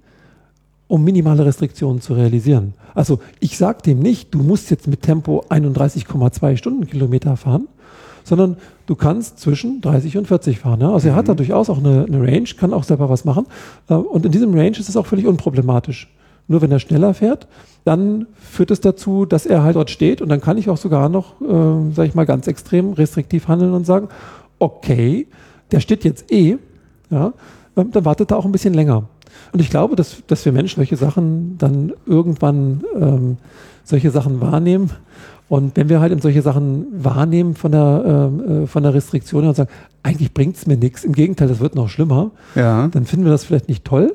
um minimale Restriktionen zu realisieren. Also ich sage dem nicht, du musst jetzt mit Tempo 31,2 Stundenkilometer fahren, sondern du kannst zwischen 30 und 40 fahren. Ja? Also er hat mhm. da durchaus auch eine, eine Range, kann auch selber was machen. Äh, und in diesem Range ist es auch völlig unproblematisch. Nur wenn er schneller fährt, dann führt es dazu, dass er halt dort steht und dann kann ich auch sogar noch, äh, sage ich mal, ganz extrem restriktiv handeln und sagen, okay, der steht jetzt eh, ja, ähm, dann wartet er auch ein bisschen länger. Und ich glaube, dass, dass wir Menschen solche Sachen dann irgendwann ähm, solche Sachen wahrnehmen. Und wenn wir halt eben solche Sachen wahrnehmen von der, ähm, äh, von der Restriktion und sagen, eigentlich bringt es mir nichts, im Gegenteil, das wird noch schlimmer, ja. dann finden wir das vielleicht nicht toll.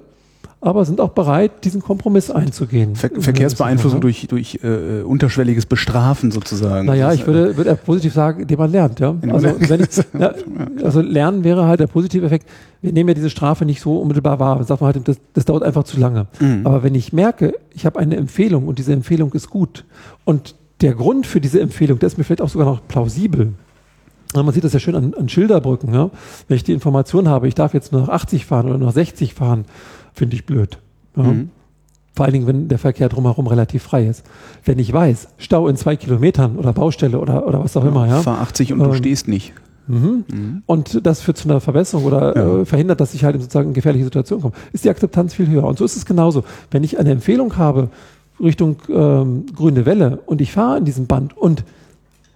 Aber sind auch bereit, diesen Kompromiss einzugehen. Ver Verkehrsbeeinflussung durch, durch äh, unterschwelliges Bestrafen sozusagen. Naja, ich würde, würde positiv sagen, indem man lernt. Ja? Also, wenn ich, ja, also lernen wäre halt der positive Effekt. Wir nehmen ja diese Strafe nicht so unmittelbar wahr. Das, sagt man halt, das, das dauert einfach zu lange. Mhm. Aber wenn ich merke, ich habe eine Empfehlung und diese Empfehlung ist gut und der Grund für diese Empfehlung, der ist mir vielleicht auch sogar noch plausibel, man sieht das ja schön an, an Schilderbrücken. Ja? Wenn ich die Information habe, ich darf jetzt nur noch 80 fahren oder nur noch 60 fahren, finde ich blöd. Ja? Mhm. Vor allen Dingen, wenn der Verkehr drumherum relativ frei ist. Wenn ich weiß, Stau in zwei Kilometern oder Baustelle oder, oder was auch ja, immer. Ja? Fahr 80 und ähm, du stehst nicht. Mhm. Mhm. Und das führt zu einer Verbesserung oder ja. äh, verhindert, dass ich halt in sozusagen gefährliche Situation komme. Ist die Akzeptanz viel höher. Und so ist es genauso. Wenn ich eine Empfehlung habe Richtung ähm, grüne Welle und ich fahre in diesem Band und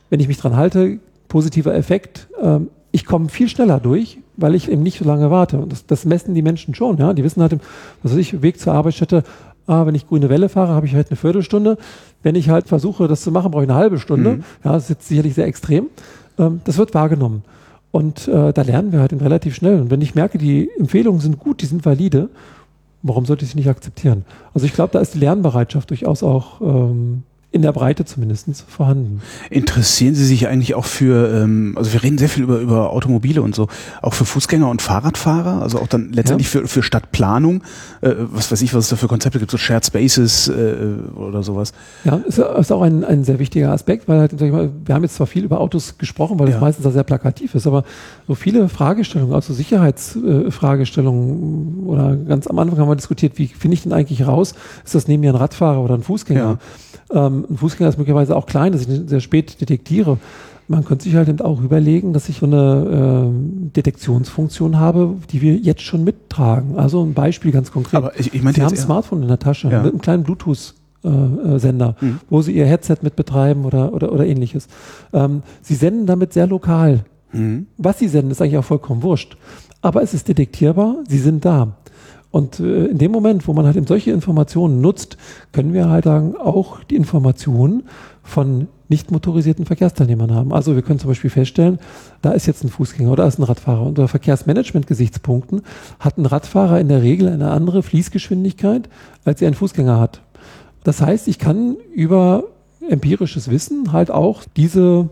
wenn ich mich dran halte, positiver Effekt. Ähm, ich komme viel schneller durch, weil ich eben nicht so lange warte. Und das, das messen die Menschen schon. Ja? Die wissen halt, was weiß ich, Weg zur Arbeitsstätte, ah, wenn ich grüne Welle fahre, habe ich halt eine Viertelstunde. Wenn ich halt versuche, das zu machen, brauche ich eine halbe Stunde. Mhm. Ja, das ist jetzt sicherlich sehr extrem. Ähm, das wird wahrgenommen. Und äh, da lernen wir halt relativ schnell. Und wenn ich merke, die Empfehlungen sind gut, die sind valide, warum sollte ich sie nicht akzeptieren? Also ich glaube, da ist die Lernbereitschaft durchaus auch ähm, in der Breite zumindest vorhanden. Interessieren Sie sich eigentlich auch für, ähm, also wir reden sehr viel über, über Automobile und so, auch für Fußgänger und Fahrradfahrer, also auch dann letztendlich ja. für, für Stadtplanung, äh, was weiß ich, was es da für Konzepte gibt, so Shared Spaces äh, oder sowas. Ja, ist, ist auch ein, ein sehr wichtiger Aspekt, weil halt, wir haben jetzt zwar viel über Autos gesprochen, weil das ja. meistens da sehr plakativ ist, aber so viele Fragestellungen, also Sicherheitsfragestellungen äh, oder ganz am Anfang haben wir diskutiert, wie finde ich denn eigentlich raus, ist das neben mir ein Radfahrer oder ein Fußgänger? Ja. Ähm, ein Fußgänger ist möglicherweise auch klein, dass ich ihn sehr spät detektiere. Man könnte sich halt eben auch überlegen, dass ich so eine äh, Detektionsfunktion habe, die wir jetzt schon mittragen. Also ein Beispiel ganz konkret. Aber ich, ich meine Sie haben ein Smartphone in der Tasche ja. mit einem kleinen Bluetooth-Sender, äh, mhm. wo Sie Ihr Headset mit betreiben oder, oder, oder ähnliches. Ähm, Sie senden damit sehr lokal. Mhm. Was Sie senden, ist eigentlich auch vollkommen wurscht. Aber es ist detektierbar, Sie sind da. Und äh, in dem Moment, wo man halt eben solche Informationen nutzt, können wir halt sagen, auch die Informationen von nicht motorisierten Verkehrsteilnehmern haben. Also wir können zum Beispiel feststellen, da ist jetzt ein Fußgänger oder da ist ein Radfahrer. Unter Verkehrsmanagement-Gesichtspunkten hat ein Radfahrer in der Regel eine andere Fließgeschwindigkeit, als er ein Fußgänger hat. Das heißt, ich kann über empirisches Wissen halt auch diese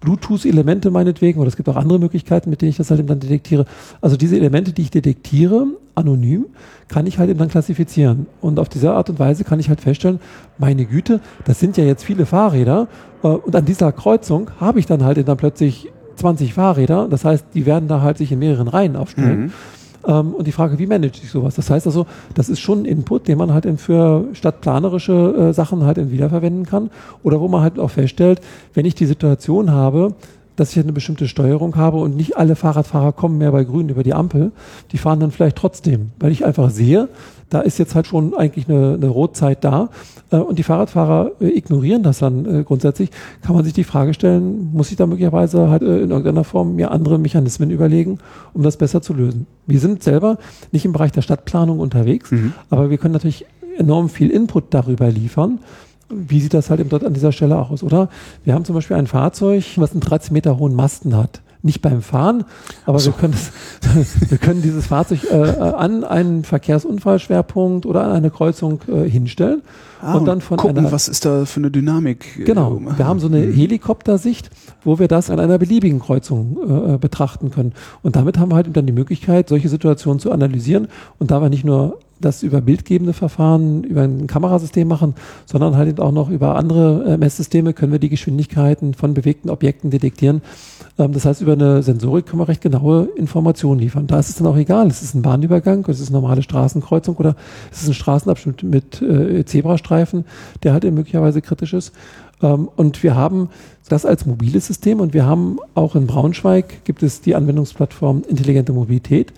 Bluetooth-Elemente meinetwegen, oder es gibt auch andere Möglichkeiten, mit denen ich das halt eben dann detektiere. Also diese Elemente, die ich detektiere, anonym, kann ich halt eben dann klassifizieren. Und auf diese Art und Weise kann ich halt feststellen, meine Güte, das sind ja jetzt viele Fahrräder. Äh, und an dieser Kreuzung habe ich dann halt eben dann plötzlich 20 Fahrräder. Das heißt, die werden da halt sich in mehreren Reihen aufstellen. Mhm. Ähm, und die Frage, wie manage ich sowas? Das heißt also, das ist schon ein Input, den man halt für stadtplanerische äh, Sachen halt wiederverwenden kann. Oder wo man halt auch feststellt, wenn ich die Situation habe, dass ich eine bestimmte Steuerung habe und nicht alle Fahrradfahrer kommen mehr bei Grün über die Ampel, die fahren dann vielleicht trotzdem, weil ich einfach sehe, da ist jetzt halt schon eigentlich eine, eine Rotzeit da äh, und die Fahrradfahrer äh, ignorieren das dann äh, grundsätzlich, kann man sich die Frage stellen, muss ich da möglicherweise halt in irgendeiner Form mir andere Mechanismen überlegen, um das besser zu lösen. Wir sind selber nicht im Bereich der Stadtplanung unterwegs, mhm. aber wir können natürlich enorm viel Input darüber liefern, wie sieht das halt eben dort an dieser Stelle aus, oder? Wir haben zum Beispiel ein Fahrzeug, was einen 13 Meter hohen Masten hat nicht beim Fahren, aber so. wir, können das, wir können dieses Fahrzeug äh, äh, an einen Verkehrsunfallschwerpunkt oder an eine Kreuzung äh, hinstellen ah, und dann von gucken, einer, was ist da für eine Dynamik. Äh, genau, wir haben so eine mhm. Helikoptersicht, wo wir das an einer beliebigen Kreuzung äh, äh, betrachten können. Und damit haben wir halt dann die Möglichkeit, solche Situationen zu analysieren und da wir nicht nur das über bildgebende Verfahren, über ein Kamerasystem machen, sondern halt auch noch über andere äh, Messsysteme können wir die Geschwindigkeiten von bewegten Objekten detektieren. Ähm, das heißt, über eine Sensorik können wir recht genaue Informationen liefern. Da ist es dann auch egal, ist es ein Bahnübergang, ist es eine normale Straßenkreuzung oder ist es ein Straßenabschnitt mit äh, Zebrastreifen, der halt möglicherweise kritisch ist. Ähm, und wir haben das als mobiles System und wir haben auch in Braunschweig gibt es die Anwendungsplattform Intelligente Mobilität,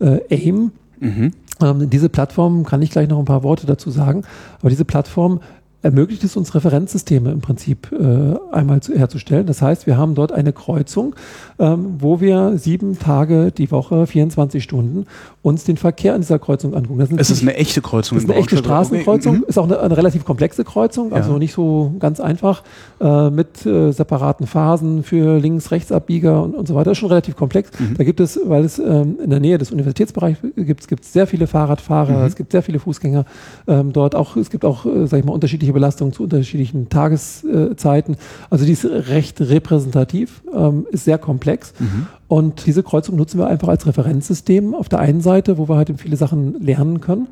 äh, AIM. Mhm. Ähm, diese Plattform kann ich gleich noch ein paar Worte dazu sagen, aber diese Plattform ermöglicht es uns, Referenzsysteme im Prinzip äh, einmal zu, herzustellen. Das heißt, wir haben dort eine Kreuzung, ähm, wo wir sieben Tage die Woche, 24 Stunden uns den Verkehr an dieser Kreuzung angucken. Das es ist eine echte Kreuzung. Das ist eine echte Straßenkreuzung, okay. ist auch eine, eine, relativ komplexe Kreuzung, also ja. nicht so ganz einfach, äh, mit äh, separaten Phasen für Links-Rechts-Abbieger und, und so weiter. Das ist schon relativ komplex. Mhm. Da gibt es, weil es ähm, in der Nähe des Universitätsbereichs gibt, gibt es sehr viele Fahrradfahrer, mhm. es gibt sehr viele Fußgänger ähm, dort. Auch, es gibt auch, äh, sag ich mal, unterschiedliche Belastungen zu unterschiedlichen Tageszeiten. Also die ist recht repräsentativ, ähm, ist sehr komplex. Mhm. Und diese Kreuzung nutzen wir einfach als Referenzsystem auf der einen Seite, wo wir halt viele Sachen lernen können,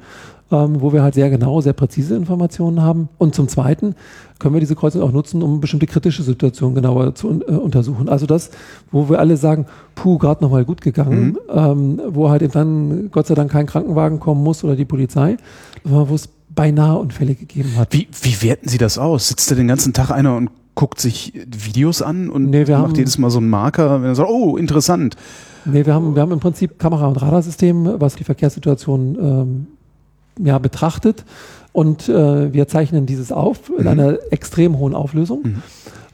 ähm, wo wir halt sehr genau, sehr präzise Informationen haben. Und zum Zweiten können wir diese Kreuzung auch nutzen, um bestimmte kritische Situationen genauer zu äh, untersuchen. Also das, wo wir alle sagen, puh, gerade nochmal gut gegangen, mhm. ähm, wo halt eben dann Gott sei Dank kein Krankenwagen kommen muss oder die Polizei, wo es beinahe Unfälle gegeben hat. Wie, wie werten Sie das aus? Sitzt da den ganzen Tag einer und guckt sich Videos an und nee, macht jedes Mal so einen Marker, wenn er sagt, oh, interessant. Nee, wir haben, wir haben im Prinzip Kamera- und Radarsystem, was die Verkehrssituation ähm, ja, betrachtet. Und äh, wir zeichnen dieses auf in mhm. einer extrem hohen Auflösung. Mhm.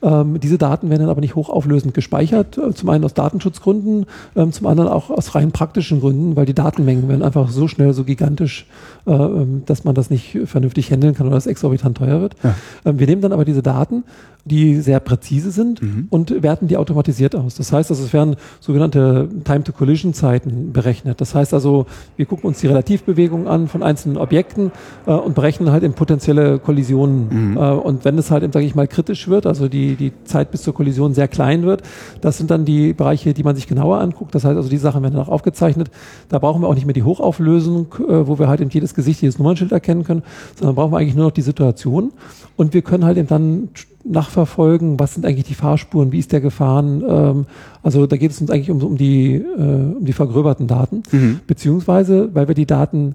Ähm, diese Daten werden dann aber nicht hochauflösend gespeichert, äh, zum einen aus Datenschutzgründen, ähm, zum anderen auch aus rein praktischen Gründen, weil die Datenmengen werden einfach so schnell, so gigantisch, äh, ähm, dass man das nicht vernünftig handeln kann oder es exorbitant teuer wird. Ja. Ähm, wir nehmen dann aber diese Daten, die sehr präzise sind mhm. und werten die automatisiert aus. Das heißt also, es werden sogenannte Time-to-Collision-Zeiten berechnet. Das heißt also, wir gucken uns die Relativbewegung an von einzelnen Objekten äh, und berechnen halt in potenzielle Kollisionen. Mhm. Äh, und wenn es halt, sage ich mal, kritisch wird, also die, die Zeit bis zur Kollision sehr klein wird, das sind dann die Bereiche, die man sich genauer anguckt. Das heißt also, die Sachen werden dann auch aufgezeichnet. Da brauchen wir auch nicht mehr die Hochauflösung, äh, wo wir halt in jedes Gesicht, jedes Nummernschild erkennen können, sondern brauchen wir eigentlich nur noch die Situation. Und wir können halt eben dann nachverfolgen, was sind eigentlich die Fahrspuren, wie ist der gefahren. Ähm, also da geht es uns eigentlich um, um, die, äh, um die vergröberten Daten, mhm. beziehungsweise weil wir die Daten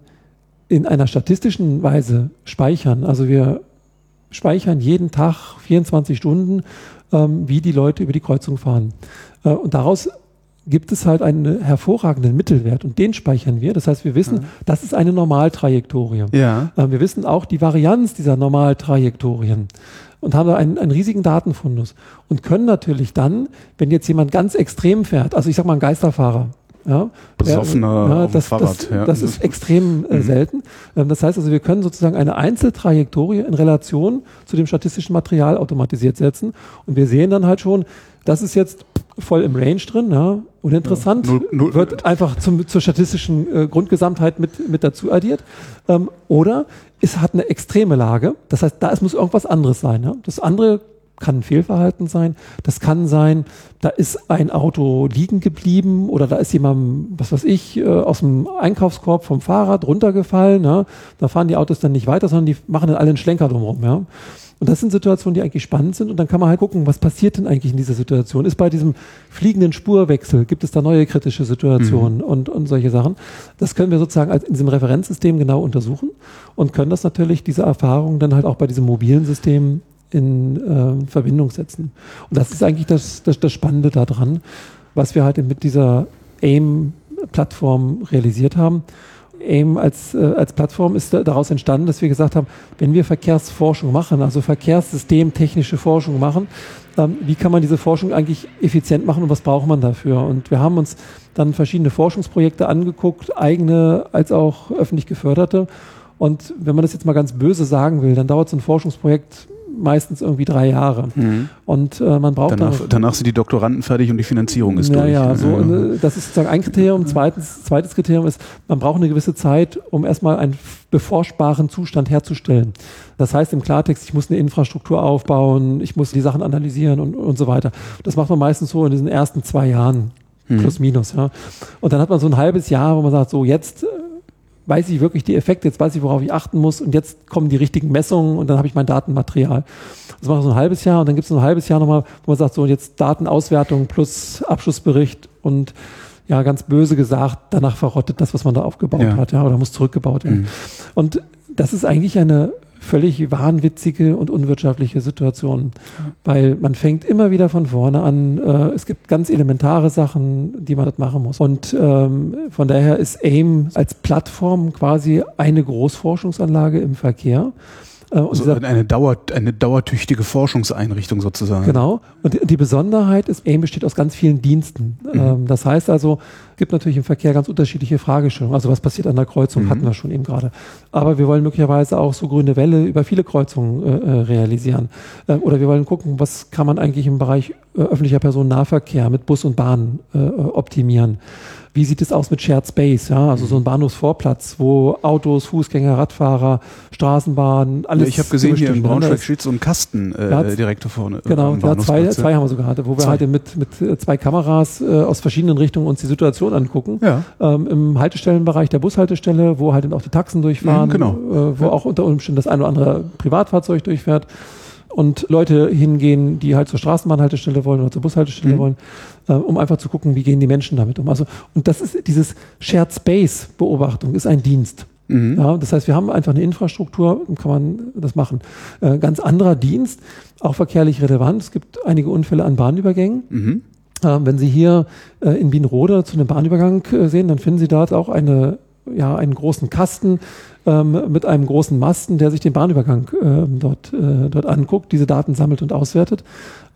in einer statistischen Weise speichern. Also wir speichern jeden Tag 24 Stunden, ähm, wie die Leute über die Kreuzung fahren. Äh, und daraus gibt es halt einen hervorragenden Mittelwert und den speichern wir. Das heißt, wir wissen, ja. das ist eine Normaltrajektorie. Ja. Äh, wir wissen auch die Varianz dieser Normaltrajektorien und haben da einen, einen riesigen Datenfundus und können natürlich dann, wenn jetzt jemand ganz extrem fährt, also ich sag mal ein Geisterfahrer, ja, Besoffener ja, das, Fahrrad. Das, ja. das ist extrem äh, mhm. selten. Ähm, das heißt also, wir können sozusagen eine Einzeltrajektorie in Relation zu dem statistischen Material automatisiert setzen und wir sehen dann halt schon, das ist jetzt voll im Range drin, ja, uninteressant, ja, null, null, wird einfach zum, zur statistischen äh, Grundgesamtheit mit, mit dazu addiert. Ähm, oder es hat eine extreme Lage, das heißt, da es muss irgendwas anderes sein. Ja. Das andere kann ein Fehlverhalten sein, das kann sein, da ist ein Auto liegen geblieben oder da ist jemand, was weiß ich, äh, aus dem Einkaufskorb vom Fahrrad runtergefallen. Ja. Da fahren die Autos dann nicht weiter, sondern die machen dann alle einen Schlenker drumherum. Ja. Und das sind Situationen, die eigentlich spannend sind. Und dann kann man halt gucken, was passiert denn eigentlich in dieser Situation? Ist bei diesem fliegenden Spurwechsel, gibt es da neue kritische Situationen mhm. und, und solche Sachen? Das können wir sozusagen als in diesem Referenzsystem genau untersuchen und können das natürlich, diese Erfahrung dann halt auch bei diesem mobilen System in äh, Verbindung setzen. Und das ist eigentlich das, das, das Spannende daran, was wir halt mit dieser AIM-Plattform realisiert haben. AIM als, äh, als Plattform ist daraus entstanden, dass wir gesagt haben, wenn wir Verkehrsforschung machen, also Verkehrssystemtechnische Forschung machen, ähm, wie kann man diese Forschung eigentlich effizient machen und was braucht man dafür? Und wir haben uns dann verschiedene Forschungsprojekte angeguckt, eigene als auch öffentlich geförderte. Und wenn man das jetzt mal ganz böse sagen will, dann dauert so ein Forschungsprojekt meistens irgendwie drei Jahre. Mhm. Und äh, man braucht danach, danach sind die Doktoranden fertig und die Finanzierung ist ja, durch. Ja, so, ja. das ist sozusagen ein Kriterium. Zweitens, zweites Kriterium ist, man braucht eine gewisse Zeit, um erstmal einen beforschbaren Zustand herzustellen. Das heißt im Klartext, ich muss eine Infrastruktur aufbauen, ich muss die Sachen analysieren und, und so weiter. Das macht man meistens so in diesen ersten zwei Jahren. Mhm. Plus minus, ja. Und dann hat man so ein halbes Jahr, wo man sagt, so jetzt weiß ich wirklich die Effekte, jetzt weiß ich, worauf ich achten muss und jetzt kommen die richtigen Messungen und dann habe ich mein Datenmaterial. Das mache ich so ein halbes Jahr und dann gibt es so ein halbes Jahr nochmal, wo man sagt, so jetzt Datenauswertung plus Abschlussbericht und ja, ganz böse gesagt, danach verrottet das, was man da aufgebaut ja. hat, ja, oder muss zurückgebaut werden. Mhm. Und das ist eigentlich eine völlig wahnwitzige und unwirtschaftliche Situation, weil man fängt immer wieder von vorne an. Äh, es gibt ganz elementare Sachen, die man dort machen muss. Und ähm, von daher ist AIM als Plattform quasi eine Großforschungsanlage im Verkehr Äh, also eine, Dauer, eine dauertüchtige Forschungseinrichtung sozusagen. Genau. Und die Besonderheit ist, AIM besteht aus ganz vielen Diensten. Mhm. Ähm, das heißt also, es gibt natürlich im Verkehr ganz unterschiedliche Fragestellungen. Also was passiert an der Kreuzung, mhm. hatten wir schon eben gerade. Aber wir wollen möglicherweise auch so grüne Welle über viele Kreuzungen äh, äh realisieren. Äh, oder wir wollen gucken, was kann man eigentlich im Bereich äh, öffentlicher Personennahverkehr mit Bus und Bahn äh, optimieren. Wie sieht es aus mit Shared Space? Ja, also so ein Bahnhofsvorplatz, wo Autos, Fußgänger, Radfahrer, Straßenbahnen, alles. Ja, ich habe gesehen, hier in Braunschweig steht so ein Kasten äh, direkt da vorne. Genau, ja, zwei, zwei haben wir sogar, wo wir zwei. halt mit, mit äh, zwei Kameras äh, aus verschiedenen Richtungen uns die Situation angucken. Ja. Ähm, Im Haltestellenbereich der Bushaltestelle, wo halt auch die Taxen durchfahren, mhm, genau. äh, wo ja. auch unter Umständen das ein oder andere Privatfahrzeug durchfährt und Leute hingehen, die halt zur Straßenbahnhaltestelle wollen oder zur Bushaltestelle mhm. wollen, äh, um einfach zu gucken, wie gehen die Menschen damit um. Also, und das ist dieses Shared Space Beobachtung, ist ein Dienst. Mhm. Ja, das heißt, wir haben einfach eine Infrastruktur, kann man das machen. Äh, ganz anderer Dienst, auch verkehrlich relevant. Es gibt einige Unfälle an Bahnübergängen. Mhm. Äh, wenn Sie hier äh, in Bienrode zu einem Bahnübergang äh, sehen, dann finden Sie dort auch eine ja, einen großen Kasten ähm, mit einem großen Masten, der sich den Bahnübergang äh, dort, äh, dort anguckt, diese Daten sammelt und auswertet,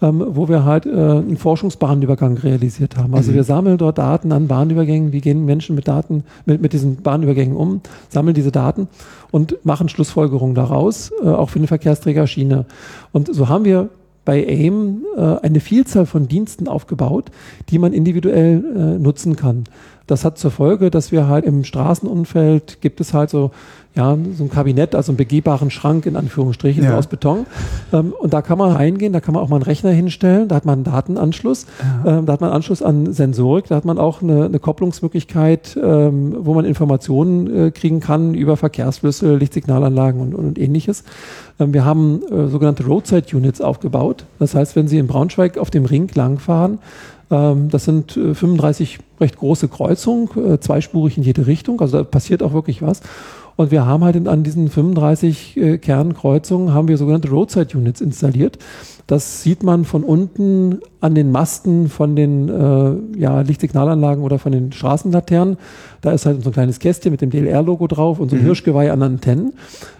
ähm, wo wir halt äh, einen Forschungsbahnübergang realisiert haben. Also mhm. wir sammeln dort Daten an Bahnübergängen, wie gehen Menschen mit Daten, mit, mit diesen Bahnübergängen um, sammeln diese Daten und machen Schlussfolgerungen daraus, äh, auch für den Verkehrsträger Schiene. Und so haben wir bei AIM äh, eine Vielzahl von Diensten aufgebaut, die man individuell äh, nutzen kann. Das hat zur Folge, dass wir halt im Straßenumfeld gibt es halt so, ja, so ein Kabinett, also einen begehbaren Schrank in Anführungsstrichen ja. aus Beton. Ähm, und da kann man reingehen, da kann man auch mal einen Rechner hinstellen, da hat man einen Datenanschluss, ja. ähm, da hat man Anschluss an Sensorik, da hat man auch eine, eine Kopplungsmöglichkeit, ähm, wo man Informationen äh, kriegen kann über Verkehrsflüsse, Lichtsignalanlagen und, und, ähnliches. Ähm, wir haben äh, sogenannte Roadside Units aufgebaut. Das heißt, wenn Sie in Braunschweig auf dem Ring langfahren, das sind 35 äh, recht große Kreuzungen, äh, zweispurig in jede Richtung. Also da passiert auch wirklich was. Und wir haben halt an diesen 35 äh, Kernkreuzungen haben wir sogenannte Roadside Units installiert. Das sieht man von unten an den Masten von den äh, ja, Lichtsignalanlagen oder von den Straßenlaternen. Da ist halt so ein kleines Kästchen mit dem DLR-Logo drauf und so ein mhm. Hirschgeweih an Antennen.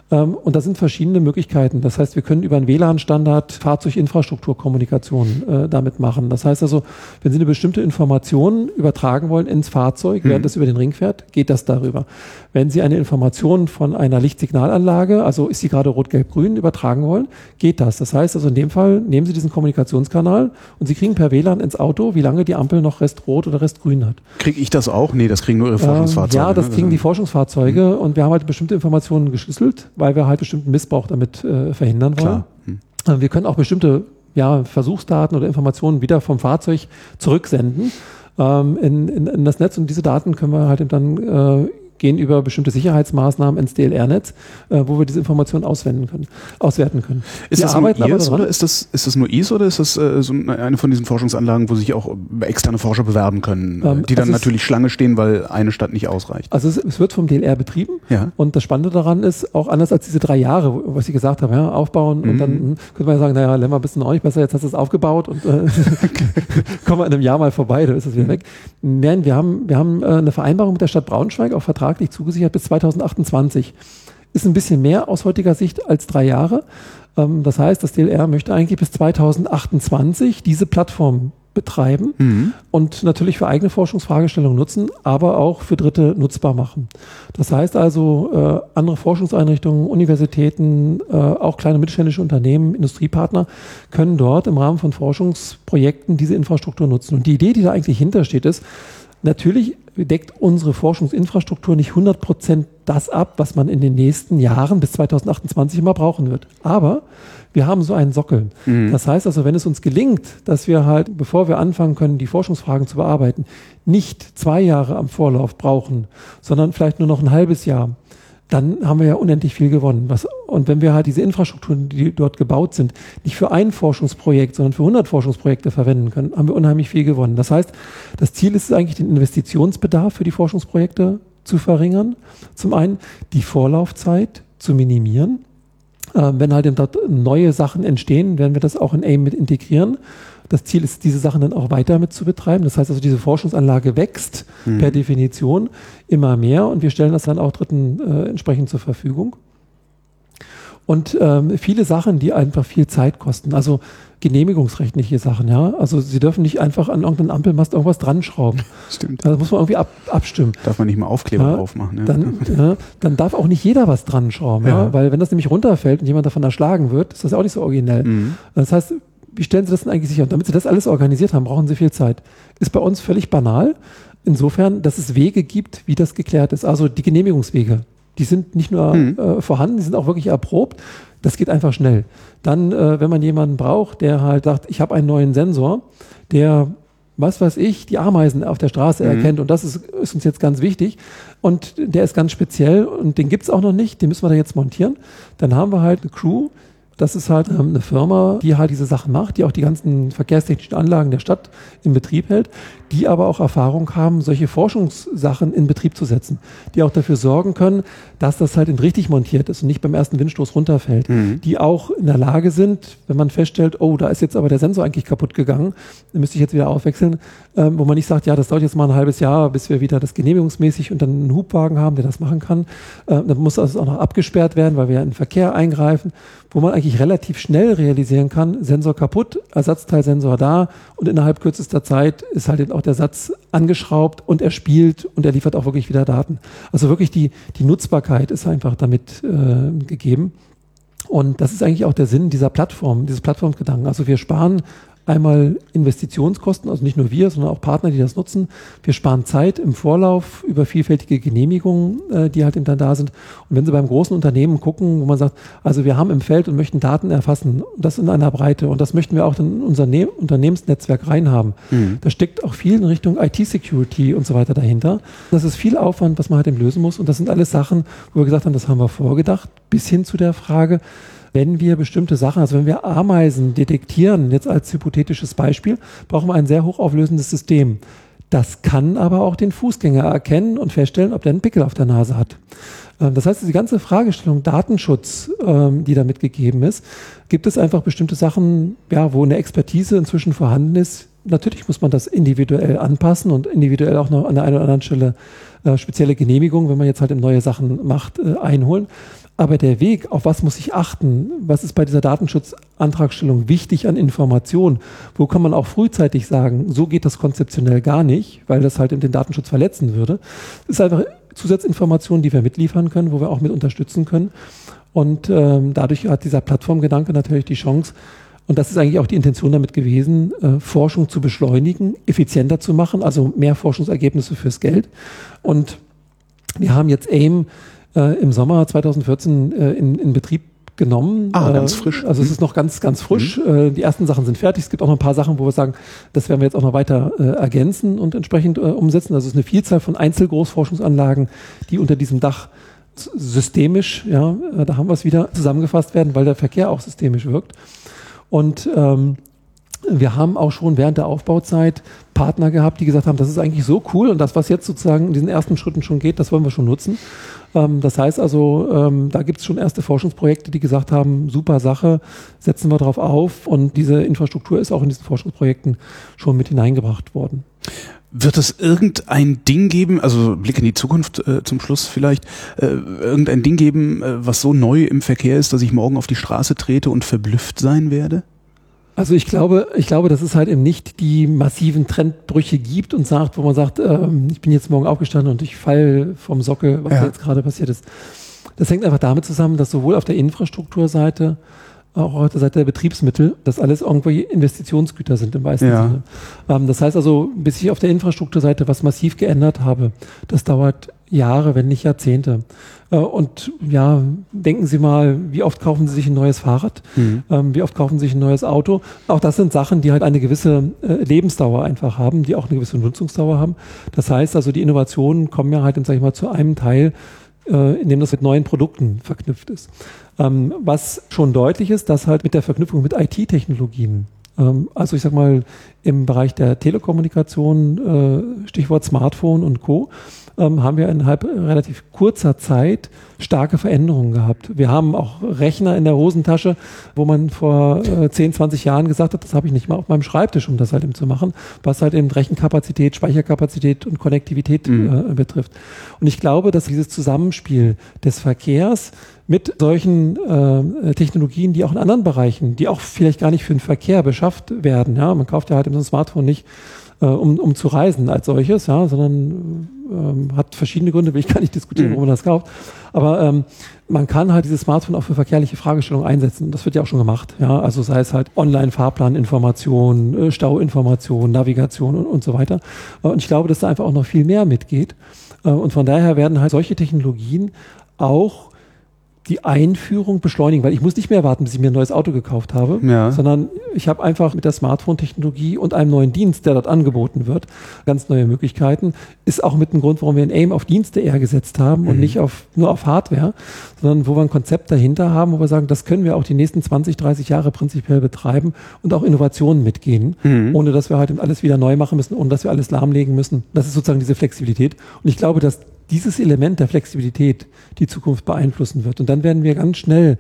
Ähm, und da sind verschiedene Möglichkeiten. Das heißt, wir können über einen WLAN-Standard Fahrzeuginfrastrukturkommunikation äh, damit machen. Das heißt also, wenn Sie eine bestimmte Information übertragen wollen ins Fahrzeug, mhm. während es über den Ring fährt, geht das darüber. Wenn Sie eine Information von einer Lichtsignalanlage, also ist sie gerade rot-gelb-grün, übertragen wollen, geht das. Das heißt also in dem Fall nehmen Sie diesen Kommunikationskanal und Sie kriegen per WLAN ins Auto, wie lange die Ampel noch restrot oder restgrün hat. Kriege ich das auch? Nee, das kriegen nur Ihre ähm, Forschungsfahrzeuge. Ähm, ja, das ne? kriegen die Forschungsfahrzeuge mhm. und wir haben halt bestimmte Informationen geschlüsselt weil wir halt bestimmten Missbrauch damit äh, verhindern wollen. Hm. Äh, wir können auch bestimmte ja, Versuchsdaten oder Informationen wieder vom Fahrzeug zurücksenden ähm, in, in, in, das Netz und diese Daten können wir halt dann äh, gehen über bestimmte Sicherheitsmaßnahmen ins DLR-Netz, äh, wo wir diese Informationen auswenden können, auswerten können. Ist das nur IS oder ist das, ist das nur IS oder ist das äh, so eine von diesen Forschungsanlagen, wo sich auch externe Forscher bewerben können, ähm, die dann natürlich Schlange stehen, weil eine Stadt nicht ausreicht? Also es, es, wird vom DLR betrieben ja. und das Spannende daran ist, auch anders als diese drei Jahre, was ich gesagt habe, ja, aufbauen mhm. und dann hm, könnte man ja sagen, naja, lernen wir ein bisschen euch besser, jetzt hast du es aufgebaut und äh, kommen wir in einem Jahr mal vorbei, dann ist es wieder mhm. weg. Nein, wir haben, wir haben äh, eine Vereinbarung mit der Stadt Braunschweig auf Vertrag vertraglich zugesichert bis 2028. Ist ein bisschen mehr aus heutiger Sicht als drei Jahre. Ähm, das heißt, das DLR möchte eigentlich bis 2028 diese Plattform betreiben mhm. und natürlich für eigene Forschungsfragestellungen nutzen, aber auch für Dritte nutzbar machen. Das heißt also, äh, andere Forschungseinrichtungen, Universitäten, äh, auch kleine mittelständische Unternehmen, Industriepartner können dort im Rahmen von Forschungsprojekten diese Infrastruktur nutzen. Und die Idee, die da eigentlich hintersteht, ist, natürlich deckt unsere Forschungsinfrastruktur nicht 100 Prozent das ab, was man in den nächsten Jahren bis 2028 immer brauchen wird. Aber wir haben so einen Sockel. Mhm. Das heißt also, wenn es uns gelingt, dass wir halt, bevor wir anfangen können, die Forschungsfragen zu bearbeiten, nicht zwei Jahre am Vorlauf brauchen, sondern vielleicht nur noch ein halbes Jahr, dann haben wir ja unendlich viel gewonnen. Was, und wenn wir halt diese Infrastrukturen, die dort gebaut sind, nicht für ein Forschungsprojekt, sondern für 100 Forschungsprojekte verwenden können, haben wir unheimlich viel gewonnen. Das heißt, das Ziel ist es eigentlich, den Investitionsbedarf für die Forschungsprojekte zu verringern. Zum einen die Vorlaufzeit zu minimieren. Äh, wenn halt dort neue Sachen entstehen, werden wir das auch in AIM mit integrieren. Das Ziel ist, diese Sachen dann auch weiter mit zu betreiben. Das heißt also, diese Forschungsanlage wächst mhm. per Definition immer mehr und wir stellen das dann auch Dritten äh, entsprechend zur Verfügung. Und ähm, viele Sachen, die einfach viel Zeit kosten. Also genehmigungsrechtliche Sachen, ja. Also sie dürfen nicht einfach an irgendeinen Ampelmast irgendwas dran schrauben. Stimmt. Da muss man irgendwie ab, abstimmen. Darf man nicht mal Aufkleber Ja, drauf machen. Ne? Dann, ja, dann darf auch nicht jeder was dran schrauben, ja. Ja. Weil wenn das nämlich runterfällt und jemand davon erschlagen wird, ist das auch nicht so originell. Mhm. Das heißt, wie stellen Sie das denn eigentlich sicher? Und damit Sie das alles organisiert haben, brauchen Sie viel Zeit. Ist bei uns völlig banal. Insofern, dass es Wege gibt, wie das geklärt ist. Also die Genehmigungswege, die sind nicht nur Mhm. äh, vorhanden, die sind auch wirklich erprobt. Das geht einfach schnell. Dann, äh, wenn man jemanden braucht, der halt sagt, ich habe einen neuen Sensor, der was weiß ich, die Ameisen auf der Straße Mhm. erkennt. Und das ist, ist uns jetzt ganz wichtig. Und der ist ganz speziell und den gibt's auch noch nicht, den müssen wir da jetzt montieren. Dann haben wir halt eine Crew, das ist halt ähm, eine Firma, die halt diese Sachen macht, die auch die ganzen verkehrstechnischen Anlagen der Stadt in Betrieb hält, die aber auch Erfahrung haben, solche Forschungssachen in Betrieb zu setzen, die auch dafür sorgen können, dass das halt richtig montiert ist und nicht beim ersten Windstoß runterfällt, Mhm. die auch in der Lage sind, wenn man feststellt, oh, da ist jetzt aber der Sensor eigentlich kaputt gegangen, den müsste ich jetzt wieder aufwechseln, ähm, wo man nicht sagt, ja, das dauert jetzt mal ein halbes Jahr, bis wir wieder das genehmigungsmäßig und dann einen Hubwagen haben, der das machen kann. Äh, dann muss das auch noch abgesperrt werden, weil wir in den Verkehr eingreifen, wo man eigentlich relativ schnell realisieren kann, Sensor kaputt, Ersatzteilsensor da und innerhalb kürzester Zeit ist halt auch der Satz angeschraubt und er spielt und er liefert auch wirklich wieder Daten. Also wirklich die, die Nutzbarkeit ist einfach damit äh, gegeben. Und das ist eigentlich auch der Sinn dieser Plattform, dieses Plattformgedanken. Also wir sparen einmal Investitionskosten, also nicht nur wir, sondern auch Partner, die das nutzen. Wir sparen Zeit im Vorlauf über vielfältige Genehmigungen, äh, die halt eben dann da sind. Und wenn Sie beim großen Unternehmen gucken, wo man sagt, also wir haben im Feld und möchten Daten erfassen, und das in einer Breite und das möchten wir auch in unser ne Unternehmensnetzwerk reinhaben. Mhm. Da steckt auch viel in Richtung IT-Security und so weiter dahinter. Das ist viel Aufwand, was man halt eben lösen muss. Und das sind alles Sachen, wo wir gesagt haben, das haben wir vorgedacht, bis hin zu der Frage, wenn wir bestimmte Sachen, also wenn wir Ameisen detektieren, jetzt als hypothetisches Beispiel, brauchen wir ein sehr hochauflösendes System. Das kann aber auch den Fußgänger erkennen und feststellen, ob der einen Pickel auf der Nase hat. Ähm, Das heißt, die ganze Fragestellung Datenschutz, ähm, die damit gegeben ist, gibt es einfach bestimmte Sachen, ja, wo eine Expertise inzwischen vorhanden ist. Natürlich muss man das individuell anpassen und individuell auch noch an der einen oder anderen Stelle äh, spezielle Genehmigungen, wenn man jetzt halt neue Sachen macht, äh, einholen. Aber der Weg, auf was muss ich achten? Was ist bei dieser Datenschutzantragstellung wichtig an Informationen? Wo kann man auch frühzeitig sagen, so geht das konzeptionell gar nicht, weil das halt den Datenschutz verletzen würde? Das ist einfach Zusatzinformationen, die wir mitliefern können, wo wir auch mit unterstützen können. Und ähm, dadurch hat dieser Plattformgedanke natürlich die Chance, und das ist eigentlich auch die Intention damit gewesen, äh, Forschung zu beschleunigen, effizienter zu machen, also mehr Forschungsergebnisse fürs Geld. Und wir haben jetzt AIM äh, im Sommer 2014 äh, in, in Betrieb genommen. Ah, Äh, ganz frisch. Also es ist noch ganz, ganz frisch. Äh, die ersten Sachen sind fertig. Es gibt auch noch ein paar Sachen, wo wir sagen, das werden wir jetzt auch noch weiter äh, ergänzen und entsprechend äh, umsetzen. Also es ist eine Vielzahl von Einzelgroßforschungsanlagen, die unter diesem Dach systemisch, ja, äh, da haben wir es wieder zusammengefasst werden, weil der Verkehr auch systemisch wirkt. Und ähm, wir haben auch schon während der Aufbauzeit Partner gehabt, die gesagt haben, das ist eigentlich so cool und das, was jetzt sozusagen in diesen ersten Schritten schon geht, das wollen wir schon nutzen. Ähm, das heißt also, ähm, da gibt es schon erste Forschungsprojekte, die gesagt haben, super Sache, setzen wir drauf auf und diese Infrastruktur ist auch in diesen Forschungsprojekten schon mit hineingebracht worden. Wird es irgendein Ding geben, also Blick in die Zukunft äh, zum Schluss vielleicht, äh, irgendein Ding geben, äh, was so neu im Verkehr ist, dass ich morgen auf die Straße trete und verblüfft sein werde? Also ich glaube, ich glaube, dass es halt eben nicht die massiven Trendbrüche gibt und sagt, wo man sagt, ähm, ich bin jetzt morgen aufgestanden und ich falle vom Sockel, was Ja. jetzt gerade passiert ist. Das hängt einfach damit zusammen, dass sowohl auf der Infrastrukturseite, auch auf der Seite der Betriebsmittel, dass alles irgendwie Investitionsgüter sind im meisten Ja. Sinne. Ähm, das heißt also, bis ich auf der Infrastrukturseite was massiv geändert habe, das dauert Jahre, wenn nicht Jahrzehnte. Äh, und ja, denken Sie mal, wie oft kaufen Sie sich ein neues Fahrrad? Mhm. Ähm, wie oft kaufen Sie sich ein neues Auto? Auch das sind Sachen, die halt eine gewisse äh, Lebensdauer einfach haben, die auch eine gewisse Nutzungsdauer haben. Das heißt also, die Innovationen kommen ja halt, sag ich mal, zu einem Teil, äh, in dem das mit neuen Produkten verknüpft ist. Ähm, was schon deutlich ist, dass halt mit der Verknüpfung mit IT-Technologien, ähm, also ich sag mal im Bereich der Telekommunikation, Stichwort Smartphone und Co., ähm, haben wir innerhalb relativ kurzer Zeit starke Veränderungen gehabt. Wir haben auch Rechner in der Hosentasche, wo man vor äh, 10, 20 Jahren gesagt hat, das habe ich nicht mal auf meinem Schreibtisch, um das halt eben zu machen, was halt eben Rechenkapazität, Speicherkapazität und Konnektivität mhm. äh, betrifft. Und ich glaube, dass dieses Zusammenspiel des Verkehrs mit solchen äh, Technologien, die auch in anderen Bereichen, die auch vielleicht gar nicht für den Verkehr beschafft werden, ja, man kauft ja halt so ein Smartphone nicht äh, um, um zu reisen als solches, ja, sondern ähm, hat verschiedene Gründe, will ich gar nicht diskutieren, mhm. warum man das kauft. Aber ähm, man kann halt dieses Smartphone auch für verkehrliche Fragestellungen einsetzen. Das wird ja auch schon gemacht. Ja, also sei es halt Online-Fahrplaninformation, äh, Stauinformation, Navigation und, und so weiter. Äh, und ich glaube, dass da einfach auch noch viel mehr mitgeht. Äh, und von daher werden halt solche Technologien auch die Einführung beschleunigen, weil ich muss nicht mehr warten, bis ich mir ein neues Auto gekauft habe, ja. sondern ich habe einfach mit der Smartphone-Technologie und einem neuen Dienst, der dort angeboten wird, ganz neue Möglichkeiten. Ist auch mit dem Grund, warum wir ein AIM auf Dienste eher gesetzt haben mhm. und nicht auf, nur auf Hardware, sondern wo wir ein Konzept dahinter haben, wo wir sagen, das können wir auch die nächsten 20, 30 Jahre prinzipiell betreiben und auch Innovationen mitgehen, mhm. ohne dass wir halt alles wieder neu machen müssen, ohne dass wir alles lahmlegen müssen. Das ist sozusagen diese Flexibilität. Und ich glaube, dass dieses Element der Flexibilität die Zukunft beeinflussen wird. Und dann werden wir ganz schnell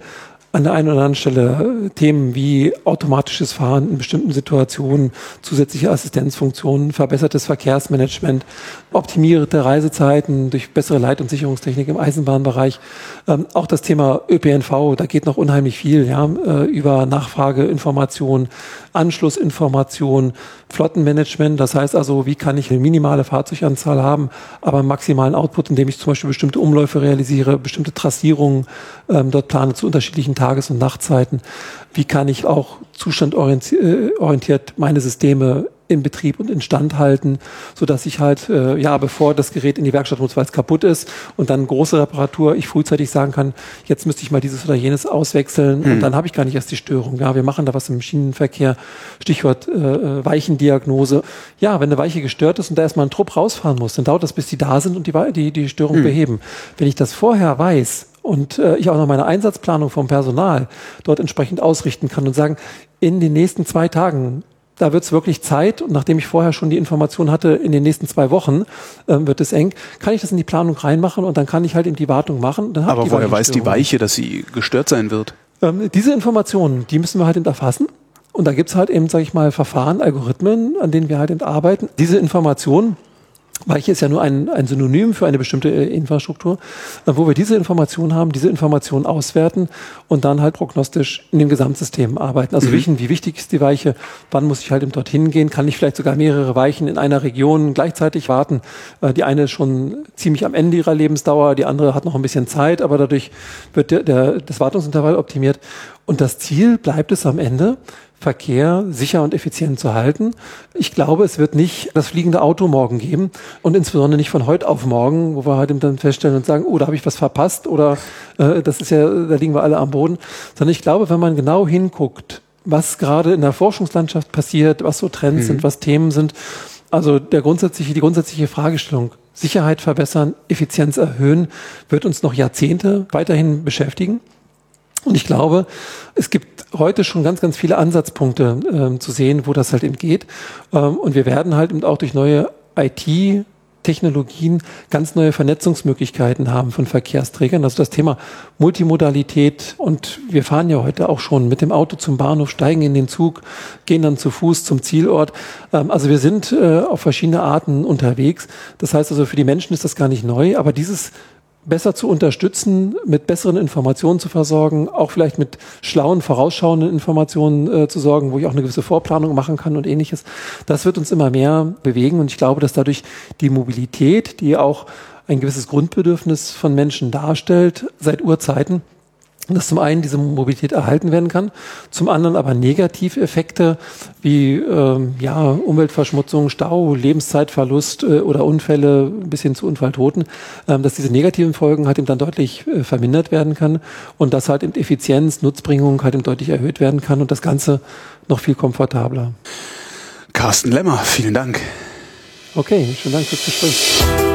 an der einen oder anderen Stelle äh, Themen wie automatisches Fahren in bestimmten Situationen, zusätzliche Assistenzfunktionen, verbessertes Verkehrsmanagement, optimierte Reisezeiten durch bessere Leit- und Sicherungstechnik im Eisenbahnbereich. Ähm, auch das Thema ÖPNV, da geht noch unheimlich viel ja, äh, über Nachfrageinformation, Anschlussinformation, Flottenmanagement. Das heißt also, wie kann ich eine minimale Fahrzeuganzahl haben, aber maximalen Output, indem ich zum Beispiel bestimmte Umläufe realisiere, bestimmte Trassierungen ähm, dort plane zu unterschiedlichen Tages- und Nachtzeiten. Wie kann ich auch zustandorientiert meine Systeme in Betrieb und instand halten, so dass ich halt äh, ja bevor das Gerät in die Werkstatt muss, weil es kaputt ist und dann große Reparatur, ich frühzeitig sagen kann, jetzt müsste ich mal dieses oder jenes auswechseln hm. und dann habe ich gar nicht erst die Störung. Ja, wir machen da was im Maschinenverkehr, Stichwort äh, äh, Weichendiagnose. Ja, wenn eine Weiche gestört ist und da erstmal ein Trupp rausfahren muss, dann dauert das, bis die da sind und die die, die Störung hm. beheben. Wenn ich das vorher weiß und äh, ich auch noch meine Einsatzplanung vom Personal dort entsprechend ausrichten kann und sagen, in den nächsten zwei Tagen da wird es wirklich Zeit und nachdem ich vorher schon die Information hatte, in den nächsten zwei Wochen ähm, wird es eng, kann ich das in die Planung reinmachen und dann kann ich halt eben die Wartung machen. Aber woher weiß die Weiche, dass sie gestört sein wird? Ähm, diese Informationen, die müssen wir halt eben erfassen. Und da gibt's halt eben, sage ich mal, Verfahren, Algorithmen, an denen wir halt eben arbeiten. Diese Informationen Weiche ist ja nur ein, ein Synonym für eine bestimmte äh, Infrastruktur, äh, wo wir diese Informationen haben, diese Informationen auswerten und dann halt prognostisch in dem Gesamtsystem arbeiten. Also mhm. wissen, wie wichtig ist die Weiche, wann muss ich halt eben dorthin gehen, kann ich vielleicht sogar mehrere Weichen in einer Region gleichzeitig warten. Äh, die eine ist schon ziemlich am Ende ihrer Lebensdauer, die andere hat noch ein bisschen Zeit, aber dadurch wird der, der, das Wartungsintervall optimiert. Und das Ziel bleibt es am Ende, Verkehr sicher und effizient zu halten. Ich glaube, es wird nicht das fliegende Auto morgen geben und insbesondere nicht von heute auf morgen, wo wir halt dann feststellen und sagen, oh, da habe ich was verpasst oder äh, das ist ja, da liegen wir alle am Boden. Sondern ich glaube, wenn man genau hinguckt, was gerade in der Forschungslandschaft passiert, was so Trends mhm. sind, was Themen sind, also der grundsätzliche, die grundsätzliche Fragestellung, Sicherheit verbessern, Effizienz erhöhen, wird uns noch Jahrzehnte weiterhin beschäftigen. Und ich glaube, es gibt heute schon ganz, ganz viele Ansatzpunkte ähm, zu sehen, wo das halt eben geht. Ähm, und wir werden halt eben auch durch neue IT Technologien ganz neue Vernetzungsmöglichkeiten haben von Verkehrsträgern. Also das Thema Multimodalität und wir fahren ja heute auch schon mit dem Auto zum Bahnhof, steigen in den Zug, gehen dann zu Fuß zum Zielort. Ähm, also wir sind äh, auf verschiedene Arten unterwegs. Das heißt also für die Menschen ist das gar nicht neu, aber dieses besser zu unterstützen, mit besseren Informationen zu versorgen, auch vielleicht mit schlauen, vorausschauenden Informationen äh, zu sorgen, wo ich auch eine gewisse Vorplanung machen kann und ähnliches. Das wird uns immer mehr bewegen und ich glaube, dass dadurch die Mobilität, die auch ein gewisses Grundbedürfnis von Menschen darstellt, seit Urzeiten, dass zum einen diese Mobilität erhalten werden kann, zum anderen aber Negativeffekte wie ähm, ja, Umweltverschmutzung, Stau, Lebenszeitverlust äh, oder Unfälle bis hin zu Unfalltoten, ähm, dass diese negativen Folgen halt eben dann deutlich äh, vermindert werden kann und dass halt eben Effizienz, Nutzbringung halt eben deutlich erhöht werden kann und das Ganze noch viel komfortabler. Carsten Lemmer, vielen Dank. Okay, schönen Dank fürs Gespräch.